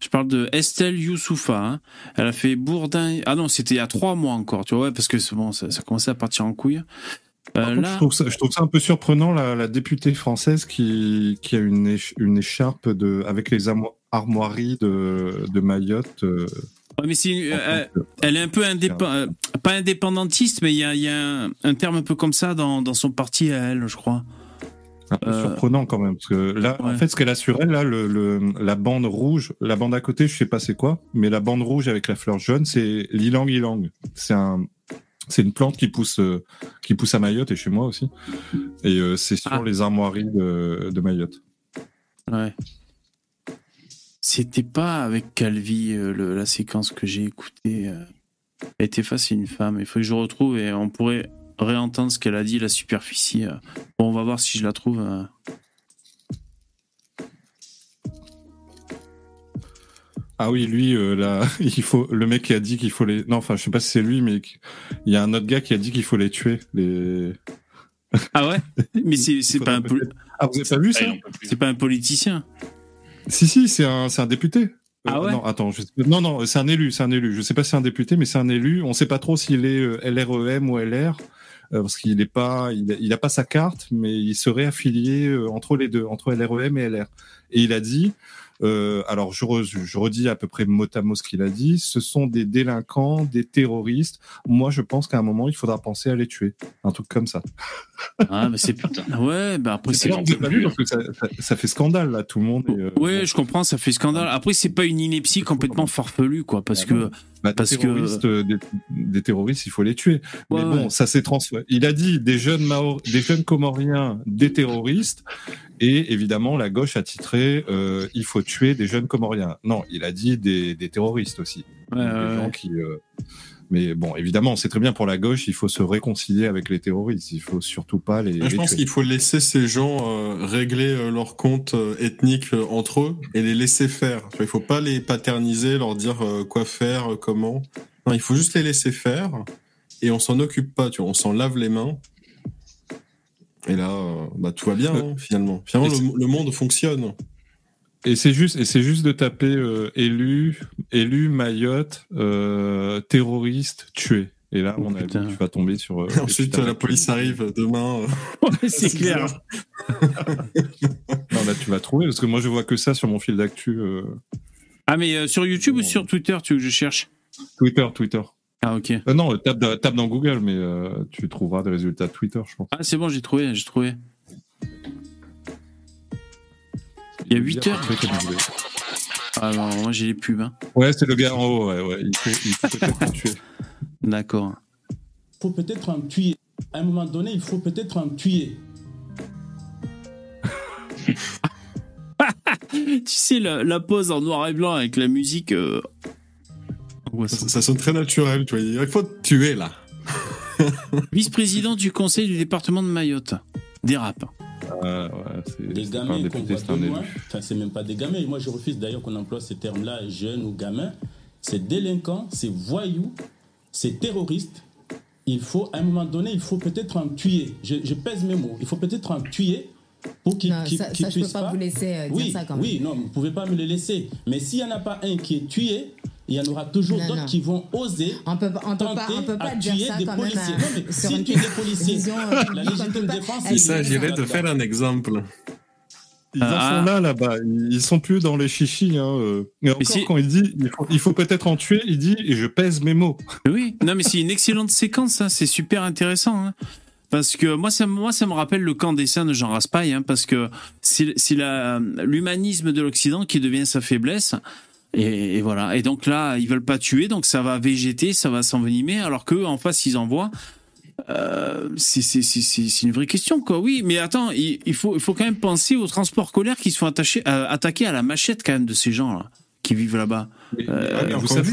Je parle de Estelle Youssoufa. hein. Elle a fait Bourdin. Ah non, c'était il y a trois mois encore, tu vois, ouais, parce que bon, ça, ça commençait à partir en couille. Euh, Par contre, là, je, trouve ça, je trouve ça un peu surprenant la, la députée française qui, qui a une, éch- une écharpe de, avec les armoiries de, de Mayotte. euh, Ouais, mais euh, elle est un peu indép- euh, pas indépendantiste, mais il y a, il y a un, un terme un peu comme ça dans, dans son parti à elle, je crois. Un peu Euh, surprenant quand même parce que là ouais. en fait ce qu'elle a sur elle là le, le- la bande rouge la bande à côté je sais pas c'est quoi mais la bande rouge avec la fleur jaune c'est l'ilang ilang c'est un c'est une plante qui pousse euh, qui pousse à Mayotte et chez moi aussi et euh, c'est sur Ah. les armoiries de, de Mayotte Ouais. C'était pas avec Calvi euh, le- la séquence que j'ai écoutée. Elle était face à une femme. Il faut que je retrouve et on pourrait réentendre ce qu'elle a dit, la superficie. euh. Bon, on va voir si je la trouve. euh. ah oui lui euh, là il faut le mec qui a dit qu'il faut les non enfin je sais pas si c'est lui mais il y a un autre gars qui a dit qu'il faut les tuer les Ah ouais? Mais c'est c'est pas un ah vous avez pas vu ça? Ah, plus. c'est pas un politicien. Si, si, c'est un, c'est un député. Euh, Ah ouais? Non, attends, je sais- non, non, c'est un élu, c'est un élu. Je sais pas si c'est un député, mais c'est un élu. On sait pas trop s'il est euh, LREM ou LR, euh, parce qu'il est pas, il il a pas sa carte, mais il serait affilié euh, entre les deux, entre LREM et LR. Et il a dit, euh, alors je, re- je redis à peu près mot à mot ce qu'il a dit, ce sont des délinquants, des terroristes. Moi, je pense qu'à un moment, il faudra penser à les tuer. Un truc comme ça. Ah, mais c'est putain. Ouais, bah après, c'est. Alors, vous avez pas vu, parce que ça, ça- ça fait scandale, là, tout le monde. est, euh, Ouais, je comprends, ça fait scandale. Après, c'est pas une ineptie complètement farfelue, quoi, parce Ah que. Bah, des Parce que- terroristes, euh, des, des terroristes, il faut les tuer. Ouais, Mais bon, ouais. ça s'est transformé. Il a dit des jeunes Maor- des jeunes Comoriens, des terroristes, et évidemment la gauche a titré euh, il faut tuer des jeunes Comoriens. Non, il a dit des, des terroristes aussi. Ouais, des ouais, gens ouais. qui. euh, Mais bon, évidemment, c'est très bien pour la gauche. Il faut se réconcilier avec les terroristes. Il faut surtout pas les. Je les pense qu'il faut laisser ces gens euh, régler euh, leurs comptes euh, ethniques euh, entre eux et les laisser faire. Vois, Il faut pas les paterniser, leur dire euh, quoi faire, euh, comment. Non, il faut juste les laisser faire. et on s'en occupe pas, tu vois, on s'en lave les mains. Et là, euh, bah, tout va bien hein, finalement. Finalement, le, le monde fonctionne. Et c'est juste, et c'est juste de taper euh, élu, élu Mayotte, euh, terroriste, tué. Et là, Oh, avis, putain. tu vas tomber sur. euh, Ensuite, la police arrive demain. euh, c'est clair. Non, là, tu vas trouver parce que moi, je vois que ça sur mon fil d'actu. euh, Ah, mais euh, sur YouTube ou sur Twitter, tu veux que je cherche? Twitter, Twitter. Ah, ok. Euh, non, euh, tape, dans- tape dans Google, mais euh, tu trouveras des résultats de Twitter, je pense. Ah, c'est bon, j'ai trouvé, j'ai trouvé. Il y a 8 heures. Ah non, moi j'ai les pubs. hein. Ouais, c'est le gars en haut, ouais, ouais. Il faut, il faut peut-être tuer. D'accord. Il faut peut-être un tuer. À un moment donné, il faut peut-être un tuer. tu sais, la, la pose en noir et blanc avec la musique. euh, Ça, ça sonne très naturel, tu vois. Il faut te tuer là. Vice-président du conseil du département de Mayotte. Dérape. Des gamins qu'on voit de loin, enfin c'est même pas des gamins, moi je refuse d'ailleurs qu'on emploie ces termes-là, jeunes ou gamins, c'est délinquant, c'est voyou, c'est terroriste. Il faut, à un moment donné, il faut peut-être en tuer. Je, je pèse mes mots. Il faut peut-être en tuer pour qu'il qu'il ça, je peux puisse pas vous laisser, euh, dire oui, ça quand même. Oui, non, vous pouvez pas me le laisser. Mais s'il y en a pas un qui est tué, il y en aura toujours d'autres qui vont oser On peut, on peut pas, tenter on peut pas à dire tuer ça des quand policiers. même. Non, mais si tu es des policiers, vision, euh, la légitime défense, Ça, j'irais te faire un exemple. Ils en Ah. sont là, là-bas. Ils sont plus dans les chichis. Hein. euh. Mais encore, si- quand il dit il faut, il faut peut-être en tuer, il dit et je pèse mes mots. Oui, non, mais c'est une excellente séquence, ça. C'est super intéressant. hein. Parce que moi ça, moi, ça me rappelle le camp des saints de Jean Raspail, hein, parce que c'est l'humanisme de l'Occident qui devient sa faiblesse. Et, et voilà. Et donc là, ils veulent pas tuer, donc ça va végéter, ça va s'envenimer, alors qu'eux, en face, ils envoient. Euh, c'est une vraie question, quoi. Oui, mais attends, il, il faut, il faut quand même penser aux transports scolaires qui se font attacher, euh, attaquer à la machette, quand même, de ces gens-là, qui vivent là-bas. Euh, vous savez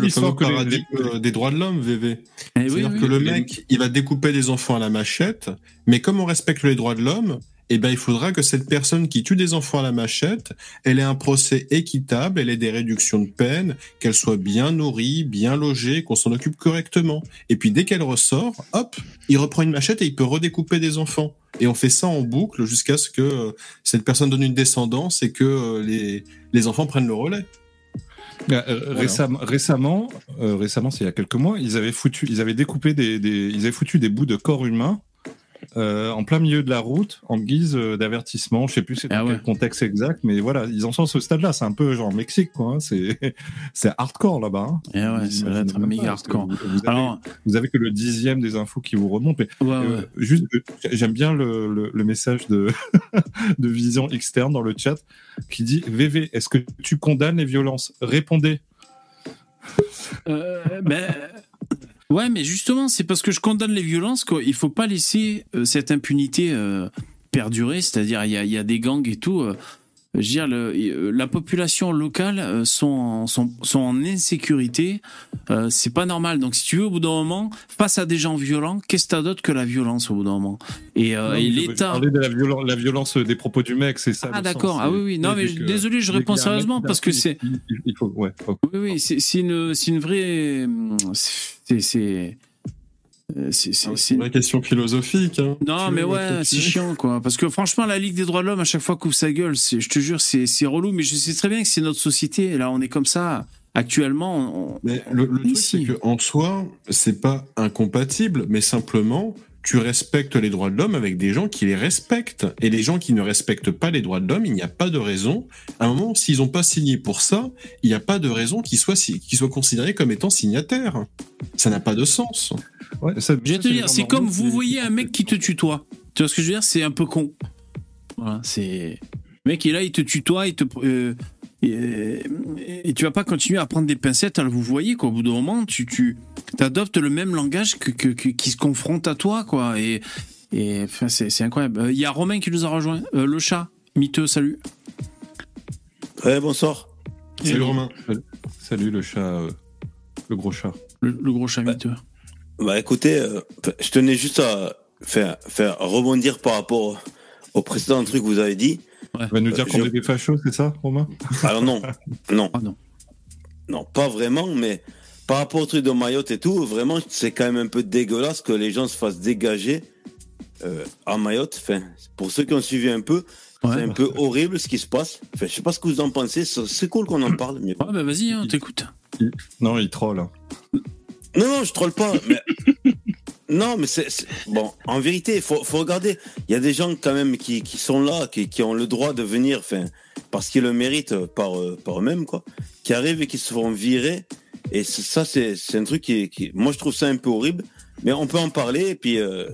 l'histoire- que les- paradigme euh, des droits de l'homme, VV. Eh oui, C'est-à-dire oui. que le Les- mec, il va découper des enfants à la machette, mais comme on respecte les droits de l'homme, eh ben, il faudra que cette personne qui tue des enfants à la machette, elle ait un procès équitable, elle ait des réductions de peine, qu'elle soit bien nourrie, bien logée, qu'on s'en occupe correctement. Et puis dès qu'elle ressort, hop, il reprend une machette et il peut redécouper des enfants. Et on fait ça en boucle jusqu'à ce que euh, cette personne donne une descendance et que euh, les, les enfants prennent le relais. Euh, euh, récemment, récemment, euh, récemment, c'est il y a quelques mois, ils avaient foutu, ils avaient découpé des, des- ils avaient foutu des bouts de corps humain euh, en plein milieu de la route en guise euh, d'avertissement. Je sais plus c'est dans quel contexte exact, mais voilà, ils en sont à ce stade-là. C'est un peu genre Mexique, quoi. hein. C'est c'est hardcore là-bas. hein. Eh ouais, ça va être méga hardcore. Vous, vous avez, Alors- vous avez que le dixième des infos qui vous remontent. Mais, Ouais, euh, ouais. juste, j'aime bien le, le, le message de, de vision externe dans le chat qui dit VV, est-ce que tu condamnes les violences? Répondez. Euh, ben, ouais, mais justement, c'est parce que je condamne les violences qu'il faut pas laisser euh, cette impunité euh, perdurer. C'est-à-dire, il y a, il y a des gangs et tout. Je veux dire, le- euh, la population locale euh, sont, en- sont, sont en insécurité. Euh, c'est pas normal. Donc, si tu veux, au bout d'un moment, face à des gens violents, qu'est-ce que t'as d'autre que la violence au bout d'un moment? Et, euh, et l'État. de la, violen- la violence des propos du mec, c'est ça. Ah d'accord, ah oui, oui, non mais que- désolé, je réponds sérieusement parce que c'est. Il, faut, ouais. faut- Oui, oui, c'est une, une vraie. C'est. C'est- euh, C'est c'est- une vraie question philosophique. hein. Non, Tu mais ouais, c'est chiant, quoi. Parce que franchement, la Ligue des droits de l'homme, à chaque fois qu'ouvre sa gueule, c'est- je te jure, c'est relou. Mais je sais très bien que c'est notre société. Et là, on est comme ça. Actuellement, on- Mais le, le truc, c'est qu'en soi, c'est pas incompatible, mais simplement, tu respectes les droits de l'homme avec des gens qui les respectent. Et les gens qui ne respectent pas les droits de l'homme, il n'y a pas de raison. À un moment, s'ils n'ont pas signé pour ça, il n'y a pas de raison qu'ils soient, si- qu'ils soient considérés comme étant signataires. Ça n'a pas de sens. Ouais, ça- je vais ça, te dire, c'est comme vous voyez un mec qui te tutoie. Tu vois ce que je veux dire? C'est un peu con. Voilà, c'est. Le mec, est là, il te tutoie, il te. euh, et, et tu vas pas continuer à prendre des pincettes à le vous voyez, quoi. Au bout d'un moment, tu, tu adoptes le même langage que, que- que- qui se confronte à toi, quoi. Et, et enfin, c'est c'est incroyable. Euh, Il y a Romain qui nous a rejoint. Euh, le chat, miteux, salut. Ouais, bonsoir. Salut Romain. Salut, Salut, le chat, euh, le gros chat. Le, le gros chat miteux. Bah écoutez, euh, je tenais juste à faire, faire rebondir par rapport au précédent truc que vous avez dit. Tu vas nous dire Euh, qu'on je- est des fachos, c'est ça, Romain Alors non, non. Ah non. Non, pas vraiment, mais par rapport au truc de Mayotte et tout, vraiment, c'est quand même un peu dégueulasse que les gens se fassent dégager euh, à Mayotte. Enfin, pour ceux qui ont suivi un peu, c'est un peu horrible ce qui se passe. Enfin, je sais pas ce que vous en pensez. C'est cool qu'on en parle. Mais... Ouais, bah vas-y, on t'écoute. Non, il troll. hein. Non, non, je troll pas. Mais... non, mais c'est c'est- bon. En vérité, il faut, faut regarder. Il y a des gens quand même qui, qui sont là, qui, qui ont le droit de venir, enfin, parce qu'ils le méritent par, euh, par eux-mêmes, quoi. Qui arrivent et qui se font virer. Et ça, c'est c'est un truc qui, qui, moi, je trouve ça un peu horrible. Mais on peut en parler. Et puis, euh,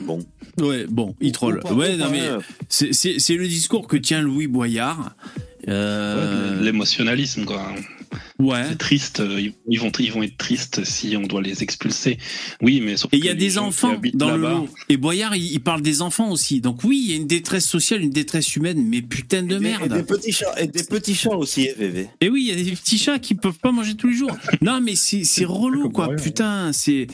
bon. Ouais, bon, il troll. Ouais, ou non, mais ouais. c'est- c'est c'est le discours que tient Louis Boyard. Euh, L'émotionnalisme, quoi. Ouais. C'est triste. euh, Ils vont, ils vont être tristes si on doit les expulser. Oui, mais sauf Et il y a des enfants dans le là-bas- lot. Et Boyard, il, il parle des enfants aussi. Donc oui, il y a une détresse sociale, une détresse humaine, mais putain de Et merde. des petits chats, et des petits chats aussi, hein, VV. Et oui, il y a des petits chats qui peuvent pas manger tous les jours. Non, mais c'est c'est relou, quoi. Putain, c'est.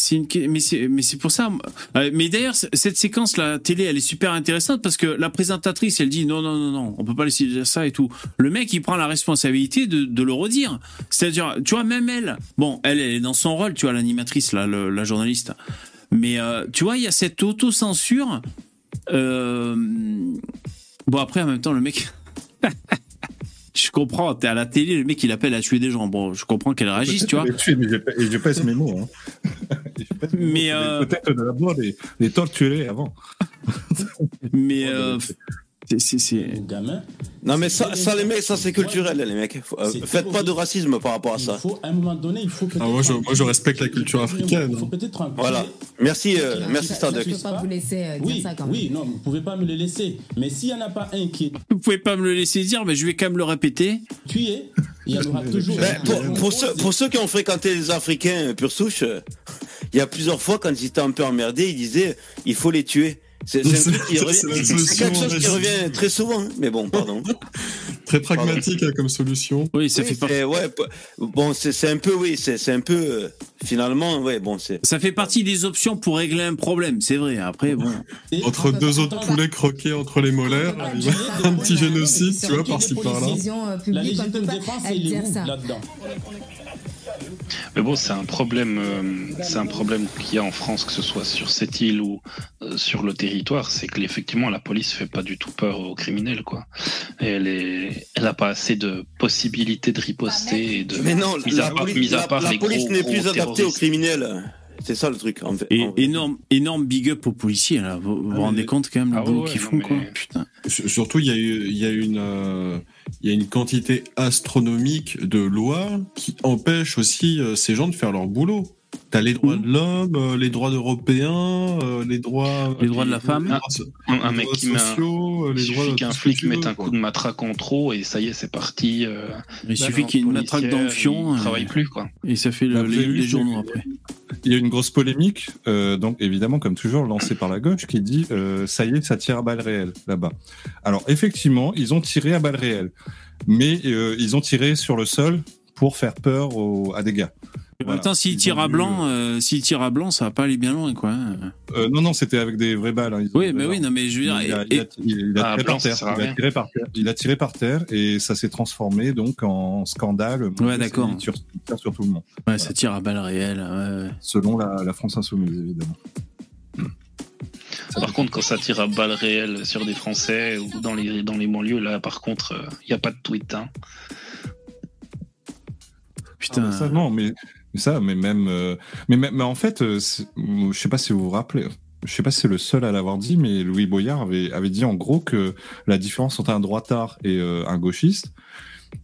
C'est une... que- mais c'est mais c'est pour ça. Euh, Mais d'ailleurs, cette séquence la télé, elle est super intéressante parce que la présentatrice, elle dit non non non non, on peut pas laisser dire ça et tout. Le mec, il prend la responsabilité de, de le redire. C'est-à-dire, tu vois, même elle, bon, elle, elle est dans son rôle, tu vois, l'animatrice là, le- la journaliste. Mais euh, tu vois, il y a cette autocensure. Euh... Bon après, en même temps, le mec. Je comprends, t'es à la télé, le mec il appelle à tuer des gens. Bon, je comprends qu'elle réagisse, tu vois. Tuer, mais j'ai pas- mes mots. Hein. Mais, euh, Peut-être de d'abord les, les torturer avant. Mais euh, c'est- c'est- c'est. Non, mais ça, ça, les mecs, ça, c'est culturel, les mecs. Faut- euh, faites pas de racisme par rapport à ça. À un moment donné, il faut. Ah, moi, je, moi, je respecte la culture africaine. faut peut-être en Voilà. Merci, euh, merci Starduck. Je peux pas vous laisser euh, dire Oui, ça quand même. oui, non, vous pouvez pas me le laisser. Mais s'il y en a pas un qui est Vous pouvez pas me le laisser dire, mais je vais quand même le répéter. tué, il y en aura toujours. Ben, pour, pour ceux, pour ceux qui ont fréquenté les Africains euh, pure souche, il y a plusieurs fois, quand ils étaient un peu emmerdés, ils disaient il faut les tuer. C'est c'est C'est c'est quelque chose qui revient très souvent. hein. Mais bon, pardon. Très pragmatique hein, comme solution. Oui, ça Oui, fait c'est- ouais, bon, c'est c'est un peu, oui, c'est c'est un peu, euh, finalement, ouais, bon, c'est. Ça fait partie des options pour régler un problème, c'est vrai. Après, bon. Entre deux autres poulets croqués entre les molaires, un petit génocide, tu vois, par-ci par-là. Euh, La légitime défense, euh, il est dire où ça. là-dedans Mais bon, c'est un problème, euh, c'est un problème qu'il y a en France, que ce soit sur cette île ou euh, sur le territoire, c'est que effectivement la police fait pas du tout peur aux criminels, quoi. Et elle est, elle a pas assez de possibilités de riposter et de. Mais non, mis à la, part, police- mis à la- part la les police n'est plus adaptée aux criminels. C'est ça le truc, en fait. Et en vrai. énorme, énorme big up aux policiers, là. Vous vous, Ah, rendez mais- compte quand même le Ah boulot ouais, qu'ils font, mais- quoi. Putain. Surtout, il y a eu, il y a une, euh, il y a une quantité astronomique de lois qui empêchent aussi euh, ces gens de faire leur boulot. T'as les droits de l'homme, euh, les droits européens, euh, les droits, Les droits de la femme. Un, mec qui met un- euh, Il suffit qu'un flic mette un coup de matraque en trop et ça y est, c'est parti. euh, Il suffit qu'il y ait une matraque dans le fion. Il euh, travaille plus, quoi. Et ça fait les, journaux après. Il y a une grosse polémique, euh, donc évidemment, comme toujours, lancée par la gauche, qui dit euh, ça y est, ça tire à balles réelles là-bas. Alors effectivement, ils ont tiré à balles réelles, mais euh, ils ont tiré sur le sol pour faire peur à des gars. En Voilà. même temps, s'il tire à blanc, euh, s'il tire à blanc, ça va pas aller bien loin, quoi. Euh, non, non, c'était avec des vraies balles. hein, Oui, mais oui, non, mais je veux dire. Il a, et- il a- il a tiré par terre. Il a tiré par terre. Il a tiré par terre et ça s'est transformé donc en scandale. Ouais, d'accord. Il tire, il tire sur tout le monde. Ouais, ça tire à balles réelles. ouais. Selon la, la France insoumise, évidemment. Par contre, quand ça tire à balles réelles sur des Français ou dans les, dans les banlieues, là, par contre, il n'y a pas de tweet. Hein. Putain. Ah, bah ça, non, mais ça, mais même, euh, mais, même- mais en fait, euh, je sais pas si vous vous rappelez. Je sais pas si c'est le seul à l'avoir dit, mais Louis Boyard avait, avait dit en gros que la différence entre un droitard et euh, un gauchiste,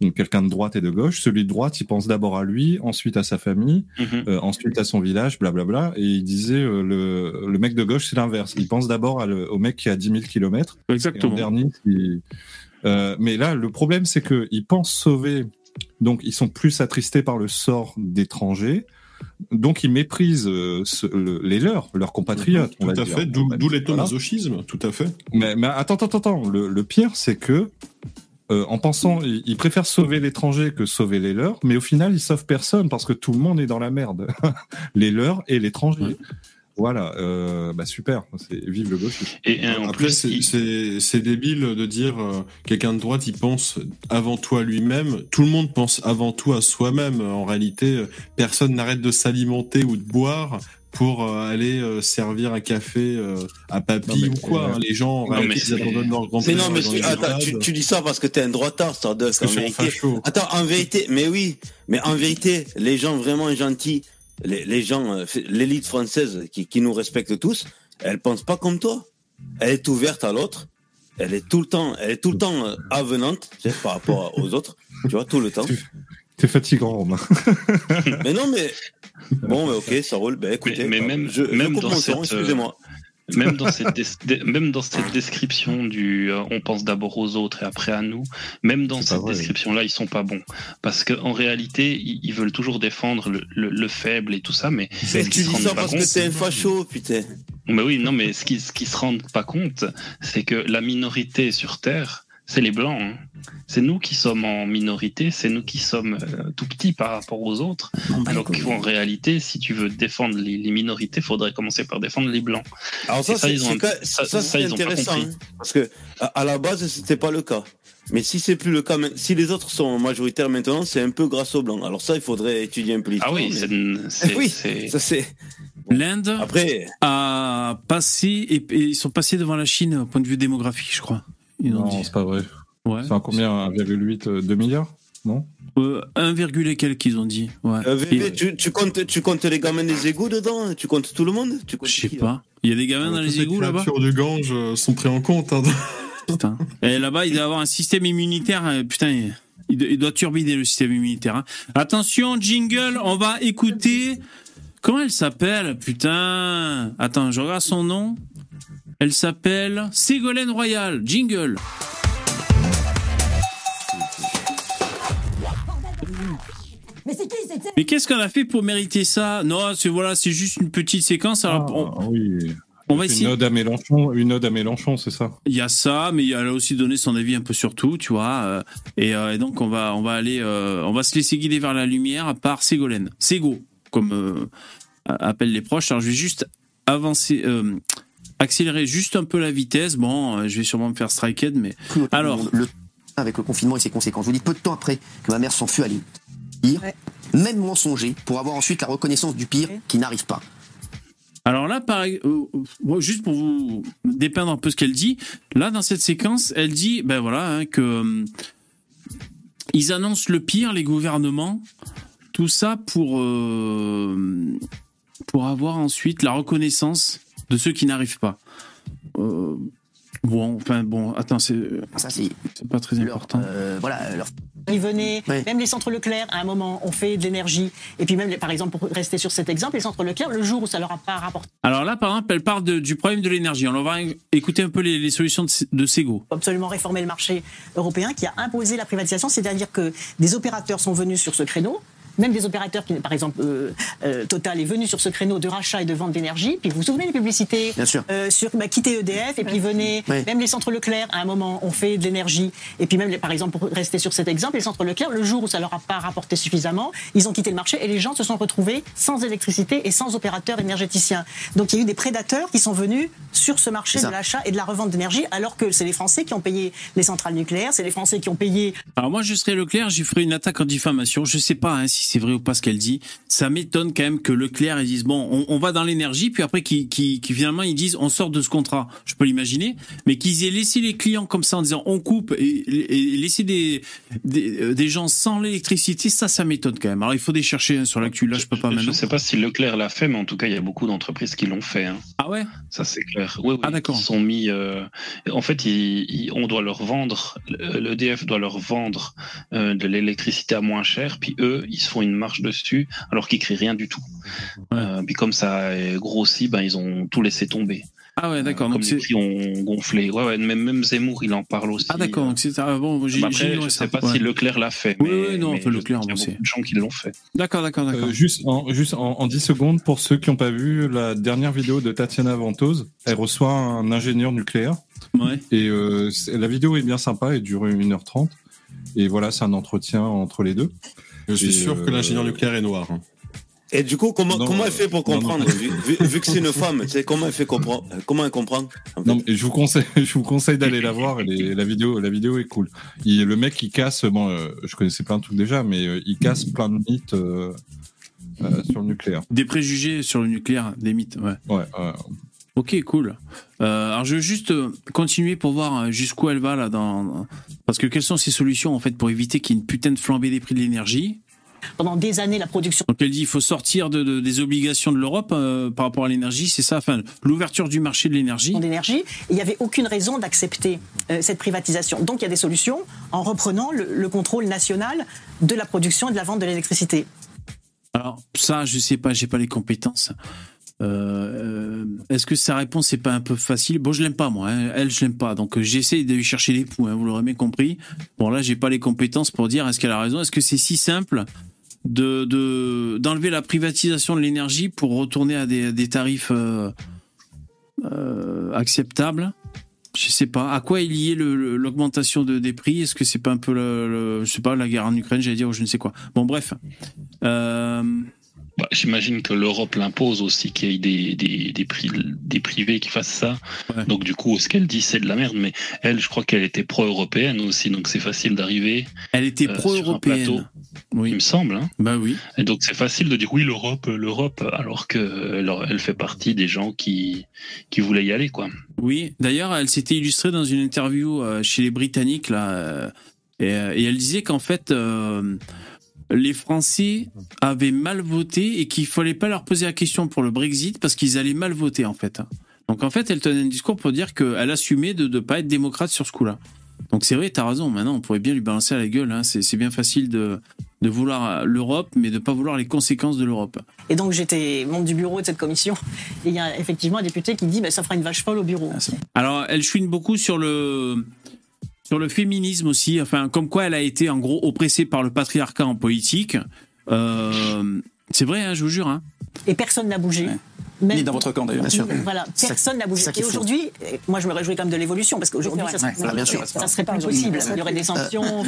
donc quelqu'un de droite et de gauche, celui de droite, il pense d'abord à lui, ensuite à sa famille, euh, ensuite à son village, blablabla, et il disait euh, le, le mec de gauche, c'est l'inverse. Il pense d'abord au mec qui a 10 000 kilomètres, et en Exactement. dernier, il- euh, mais là, le problème, c'est que ils pensent sauver. Donc, ils sont plus attristés par le sort d'étrangers. Donc, ils méprisent euh, ce- le- les leurs, leurs compatriotes. on Tout à fait, d'où Voilà. l'étomasochisme, tout à fait. Mais, mais attends, attends, attends. Le, le pire, c'est que euh, en pensant, ils, ils préfèrent sauver l'étranger que sauver les leurs, mais au final, ils sauvent personne parce que tout le monde est dans la merde. les leurs et l'étranger. Voilà, euh, bah super, c'est vive le gauchisme. Et, en Après, plus, c'est- il- c'est c'est débile de dire euh, quelqu'un de droite, il pense avant tout à lui-même. Tout le monde pense avant tout à soi-même. En réalité, euh, personne n'arrête de s'alimenter ou de boire pour euh, aller euh, servir un café euh, à papy Non, mais, ou quoi. euh, hein. Les gens, en non, réalité, mais ils abandonnent leur Mais grand-père non, mais tu, attends, tu, dis ça parce que t'es un droitard, Stardust. En vérité. Attends, en vérité, mais oui, mais en vérité, les gens vraiment gentils, les, les gens, euh, l'élite française qui, qui nous respecte tous, elle pense pas comme toi. Elle est ouverte à l'autre. Elle est tout le temps, elle est tout le temps euh, avenante tu sais, par rapport aux autres. Tu vois, tout le temps. T'es fatigant, Romain. Mais non, mais bon, mais ok, ça roule. Ben écoutez, mais, mais même, je, même dans cette, euh, excusez-moi. Même dans cette, des- même dans cette description du euh, on pense d'abord aux autres et après à nous, même dans C'est cette description-là, ils sont pas bons. Parce qu'en réalité, ils, ils veulent toujours défendre le, le- le faible et tout ça, mais Mais ce tu qu'ils se dis rendent ça pas parce compte- que t'es un facho, putain. Mais oui, non, mais ce qui, ce qui se rendent pas compte, c'est que la minorité sur Terre, c'est les blancs. hein. C'est nous qui sommes en minorité, c'est nous qui sommes euh, tout petits par rapport aux autres. Alors qu'en réalité, si tu veux défendre les, les minorités, faudrait commencer par défendre les blancs. Alors ça, ils ont un- ça- ça, ça, c'est ils ont pas intéressant, compris. hein, parce que à, la base, c'était pas le cas. Mais si c'est plus le cas, si les autres sont majoritaires maintenant, c'est un peu grâce aux blancs. Alors ça, il faudrait étudier un peu Ah l'histoire. oui, mais- c'est- oui, c'est- ça c'est. L'Inde Après, a passé et, et ils sont passés devant la Chine au point de vue démographique, je crois. Ils ont Non, dit. c'est pas vrai. Ouais. C'est un combien 1,8 euh, 2 milliards Non Euh, 1, et quelques qu'ils ont dit. Ouais. euh, VV, Et- tu, tu comptes, tu comptes les gamins des égouts dedans Tu comptes tout le monde je sais pas. Il y a des gamins dans les égouts là-bas. créatures du Gange euh, sont pris en compte. hein. Putain. Et là-bas, il doit avoir un système immunitaire. euh, Putain, il- il doit, il doit turbiner le système immunitaire. hein. Attention, jingle, on va écouter. Comment elle s'appelle Putain? Attends, je regarde son nom. Elle s'appelle Ségolène Royal. Jingle. Mais c'est qui c'était Mais qu'est-ce qu'on a fait pour mériter ça? Non, c'est voilà, c'est juste une petite séquence. Alors, on, Ah, oui. on va Une ode à Mélenchon, une ode à Mélenchon, c'est ça? Il y a ça, mais elle a aussi donné son avis un peu sur tout, tu vois. euh, et, euh, et donc on va, on va aller, euh, on va se laisser guider vers la lumière par Ségolène, Ségo, comme euh, appellent les proches. Alors je vais juste avancer, euh, accélérer juste un peu la vitesse. Bon, euh, je vais sûrement me faire striked, mais alors. Le, avec le confinement et ses conséquences. Je vous dis peu de temps après que ma mère s'en fut allée. Pire, même mensonger pour avoir ensuite la reconnaissance du pire qui n'arrive pas. Alors là, pareil, euh, euh, juste pour vous dépeindre un peu ce qu'elle dit, là dans cette séquence, elle dit, ben voilà, hein, que euh, ils annoncent le pire, les gouvernements, tout ça pour euh, pour avoir ensuite la reconnaissance de ceux qui n'arrivent pas. Euh, bon, enfin bon, attends, c'est c'est pas très important. euh, voilà, leur Ils venaient, même les centres Leclerc, à un moment, ont fait de l'énergie. Et puis même, les- par exemple, pour rester sur cet exemple, les centres Leclerc, le jour où ça leur a pas rapporté Alors là, par exemple, elle parle de- du problème de l'énergie. On va écouter un peu les, les solutions de, de Sego. absolument réformer le marché européen, qui a imposé la privatisation, c'est-à-dire que des opérateurs sont venus sur ce créneau. Même des opérateurs qui, par exemple, euh, euh, Total est venu sur ce créneau de rachat et de vente d'énergie. Puis vous vous souvenez des publicités Bien sûr. euh, sur bah, quitter EDF et puis venez. Ouais. Même les centres Leclerc, à un moment, ont fait de l'énergie. Et puis même, les- par exemple, pour rester sur cet exemple, les centres Leclerc, le jour où ça leur a pas rapporté suffisamment, ils ont quitté le marché et les gens se sont retrouvés sans électricité et sans opérateur énergéticien. Donc il y a eu des prédateurs qui sont venus sur ce marché de l'achat et de la revente d'énergie, alors que c'est les Français qui ont payé les centrales nucléaires, c'est les Français qui ont payé Alors moi, je serais Leclerc, j'y ferai une attaque en diffamation. Je sais pas hein, si c'est vrai ou pas ce qu'elle dit. Ça m'étonne quand même que Leclerc ils disent bon, on, on va dans l'énergie, puis après qui qui finalement ils disent on sort de ce contrat. Je peux l'imaginer, mais qu'ils aient laissé les clients comme ça en disant on coupe et, laisser des des, euh, des gens sans l'électricité, ça, ça m'étonne quand même. Alors il faut des chercher hein, sur l'actu. Là, je peux pas Je maintenant. ne sais pas si Leclerc l'a fait, mais en tout cas, il y a beaucoup d'entreprises qui l'ont fait. hein. Ah ouais? Ça, c'est clair. Oui, oui, Ah, d'accord. Ils sont mis. euh, En fait, ils- ils- on doit leur vendre. L'EDF doit leur vendre euh, de l'électricité à moins cher, puis eux, ils se font une marge dessus, alors qu'ils créent rien du tout. Euh, puis comme ça a grossi, ben ils ont tout laissé tomber. Ah ouais, d'accord. Comme Donc les prix ont gonflé. Ouais, ouais, même, même Zemmour, il en parle aussi. ah d'accord. Donc c'est ah, bon. J'ai Bah après, je ça. sais pas Ouais. si Leclerc l'a fait. Oui, mais, oui, non, mais enfin, Leclerc, qu'il y a beaucoup de gens qui l'ont fait. D'accord, d'accord, d'accord. Euh, juste en, juste en, en 10 secondes, pour ceux qui n'ont pas vu la dernière vidéo de Tatiana Ventose, elle reçoit un ingénieur nucléaire. Ouais. Et euh, la vidéo est bien sympa, elle dure 1h30. Et voilà, c'est un entretien entre les deux. Je suis Et, sûr que euh, l'ingénieur nucléaire est noir. hein. Et du coup, comment, comment elle fait pour comprendre vu, vu, que c'est une femme, tu sais, comment elle fait comprendre Comment elle comprend Non, je vous conseille, je vous conseille d'aller la voir. la vidéo, la vidéo est cool. Il, le mec, il casse. Bon, euh, je connaissais plein de trucs déjà, mais euh, il casse plein de mythes euh, sur le nucléaire. Des préjugés sur le nucléaire, des mythes, ouais. Ouais. Ok, cool. alors je veux juste continuer pour voir jusqu'où elle va là dans parce que quelles sont ses solutions en fait pour éviter qu'il y ait une putain de flambée des prix de l'énergie? Pendant des années la production. Donc elle dit il faut sortir de, des obligations de l'Europe euh, par rapport à l'énergie, c'est ça, enfin l'ouverture du marché de l'énergie. D'énergie, il n'y avait aucune raison d'accepter euh, cette privatisation. Donc il y a des solutions en reprenant le, contrôle national de la production et de la vente de l'électricité. Alors ça, je sais pas, j'ai pas les compétences. Euh, est-ce que sa réponse c'est pas un peu facile? Bon, je l'aime pas moi. Hein. Elle, je l'aime pas. Donc j'essaie de lui chercher les poux. Hein, vous l'aurez bien compris. Bon là, j'ai pas les compétences pour dire est-ce qu'elle a raison. Est-ce que c'est si simple de d'enlever la privatisation de l'énergie pour retourner à des, tarifs euh, euh, acceptables? Je sais pas. À quoi est liée l'augmentation de, des prix? Est-ce que c'est pas un peu je sais pas la guerre en Ukraine, j'allais dire ou je ne sais quoi. Bon bref. Euh, bah, j'imagine que l'Europe l'impose aussi qu'il y ait des, des, des, des privés qui fassent ça. Donc du coup, ce qu'elle dit, c'est de la merde. Mais elle, je crois qu'elle était pro-européenne aussi, donc c'est facile d'arriver. Elle était pro-européenne. Oui. Il me semble. Hein. Bah oui. Et donc c'est facile de dire oui l'Europe, l'Europe, alors que elle fait partie des gens qui qui voulaient y aller quoi. Oui. D'ailleurs, elle s'était illustrée dans une interview euh, chez les Britanniques là, euh, euh, et, elle disait qu'en fait les Français avaient mal voté et qu'il fallait pas leur poser la question pour le Brexit parce qu'ils allaient mal voter en fait. Donc en fait, elle tenait un discours pour dire qu'elle assumait de ne pas être démocrate sur ce coup-là. Donc c'est vrai, tu as raison. Maintenant, on pourrait bien lui balancer à la gueule. Hein. C'est bien facile de, de vouloir l'Europe, mais de ne pas vouloir les conséquences de l'Europe. Et donc j'étais membre du bureau de cette commission. Et il y a effectivement un député qui dit bah, ça fera une vache folle au bureau. Alors elle chouine beaucoup sur le sur le féminisme aussi. Enfin, comme quoi elle a été en gros oppressée par le patriarcat en politique. Euh, c'est vrai, hein, je vous jure. Hein. Et personne n'a bougé. Ni dans votre camp d'ailleurs. Bien sûr. Voilà, personne n'a bougé. Et aujourd'hui, moi je me réjouis quand même de l'évolution parce qu'aujourd'hui ça, ça, serait pas possible. Il y aurait des sanctions,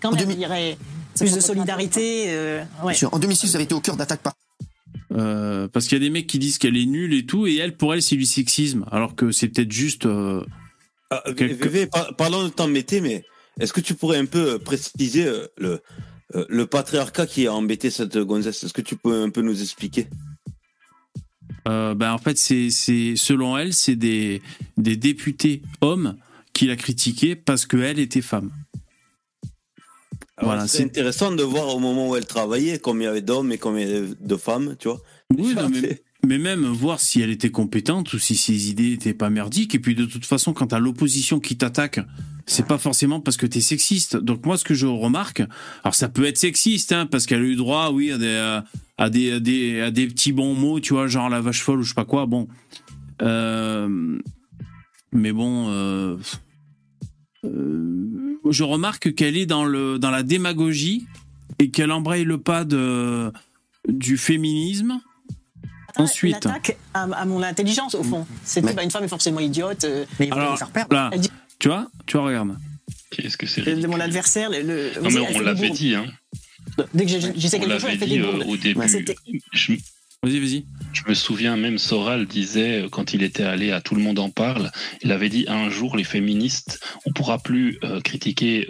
quand même, il y aurait plus de solidarité. Euh, en 2006, vous avez été au cœur d'attaque par. Euh, parce qu'il y a des mecs qui disent qu'elle est nulle et tout, et elle, pour elle, c'est du sexisme, alors que c'est peut-être juste. Euh, ah, parlons de temps métier, mais est-ce que tu pourrais un peu préciser le, le patriarcat qui a embêté cette gonzesse? Est-ce que tu peux un peu nous expliquer? Euh, ben en fait, c'est selon elle, c'est des, des députés hommes qui l'a critiqué parce qu'elle était femme. Voilà, c'est intéressant de voir au moment où elle travaillait combien il y avait d'hommes et combien il y avait de femmes, tu vois. Oui, mais, même voir si elle était compétente ou si ses idées n'étaient pas merdiques. Et puis de toute façon, quand t'as l'opposition qui t'attaque, c'est pas forcément parce que t'es sexiste. Donc moi, ce que je remarque, alors ça peut être sexiste, hein, parce qu'elle a eu droit, oui, à des, à des, à des, à des petits bons mots, tu vois, genre la vache folle ou je sais pas quoi. Bon. Euh, mais bon. Euh, euh, je remarque qu'elle est dans, le, dans la démagogie et qu'elle embraye le pas de, du féminisme. Ensuite. Une attaque à, mon intelligence, au fond. C'était pas une femme est forcément idiote. Mais Alors, là, tu vois, tu vois, regarde. Qu'est-ce que c'est Mon adversaire, le. Non, mais on l'avait dit, hein. Dès que j'essaie quelque chose, elle fait des bourdes. Au début, Vas-y, vas-y. Je me souviens même, Soral disait, euh, quand il était allé à Tout le monde en parle, il avait dit un jour, les féministes, on pourra plus euh, critiquer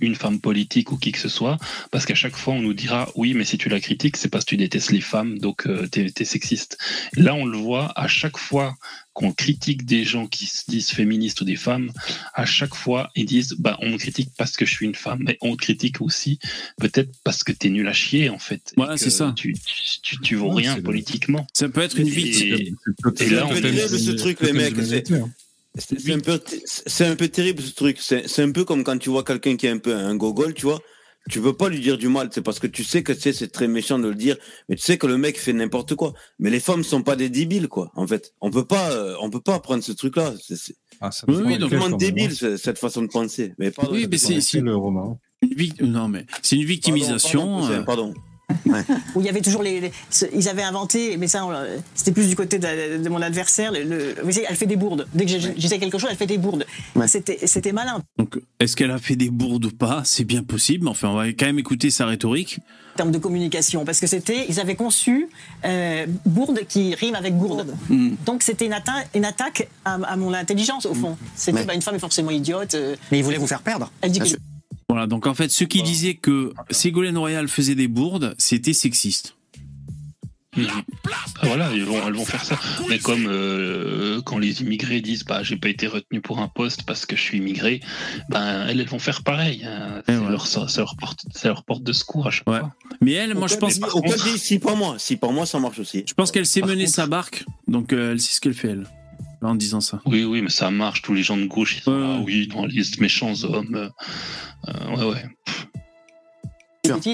une femme politique ou qui que ce soit, parce qu'à chaque fois, on nous dira, oui, mais si tu la critiques, c'est parce que tu détestes les femmes, donc euh, t'es es sexiste. Là, on le voit, à chaque fois qu'on critique des gens qui se disent féministes ou des femmes, à chaque fois, ils disent bah, on me critique parce que je suis une femme, mais on te critique aussi peut-être parce que t'es nul à chier, en fait. Voilà, c'est ça. Tu, tu, tu, vaux rien politiquement. Ça peut être une victime. Et, là, on fait ce truc, les mecs. C'est un, peu, un peu terrible ce truc. C'est un peu comme quand tu vois quelqu'un qui est un peu un gogol, tu vois tu veux pas lui dire du mal, c'est parce que tu sais que c'est très méchant de le dire, mais tu sais que le mec fait n'importe quoi. Mais les femmes sont pas des débiles, quoi. En fait, on peut pas, euh, on peut pas apprendre ce truc-là. C'est ah, oui, vraiment débile cette façon de penser. Mais oui, mais c'est le roman. non, mais c'est une victimisation. Pardon, pardon. où il y avait toujours les, les- ce- ils avaient inventé, mais ça, l'a- c'était plus du côté de, de mon adversaire. Le, le- vous savez, elle fait des bourdes. Dès que j'ai- j'ai quelque chose, elle fait des bourdes. C'était, c'était malin. Donc, est-ce qu'elle a fait des bourdes ou pas? C'est bien possible, mais enfin, on va quand même écouter sa rhétorique. en termes de communication, parce que c'était, ils avaient conçu euh, bourde qui rime avec gourde. Hmm. Donc c'était une, atta- une attaque à, à mon intelligence au fond. C'était bah, une femme est forcément idiote. euh, Mais ils voulaient vous faire perdre. Elle dit que Voilà, donc en fait, ceux qui disaient que Ségolène Royal faisait des bourdes, c'était sexiste. Ah, voilà, ils vont, elles vont faire ça. Mais comme euh, quand les immigrés disent bah j'ai pas été retenu pour un poste parce que je suis immigré, ben elles, elles vont faire pareil. hein. C'est leur, ça, ça leur porte, ça leur porte de secours à chaque fois. Mais elle, moi je pense. Au si pas moi, si pas moi, ça marche aussi. Je pense qu'elle sait mener sa barque, donc euh, elle sait ce qu'elle fait elle. En disant ça. Oui, oui, mais ça marche. Tous les gens de gauche, ils sont là, oui, dans les méchants hommes. euh, euh, ouais, ouais.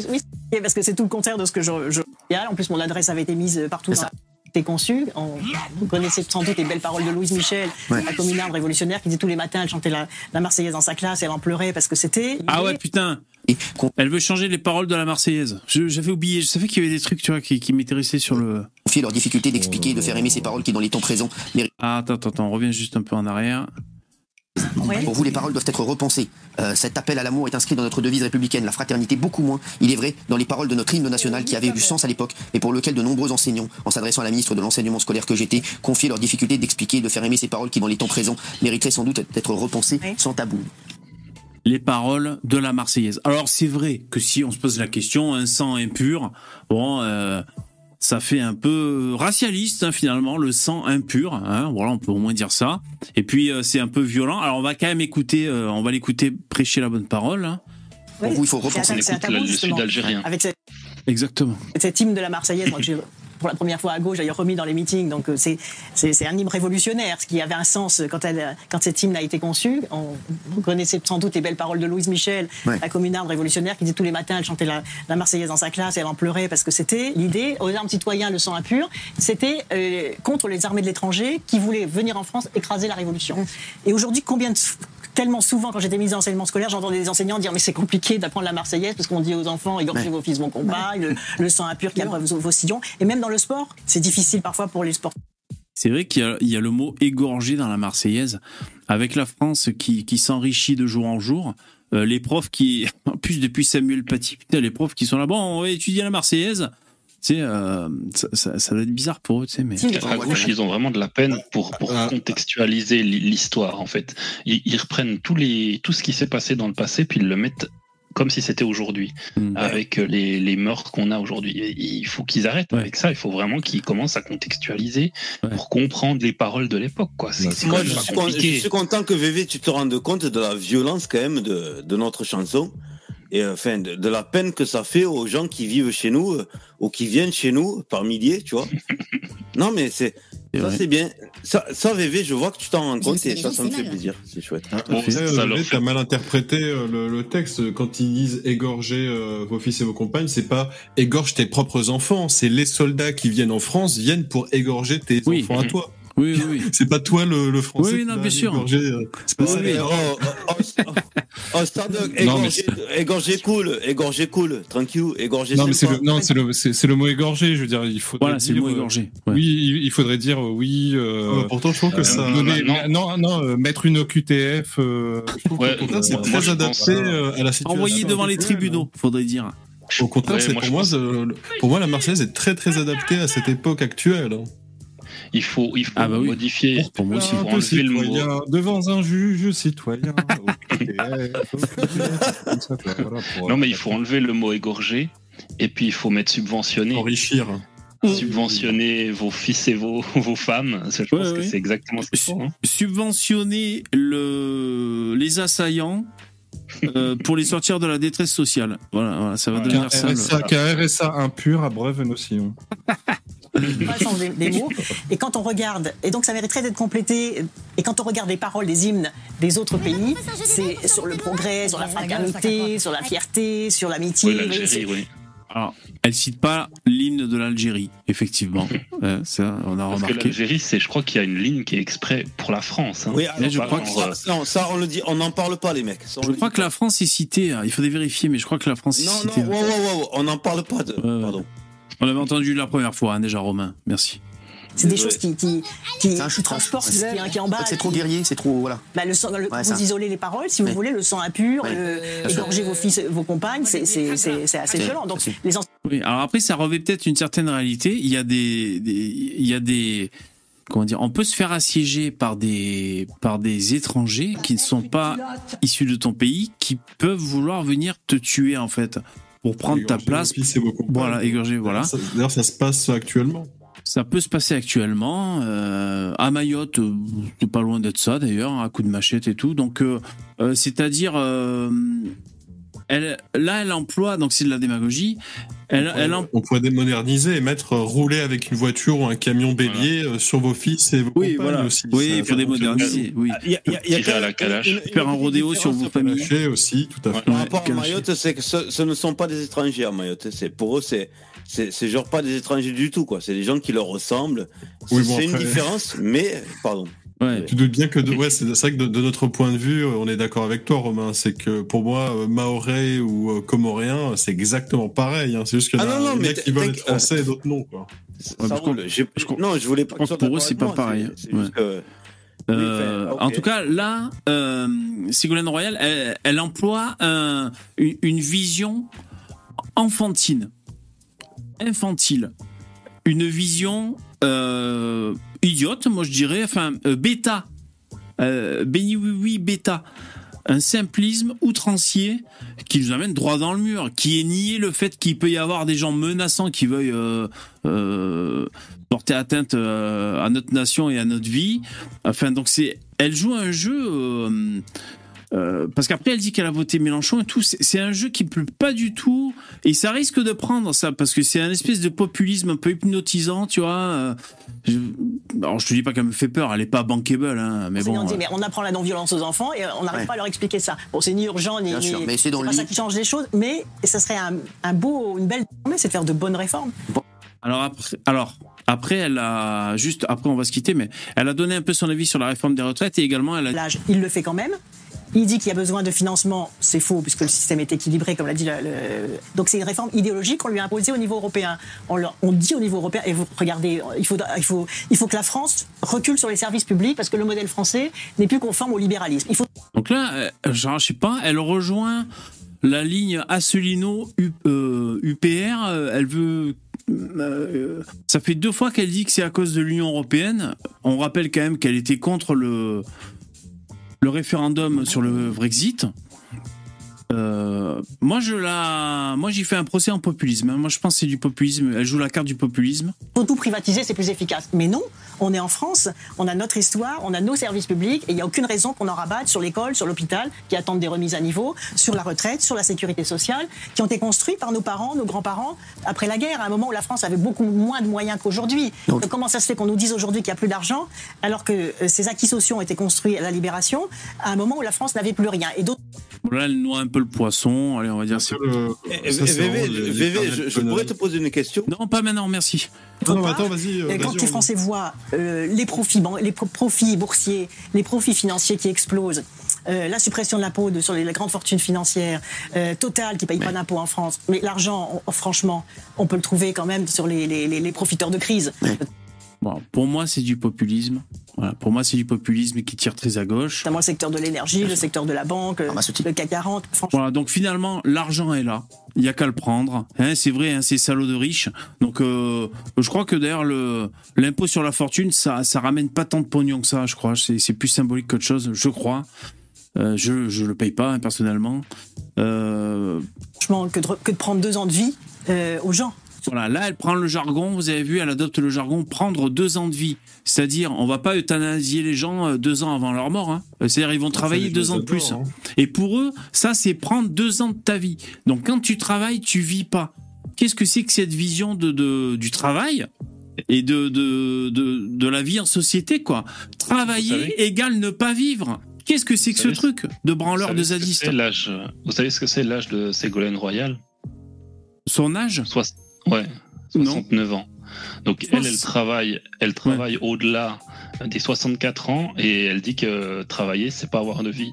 Oui, parce que c'est tout le contraire de ce que je. je... En plus, mon adresse avait été mise partout. Dans... C'était conçu. On... Vous connaissez sans doute les belles paroles de Louise Michel, Ouais. la communarde révolutionnaire, qui disait tous les matins, elle chantait la, la Marseillaise dans sa classe, et elle en pleurait parce que c'était. Ah ouais, putain Elle veut changer les paroles de la Marseillaise. Je- J'avais oublié, je savais qu'il y avait des trucs, tu vois, qui, qui m'étaient restés sur le. Confier leur difficulté d'expliquer et de faire aimer ces paroles qui, dans les temps présents, méritent. Ah, attends, attends, attends, on revient juste un peu en arrière. Pour vous, les paroles doivent être repensées. Euh, cet appel à l'amour est inscrit dans notre devise républicaine, la fraternité beaucoup moins, il est vrai, dans les paroles de notre hymne national qui avait du sens à l'époque et pour lequel de nombreux enseignants, en s'adressant à la ministre de l'enseignement scolaire que j'étais, confiaient leur difficulté d'expliquer et de faire aimer ces paroles qui, dans les temps présents, mériteraient sans doute d'être repensées sans tabou. Les paroles de la Marseillaise. Alors c'est vrai que si on se pose la question, un sang impur, bon, euh, ça fait un peu racialiste hein, finalement, le sang impur. Hein, voilà, on peut au moins dire ça. Et puis euh, c'est un peu violent. Alors on va quand même écouter, euh, on va l'écouter prêcher la bonne parole. hein. Oui, vous, il faut repenser. tabou, justement. Avec cette, Exactement. cette hymne de la Marseillaise, moi, que j'ai pour la première fois à gauche, d'ailleurs remis dans les meetings. Donc euh, c'est un hymne révolutionnaire, ce qui avait un sens quand elle quand cette hymne a été conçue. On, vous connaissez sans doute les belles paroles de Louise Michel, Ouais. la communarde révolutionnaire, qui dit tous les matins elle chantait la, la Marseillaise dans sa classe et elle en pleurait parce que c'était l'idée aux armes citoyens le sang impur. C'était euh, contre les armées de l'étranger qui voulaient venir en France écraser la révolution. Et aujourd'hui, combien de Tellement souvent, quand j'étais mise en enseignement scolaire, j'entendais des enseignants dire Mais c'est compliqué d'apprendre la Marseillaise parce qu'on dit aux enfants Égorgez vos fils, vos compagnes, le, le sang impur qui abreuve vos, vos sillons. Et même dans le sport, c'est difficile parfois pour les sportifs. C'est vrai qu'il y, a- il y a le mot égorgé dans la Marseillaise, avec la France qui, qui s'enrichit de jour en jour. euh, les profs qui, en plus depuis Samuel Paty, putain, les profs qui sont là, bon, on va étudier la Marseillaise. Tu sais, euh, ça, ça, ça doit être bizarre pour eux, tu sais, mais. À gauche, ils ont vraiment de la peine pour, pour contextualiser l- l'histoire, en fait. Ils, ils reprennent tous les, tout ce qui s'est passé dans le passé, puis ils le mettent comme si c'était aujourd'hui, avec euh, les, les meurtres qu'on a aujourd'hui. Il faut qu'ils arrêtent avec ça. Il faut vraiment qu'ils commencent à contextualiser pour comprendre les paroles de l'époque. quoi. C'est c'est Moi, je suis, con- je suis content que VV, tu te rendes compte de la violence quand même de, de notre chanson et euh, enfin de, de la peine que ça fait aux gens qui vivent chez nous euh, ou qui viennent chez nous par milliers, tu vois. non, mais c'est ça, c'est bien. Ça, ça, VV, je vois que tu t'en rends compte et ça, ça me fait plaisir. C'est chouette. Euh, t'as mal interprété euh, le, le texte. Quand ils disent égorger euh, vos fils et vos compagnes, c'est pas égorge tes propres enfants. C'est les soldats qui viennent en France viennent pour égorger tes enfants à toi. Oui, oui. c'est pas toi le, le français. Oui, non, bien sûr. égorger, euh, C'est pas Oui, ça. oui. Oh, oh, oh, oh, mais égorgé, égorgé cool, égorgé cool, tranquille, égorgé Non, mais c'est le, non, c'est le, c'est, c'est le mot égorgé. Je veux dire, il faudrait Voilà, c'est le mot euh, égorgé, Oui, il, faudrait dire euh, oui. Euh, Ah bah, pourtant, je trouve que ça- donner- non. non, non, euh, mettre une OQTF. Euh, je trouve Ouais, c'est très adapté pense, euh, à la situation. Envoyé devant les tribunaux, faudrait dire. Au contraire, Ouais, c'est moi, pour moi, pense- euh, pour moi, la Marseillaise est très très adaptée à cette époque actuelle. Il faut, il faut Ah bah modifier. Pour moi aussi. il faut le mot. devant un juge citoyen. Non, mais il faut enlever le mot égorgé et puis il faut mettre subventionner. Enrichir. Subventionner vos fils et vos, vos femmes. Je pense Ouais, que ouais. c'est exactement ce qu'il hein. Subventionner le, les assaillants euh, pour les sortir de la détresse sociale. Voilà, voilà, ça va devenir ça. qu'un RSA impur abreuve nos sillons. pas changer des mots. Et quand on regarde, et donc ça mériterait d'être complété, et quand on regarde les paroles des hymnes des autres pays, c'est sur le progrès, sur la fraternité, sur la fierté, sur l'amitié. Oui. Alors, elle cite pas l'hymne de l'Algérie, effectivement. Euh, ça, on a Parce que remarqué. l'Algérie, c'est, je crois qu'il y a une ligne qui est exprès pour la France. hein. Oui, Mais je alors, crois que ça, ça, ça, on le dit, on n'en parle pas, les mecs. Ça, Je crois que la France est citée. hein. Il faudrait vérifier, mais je crois que la France est Non, citée. non, wow, wow, wow, on n'en parle pas. De... Pardon. On l'avait entendu la première fois, hein, déjà, Romain. Merci. C'est des choses qui, qui, qui, un qui transportent ce qui est- qui est en bas. C'est trop guerrier, c'est trop. Voilà. Bah, le sang, le- Ouais, vous ça. isolez les paroles, si vous Ouais. voulez, le sang impur, le- égorger vos fils, vos compagnes, c'est c'est- c'est- c'est assez violent. Donc, les Oui, alors après, ça revêt peut-être une certaine réalité. Il y a des, des- il y a des, comment dire, on peut se faire assiéger par des, par des étrangers qui ne sont pas issus de ton pays, qui peuvent vouloir venir te tuer, en fait, pour prendre ta place. Voilà, égorger, voilà. D'ailleurs, ça se passe actuellement. Ça peut se passer actuellement. euh, à Mayotte, euh, c'est pas loin d'être ça d'ailleurs, à coup de machette et tout. Donc, euh, euh, c'est-à-dire, elle, là, elle emploie, donc c'est de la démagogie. Elle, elle em- On pourrait démoderniser et mettre euh, rouler avec une voiture ou un camion bélier euh, sur vos fils et vos Oui, compagnes voilà. aussi. Oui, il faut démoderniser. Oui. Il y a, il y a- il y a à la calage. une- une- Faire un rodéo sur vos familles. Aussi, tout à fait. Par Ouais, rapport à Mayotte, c'est que ce, ce ne sont pas des étrangers à Mayotte. C'est pour eux, c'est c'est c'est genre pas des étrangers du tout quoi. C'est des gens qui leur ressemblent. C'est Oui, bon, c'est une différence, mais pardon. Ouais. Tu doutes bien que, de, ouais, c'est vrai que de, de notre point de vue, on est d'accord avec toi, Romain. C'est que pour moi, euh, maoré ou euh, comoréen, c'est exactement pareil. hein. C'est juste que Ah y a non, non, des mais mecs qui veulent être français et d'autres non, quoi. Roule. Je non, je voulais pas. je pense que pour eux, c'est pas pareil. C'est c'est juste que. Euh, En tout cas, là, euh, Ségolène Royal, elle, elle emploie un- une, une vision enfantine, infantile, une vision euh, idiote, moi je dirais, enfin euh, bêta, béni oui oui bêta, un simplisme outrancier qui nous amène droit dans le mur, qui est nié le fait qu'il peut y avoir des gens menaçants qui veuillent euh, euh, porter atteinte à notre nation et à notre vie. Enfin, donc elle joue un jeu. Euh, parce qu'après elle dit qu'elle a voté Mélenchon et tout, c'est un jeu qui ne plaît pas du tout et ça risque de prendre ça parce que c'est un espèce de populisme un peu hypnotisant, tu vois. euh, je- alors je te dis pas qu'elle me fait peur, elle est pas bankable, hein, mais bon. disent, euh, mais on apprend la non-violence aux enfants et on n'arrive Ouais. pas à leur expliquer ça. Bon, c'est ni urgent, ni. Bien sûr, mais c'est dans pas ça qui change les choses, mais ça serait un, un beau, une belle mais c'est de faire de bonnes réformes. Alors après, alors après, elle a juste après on va se quitter, mais elle a donné un peu son avis sur la réforme des retraites et également elle a L'âge, il le fait quand même. Il dit qu'il y a besoin de financement, c'est faux puisque le système est équilibré, comme l'a dit le, Donc c'est une réforme idéologique qu'on lui a imposée au niveau européen. On, dit au niveau européen, et vous regardez, il faut, il, faut, il faut que la France recule sur les services publics parce que le modèle français n'est plus conforme au libéralisme. Il faut Donc là, euh, je sais pas, elle rejoint la ligne Asselineau U- euh, UPR. euh, Elle veut. ça fait deux fois qu'elle dit que c'est à cause de l'Union européenne. On rappelle quand même qu'elle était contre le, le référendum sur le Brexit. Euh, moi, je moi, j'y fais un procès en populisme. Moi, je pense que c'est du populisme. Elle joue la carte du populisme. faut tout privatiser, c'est plus efficace. Mais non, on est en France, on a notre histoire, on a nos services publics, et il n'y a aucune raison qu'on en rabatte sur l'école, sur l'hôpital, qui attendent des remises à niveau, sur la retraite, sur la sécurité sociale, qui ont été construits par nos parents, nos grands-parents, après la guerre, à un moment où la France avait beaucoup moins de moyens qu'aujourd'hui. Donc, comment ça se fait qu'on nous dise aujourd'hui qu'il n'y a plus d'argent, alors que euh, ces acquis sociaux ont été construits à la libération, à un moment où la France n'avait plus rien? Et d'autres Bon, Là, elle noie un peu le poisson. Allez, on va dire. c'est- Eh, VV, VV, je, je pourrais te poser une question? Non, pas maintenant, merci. Non, non, attends, vas-y. euh, quand vas-y, les. Français voient euh, les profits, les pro- profits boursiers, les profits financiers qui explosent, euh, la suppression de l'impôt de- sur les, les grandes fortunes financières, euh, Total qui paye pas d'impôt en France, mais l'argent, on- franchement, on peut le trouver quand même sur les, les- les- les profiteurs de crise. Bon, pour moi, c'est du populisme. Voilà, pour moi, c'est du populisme qui tire très à gauche. Notamment le secteur de l'énergie, le secteur de la banque, euh, le CAC 40. Franchement, Voilà, donc finalement, l'argent est là. Il y a qu'à le prendre. Hein, c'est vrai, hein, c'est salaud de riches. Donc, euh, je crois que d'ailleurs, le l'impôt sur la fortune, ça, ça ramène pas tant de pognon que ça, je crois. C'est plus symbolique qu'autre chose, je crois. Euh, je je le paye pas hein, personnellement. Euh, franchement, que de, que de prendre deux ans de vie euh, aux gens. Voilà, là, elle prend le jargon, vous avez vu, elle adopte le jargon prendre deux ans de vie. C'est-à-dire, on va pas euthanasier les gens euh, deux ans avant leur mort. hein. C'est-à-dire, ils vont travailler deux ans de plus. hein. Et pour eux, ça, c'est prendre deux ans de ta vie. Donc, quand tu travailles, tu vis pas. Qu'est-ce que c'est que cette vision de, de- du travail et de, de, de, de la vie en société, quoi? Travailler égale ne pas vivre. Qu'est-ce que c'est que ce truc de branleur de zadiste l'âge- Vous savez ce que c'est l'âge de Ségolène Royal? Son âge? Ouais, 69 ans. Donc elle, elle travaille, elle travaille au-delà des 64 ans et elle dit que travailler c'est pas avoir de vie.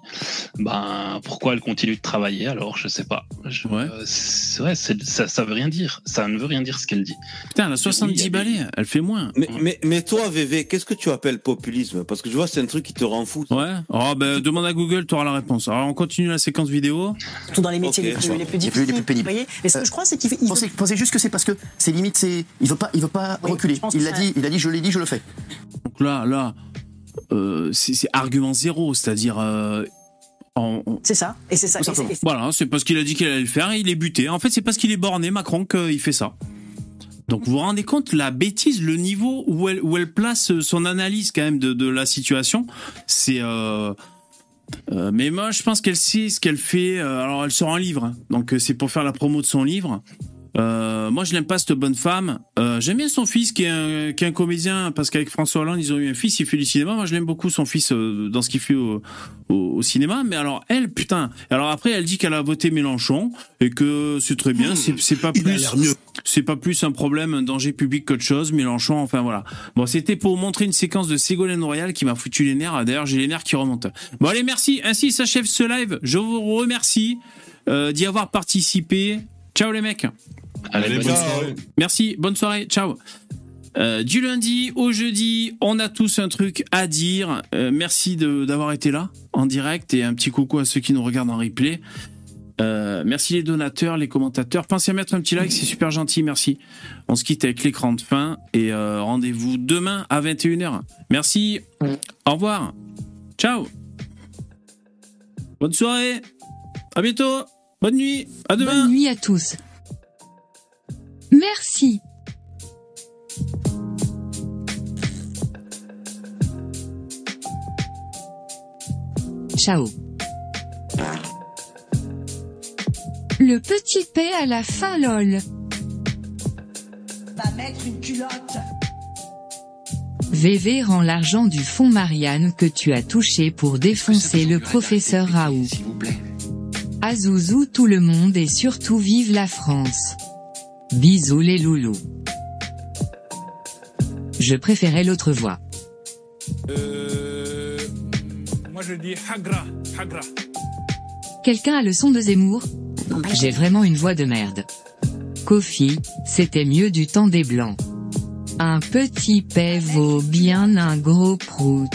Ben pourquoi elle continue de travailler alors? Je sais pas. ouais. ça, ça veut rien dire. Ça ne veut rien dire ce qu'elle dit. Putain, elle a 70 balais, elle fait moins. Mais, mais, mais toi VV, qu'est-ce que tu appelles populisme? Parce que je vois c'est un truc qui te rend fou. Ouais. Oh ben demande à Google, tu auras la réponse. Alors on continue la séquence vidéo. Tout dans les métiers les, plus, les, plus, difficiles, les plus pénibles. Voyez mais ce que je crois c'est qu'il pensez, pensez, juste que c'est parce que c'est limite c'est il veut pas il veut pas reculer. Il l'a dit, il a dit je l'ai dit, je le fais. Donc là là euh, c'est argument zéro, c'est-à-dire. Euh, c'est ça, et c'est ça. Voilà, c'est parce qu'il a dit qu'il allait le faire et il est buté. En fait, c'est parce qu'il est borné, Macron, qu'il fait ça. Donc vous vous rendez compte la bêtise, le niveau où elle, où elle place son analyse quand même de, de la situation, c'est... Euh, euh, mais moi je pense qu'elle sait ce qu'elle fait. alors elle sort un livre, hein. donc c'est pour faire la promo de son livre. Euh, moi, je n'aime pas cette bonne femme. Euh, J'aime bien son fils qui est, un, qui est un comédien parce qu'avec François Hollande, ils ont eu un fils, il fait du cinéma. Moi, je l'aime beaucoup son fils euh, dans ce qu'il fait au, au, au, cinéma. Mais alors, elle, putain. Alors après, elle dit qu'elle a voté Mélenchon et que c'est très bien. C'est pas plus, c'est pas plus un problème, un danger public qu'autre chose. Mélenchon, enfin voilà. Bon, c'était pour montrer une séquence de Ségolène Royal qui m'a foutu les nerfs. D'ailleurs, j'ai les nerfs qui remontent. Bon, allez, merci. Ainsi s'achève ce live. Je vous remercie d'y avoir participé. Ciao les mecs. Allez, bonne soirée. Merci, bonne soirée, ciao. Euh, du lundi au jeudi, on a tous un truc à dire. Euh, merci d'avoir été là en direct et un petit coucou à ceux qui nous regardent en replay. Euh, merci les donateurs, les commentateurs. Pensez à mettre un petit like, c'est super gentil, merci. On se quitte avec l'écran de fin et euh, rendez-vous demain à 21h. Merci, au revoir, ciao. Bonne soirée, à bientôt, bonne nuit, à demain. Bonne nuit à tous. Merci. Ciao. Le petit P à la fin lol. Va mettre une culotte. VV rend l'argent du fonds Marianne que tu as touché pour défoncer le professeur Raoult. Azouzou tout le monde et surtout vive la France. Bisous les loulous. Je préférais l'autre voix. Euh, moi je dis Hagra, Hagra. Quelqu'un a le son de Zemmour? J'ai vraiment une voix de merde. Kofi, c'était mieux du temps des blancs. Un petit paix vaut bien un gros prout.